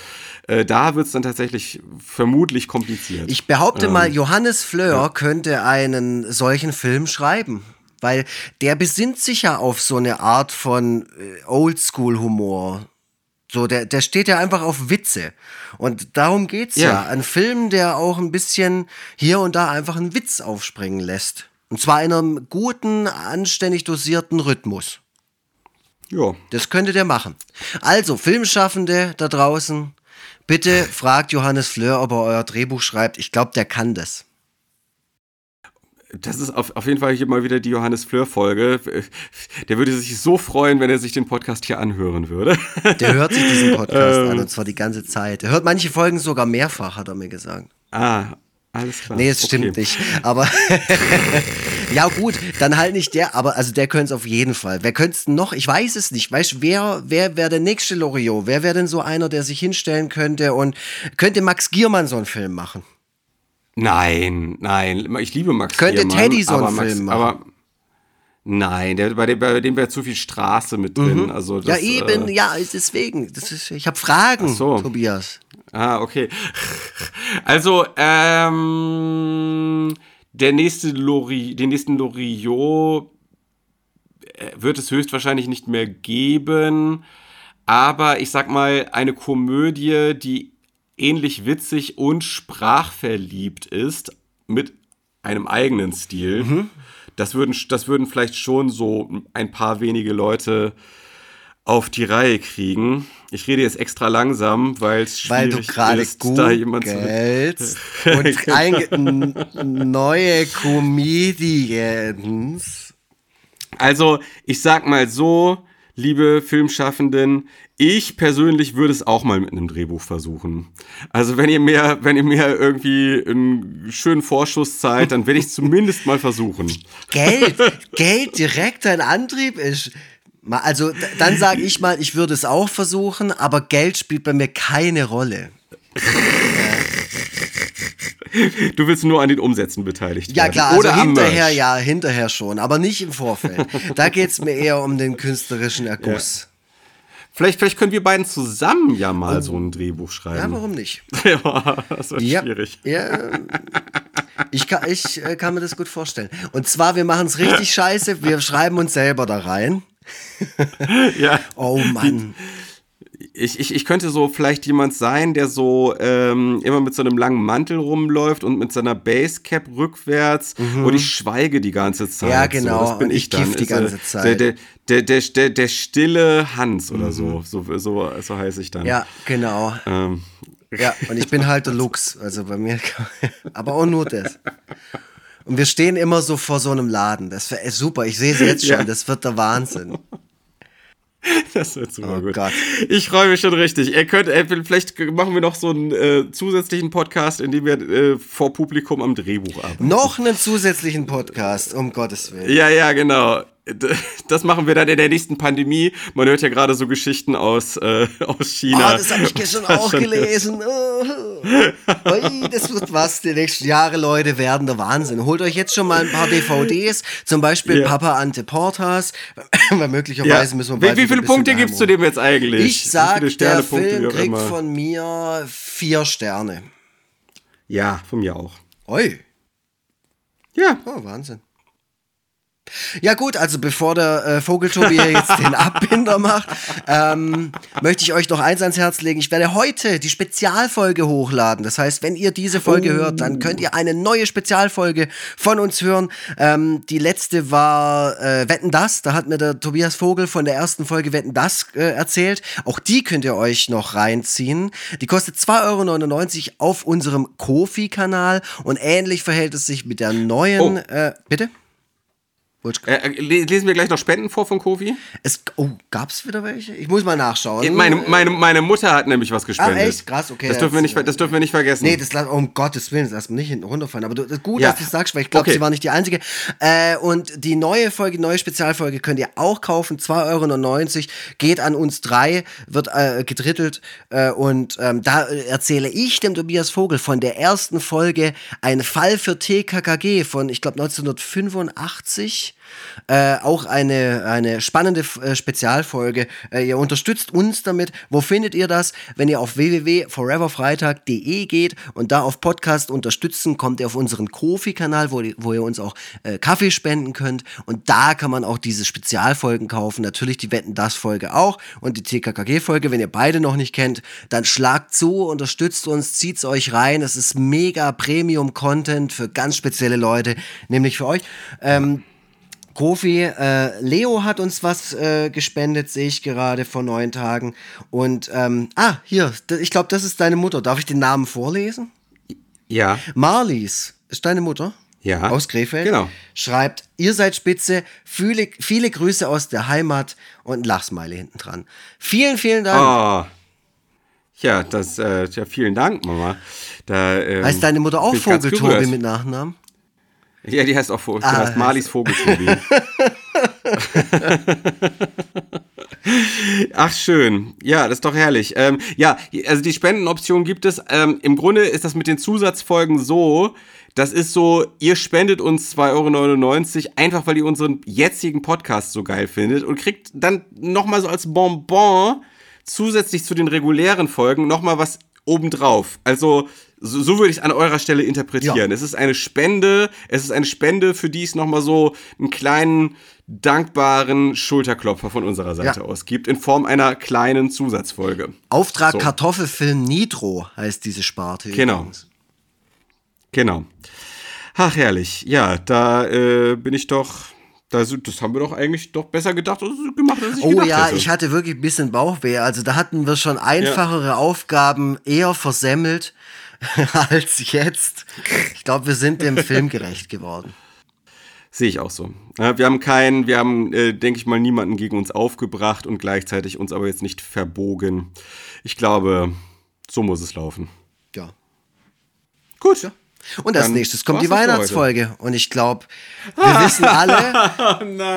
äh, da wird es dann tatsächlich vermutlich kompliziert. Ich behaupte mal, Johannes Fleur könnte einen solchen Film schreiben. Weil der besinnt sich ja auf so eine Art von äh, Oldschool-Humor. So, der, der steht ja einfach auf Witze. Und darum geht's ja. Ja. Ein Film, der auch ein bisschen hier und da einfach einen Witz aufspringen lässt. Und zwar in einem guten, anständig dosierten Rhythmus. ja. Das könnte der machen. Also, Filmschaffende da draußen, bitte fragt Johannes Fleur, ob er euer Drehbuch schreibt. Ich glaube, der kann das. Das ist auf, auf jeden Fall hier mal wieder die Johannes Fleur-Folge. Der würde sich so freuen, wenn er sich den Podcast hier anhören würde. Der hört sich diesen Podcast Ähm. an und zwar die ganze Zeit. Er hört manche Folgen sogar mehrfach, hat er mir gesagt. ah, alles klar. Nee, es stimmt Okay. nicht. Aber ja, gut, dann halt nicht der, aber also der könnte es auf jeden Fall. Wer könnte es noch? Ich weiß es nicht. Weißt du, wer, wer wäre der nächste Loriot? Wer wäre denn so einer, der sich hinstellen könnte und könnte Max Giermann so einen Film machen? Nein, nein, ich liebe Max Könnte Giermann, Teddy so einen aber Max, Film machen? Aber nein, der, bei dem, bei dem wäre zu viel Straße mit drin. Also Mhm. ja, das, eben, Äh, ja, deswegen. Das ist, ich habe Fragen, so. Tobias. ah, okay. Also, ähm, der nächste Lori, den nächsten Loriot äh, wird es höchstwahrscheinlich nicht mehr geben. Aber ich sag mal, eine Komödie, die ähnlich witzig und sprachverliebt ist, mit einem eigenen Stil. Das, würden, das würden vielleicht schon so ein paar wenige Leute auf die Reihe kriegen. Ich rede jetzt extra langsam, weil es Weil du schwierig gerade ist, da jemand zu... und einge n- neue Comedians. Also, ich sag mal so, liebe Filmschaffenden, ich persönlich würde es auch mal mit einem Drehbuch versuchen. Also, wenn ihr mir, wenn ihr mir irgendwie einen schönen Vorschuss zahlt, dann werde ich es zumindest mal versuchen. Geld, Geld direkt ein Antrieb ist. Also dann sage ich mal, ich würde es auch versuchen, aber Geld spielt bei mir keine Rolle. Du willst nur an den Umsätzen beteiligt Ja werden. klar, also Oder hinterher ja, hinterher schon, aber nicht im Vorfeld. Da geht es mir eher um den künstlerischen Erguss. Vielleicht, vielleicht können wir beiden zusammen ja mal so ein Drehbuch Ja, schreiben. warum nicht? Ja, das wird Ja, schwierig. ja ich, kann, ich äh, kann mir das gut vorstellen. Und zwar, wir machen es richtig scheiße, wir schreiben uns selber da rein. Ja. Oh Mann. Ich, ich, ich könnte so vielleicht jemand sein, der so ähm, immer mit so einem langen Mantel rumläuft und mit seiner Basecap rückwärts und ich schweige die ganze Zeit. Mhm. Ja, genau, So, das bin und ich, ich dann. die äh, ganze Der, Zeit. der, der, der, der, der stille Hans oder so. So, so. so heiße ich dann. Mhm. Ja, genau. Ähm, Ja, und ich bin halt der Lux. Also bei mir, aber auch nur das. Und wir stehen immer so vor so einem Laden. Das wäre super. Ich sehe es jetzt schon. Ja. Das wird der Wahnsinn. das wird super Oh gut. Gott. Ich freue mich schon richtig. Ihr könnt, äh, vielleicht machen wir noch so einen äh, zusätzlichen Podcast, in dem wir äh, vor Publikum am Drehbuch arbeiten. Noch einen zusätzlichen Podcast, um Gottes Willen. Ja, ja, genau. Das machen wir dann in der nächsten Pandemie. Man hört ja gerade so Geschichten aus, äh, aus Oh, China. das habe ich gestern auch gelesen. Oh. Das wird was. Die nächsten Jahre, Leute, werden der Wahnsinn. Holt euch jetzt schon mal ein paar DVDs, zum Beispiel Ja. Papa Ante Portas. Weil Ja. möglicherweise müssen wir wie, bald wie wieder viele Punkte geheim gibst du dem jetzt eigentlich? Ich Wie sag, viele der Film wie kriegt von mir vier Sterne. Ja, von mir auch. Ui, Ja, oh, Wahnsinn. Ja gut, also bevor der äh, Vogeltobi jetzt den Abbinder macht, ähm, möchte ich euch noch eins ans Herz legen. Ich werde heute die Spezialfolge hochladen. Das heißt, wenn ihr diese Folge Oh. hört, dann könnt ihr eine neue Spezialfolge von uns hören. Ähm, die letzte war äh, Wetten das. Da hat mir der Tobias Vogel von der ersten Folge Wetten das äh, erzählt. Auch die könnt ihr euch noch reinziehen. Die kostet 2,99 Euro auf unserem Kofi-Kanal und ähnlich verhält es sich mit der neuen. Oh. Äh, bitte? Äh, äh, le- lesen wir gleich noch Spenden vor von Kofi? Es, oh, gab's wieder welche? Ich muss mal nachschauen. Meine, meine, meine Mutter hat nämlich was gespendet. Ah, echt? Krass, okay, Das dürfen, wir nicht, das dürfen wir nicht vergessen. Nee, das lass- um Gottes Willen, das lass mich nicht hinten runterfallen. Aber du, das ist gut, Ja. dass du das sagst, weil ich glaube, Okay. sie war nicht die einzige. Äh, und die neue Folge, neue Spezialfolge könnt ihr auch kaufen. 2,99 Euro. Geht an uns drei, wird äh, gedrittelt. Äh, und ähm, da äh, erzähle ich dem Tobias Vogel von der ersten Folge Ein Fall für TKKG von, ich glaube, 1985. Äh, auch eine, eine spannende äh, Spezialfolge. Äh, ihr unterstützt uns damit. Wo findet ihr das? Wenn ihr auf www.foreverfreitag.de geht und da auf Podcast unterstützen, kommt ihr auf unseren Kofi-Kanal, wo, wo ihr uns auch äh, Kaffee spenden könnt. Und da kann man auch diese Spezialfolgen kaufen. Natürlich die Wetten das Folge auch und die TKKG-Folge. Wenn ihr beide noch nicht kennt, dann schlagt zu, unterstützt uns, zieht's euch rein. Es ist mega Premium-Content für ganz spezielle Leute, nämlich für euch. Ähm, Kofi, äh, Leo hat uns was äh, gespendet, sehe ich gerade vor neun Tagen. Und, ähm, ah, hier, ich glaube, das ist deine Mutter. Darf ich den Namen vorlesen? Ja. Marlies, ist deine Mutter? Ja. Aus Krefeld? Genau. Schreibt, ihr seid spitze, viele, viele Grüße aus der Heimat und ein Lachsmiley hinten dran. Vielen, vielen Dank. Oh. Ja, das, äh, ja, vielen Dank, Mama. Da, ähm, heißt deine Mutter auch Vogeltobi mit Nachnamen? Ja, die heißt auch Vogel. Ah, heißt Marlies Vogeltobi. Ach, schön. Ja, das ist doch herrlich. Ähm, ja, also die Spendenoption gibt es. Ähm, Im Grunde ist das mit den Zusatzfolgen so, das ist so, ihr spendet uns 2,99 Euro, einfach weil ihr unseren jetzigen Podcast so geil findet und kriegt dann nochmal so als Bonbon zusätzlich zu den regulären Folgen nochmal was obendrauf. Also so, so würde ich es an eurer Stelle interpretieren. Ja. Es ist eine Spende, es ist eine Spende, für die es nochmal so einen kleinen, dankbaren Schulterklopfer von unserer Seite Ja. aus gibt, in Form einer kleinen Zusatzfolge. Auftrag So. Kartoffelfilm Nitro heißt diese Sparte. Genau. übrigens. Genau. Ach, herrlich. Ja, da äh, bin ich doch. Das, das haben wir doch eigentlich doch besser gedacht, als, gemacht, als ich Oh gedacht ja, hätte. ich hatte wirklich ein bisschen Bauchweh. Also da hatten wir schon einfachere Aufgaben eher versemmelt als jetzt. Ich glaube, wir sind dem Film gerecht geworden. Sehe ich auch so. Ja, wir haben keinen, wir haben, äh, denke ich mal, niemanden gegen uns aufgebracht und gleichzeitig uns aber jetzt nicht verbogen. Ich glaube, so muss es laufen. Ja. Gut. Und als Dann nächstes kommt die Weihnachtsfolge. Und ich glaube, wir wissen alle,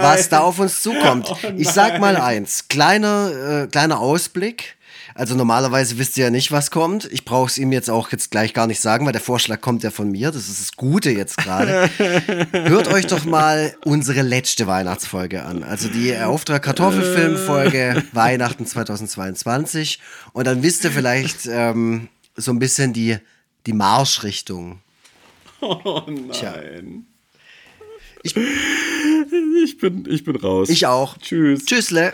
was da auf uns zukommt. ich sag mal eins: kleiner, äh, kleiner Ausblick. Also normalerweise wisst ihr ja nicht, was kommt. Ich brauche es ihm jetzt auch jetzt gleich gar nicht sagen, weil der Vorschlag kommt ja von mir. Das ist das Gute jetzt gerade. Hört euch doch mal unsere letzte Weihnachtsfolge an. Also die Auftrag Kartoffelfilm-Folge Weihnachten 2022. Und dann wisst ihr vielleicht ähm, so ein bisschen die, die Marschrichtung. Oh Tja. nein. Ich, Ich bin, ich bin raus. ich auch. Tschüss. Tschüssle.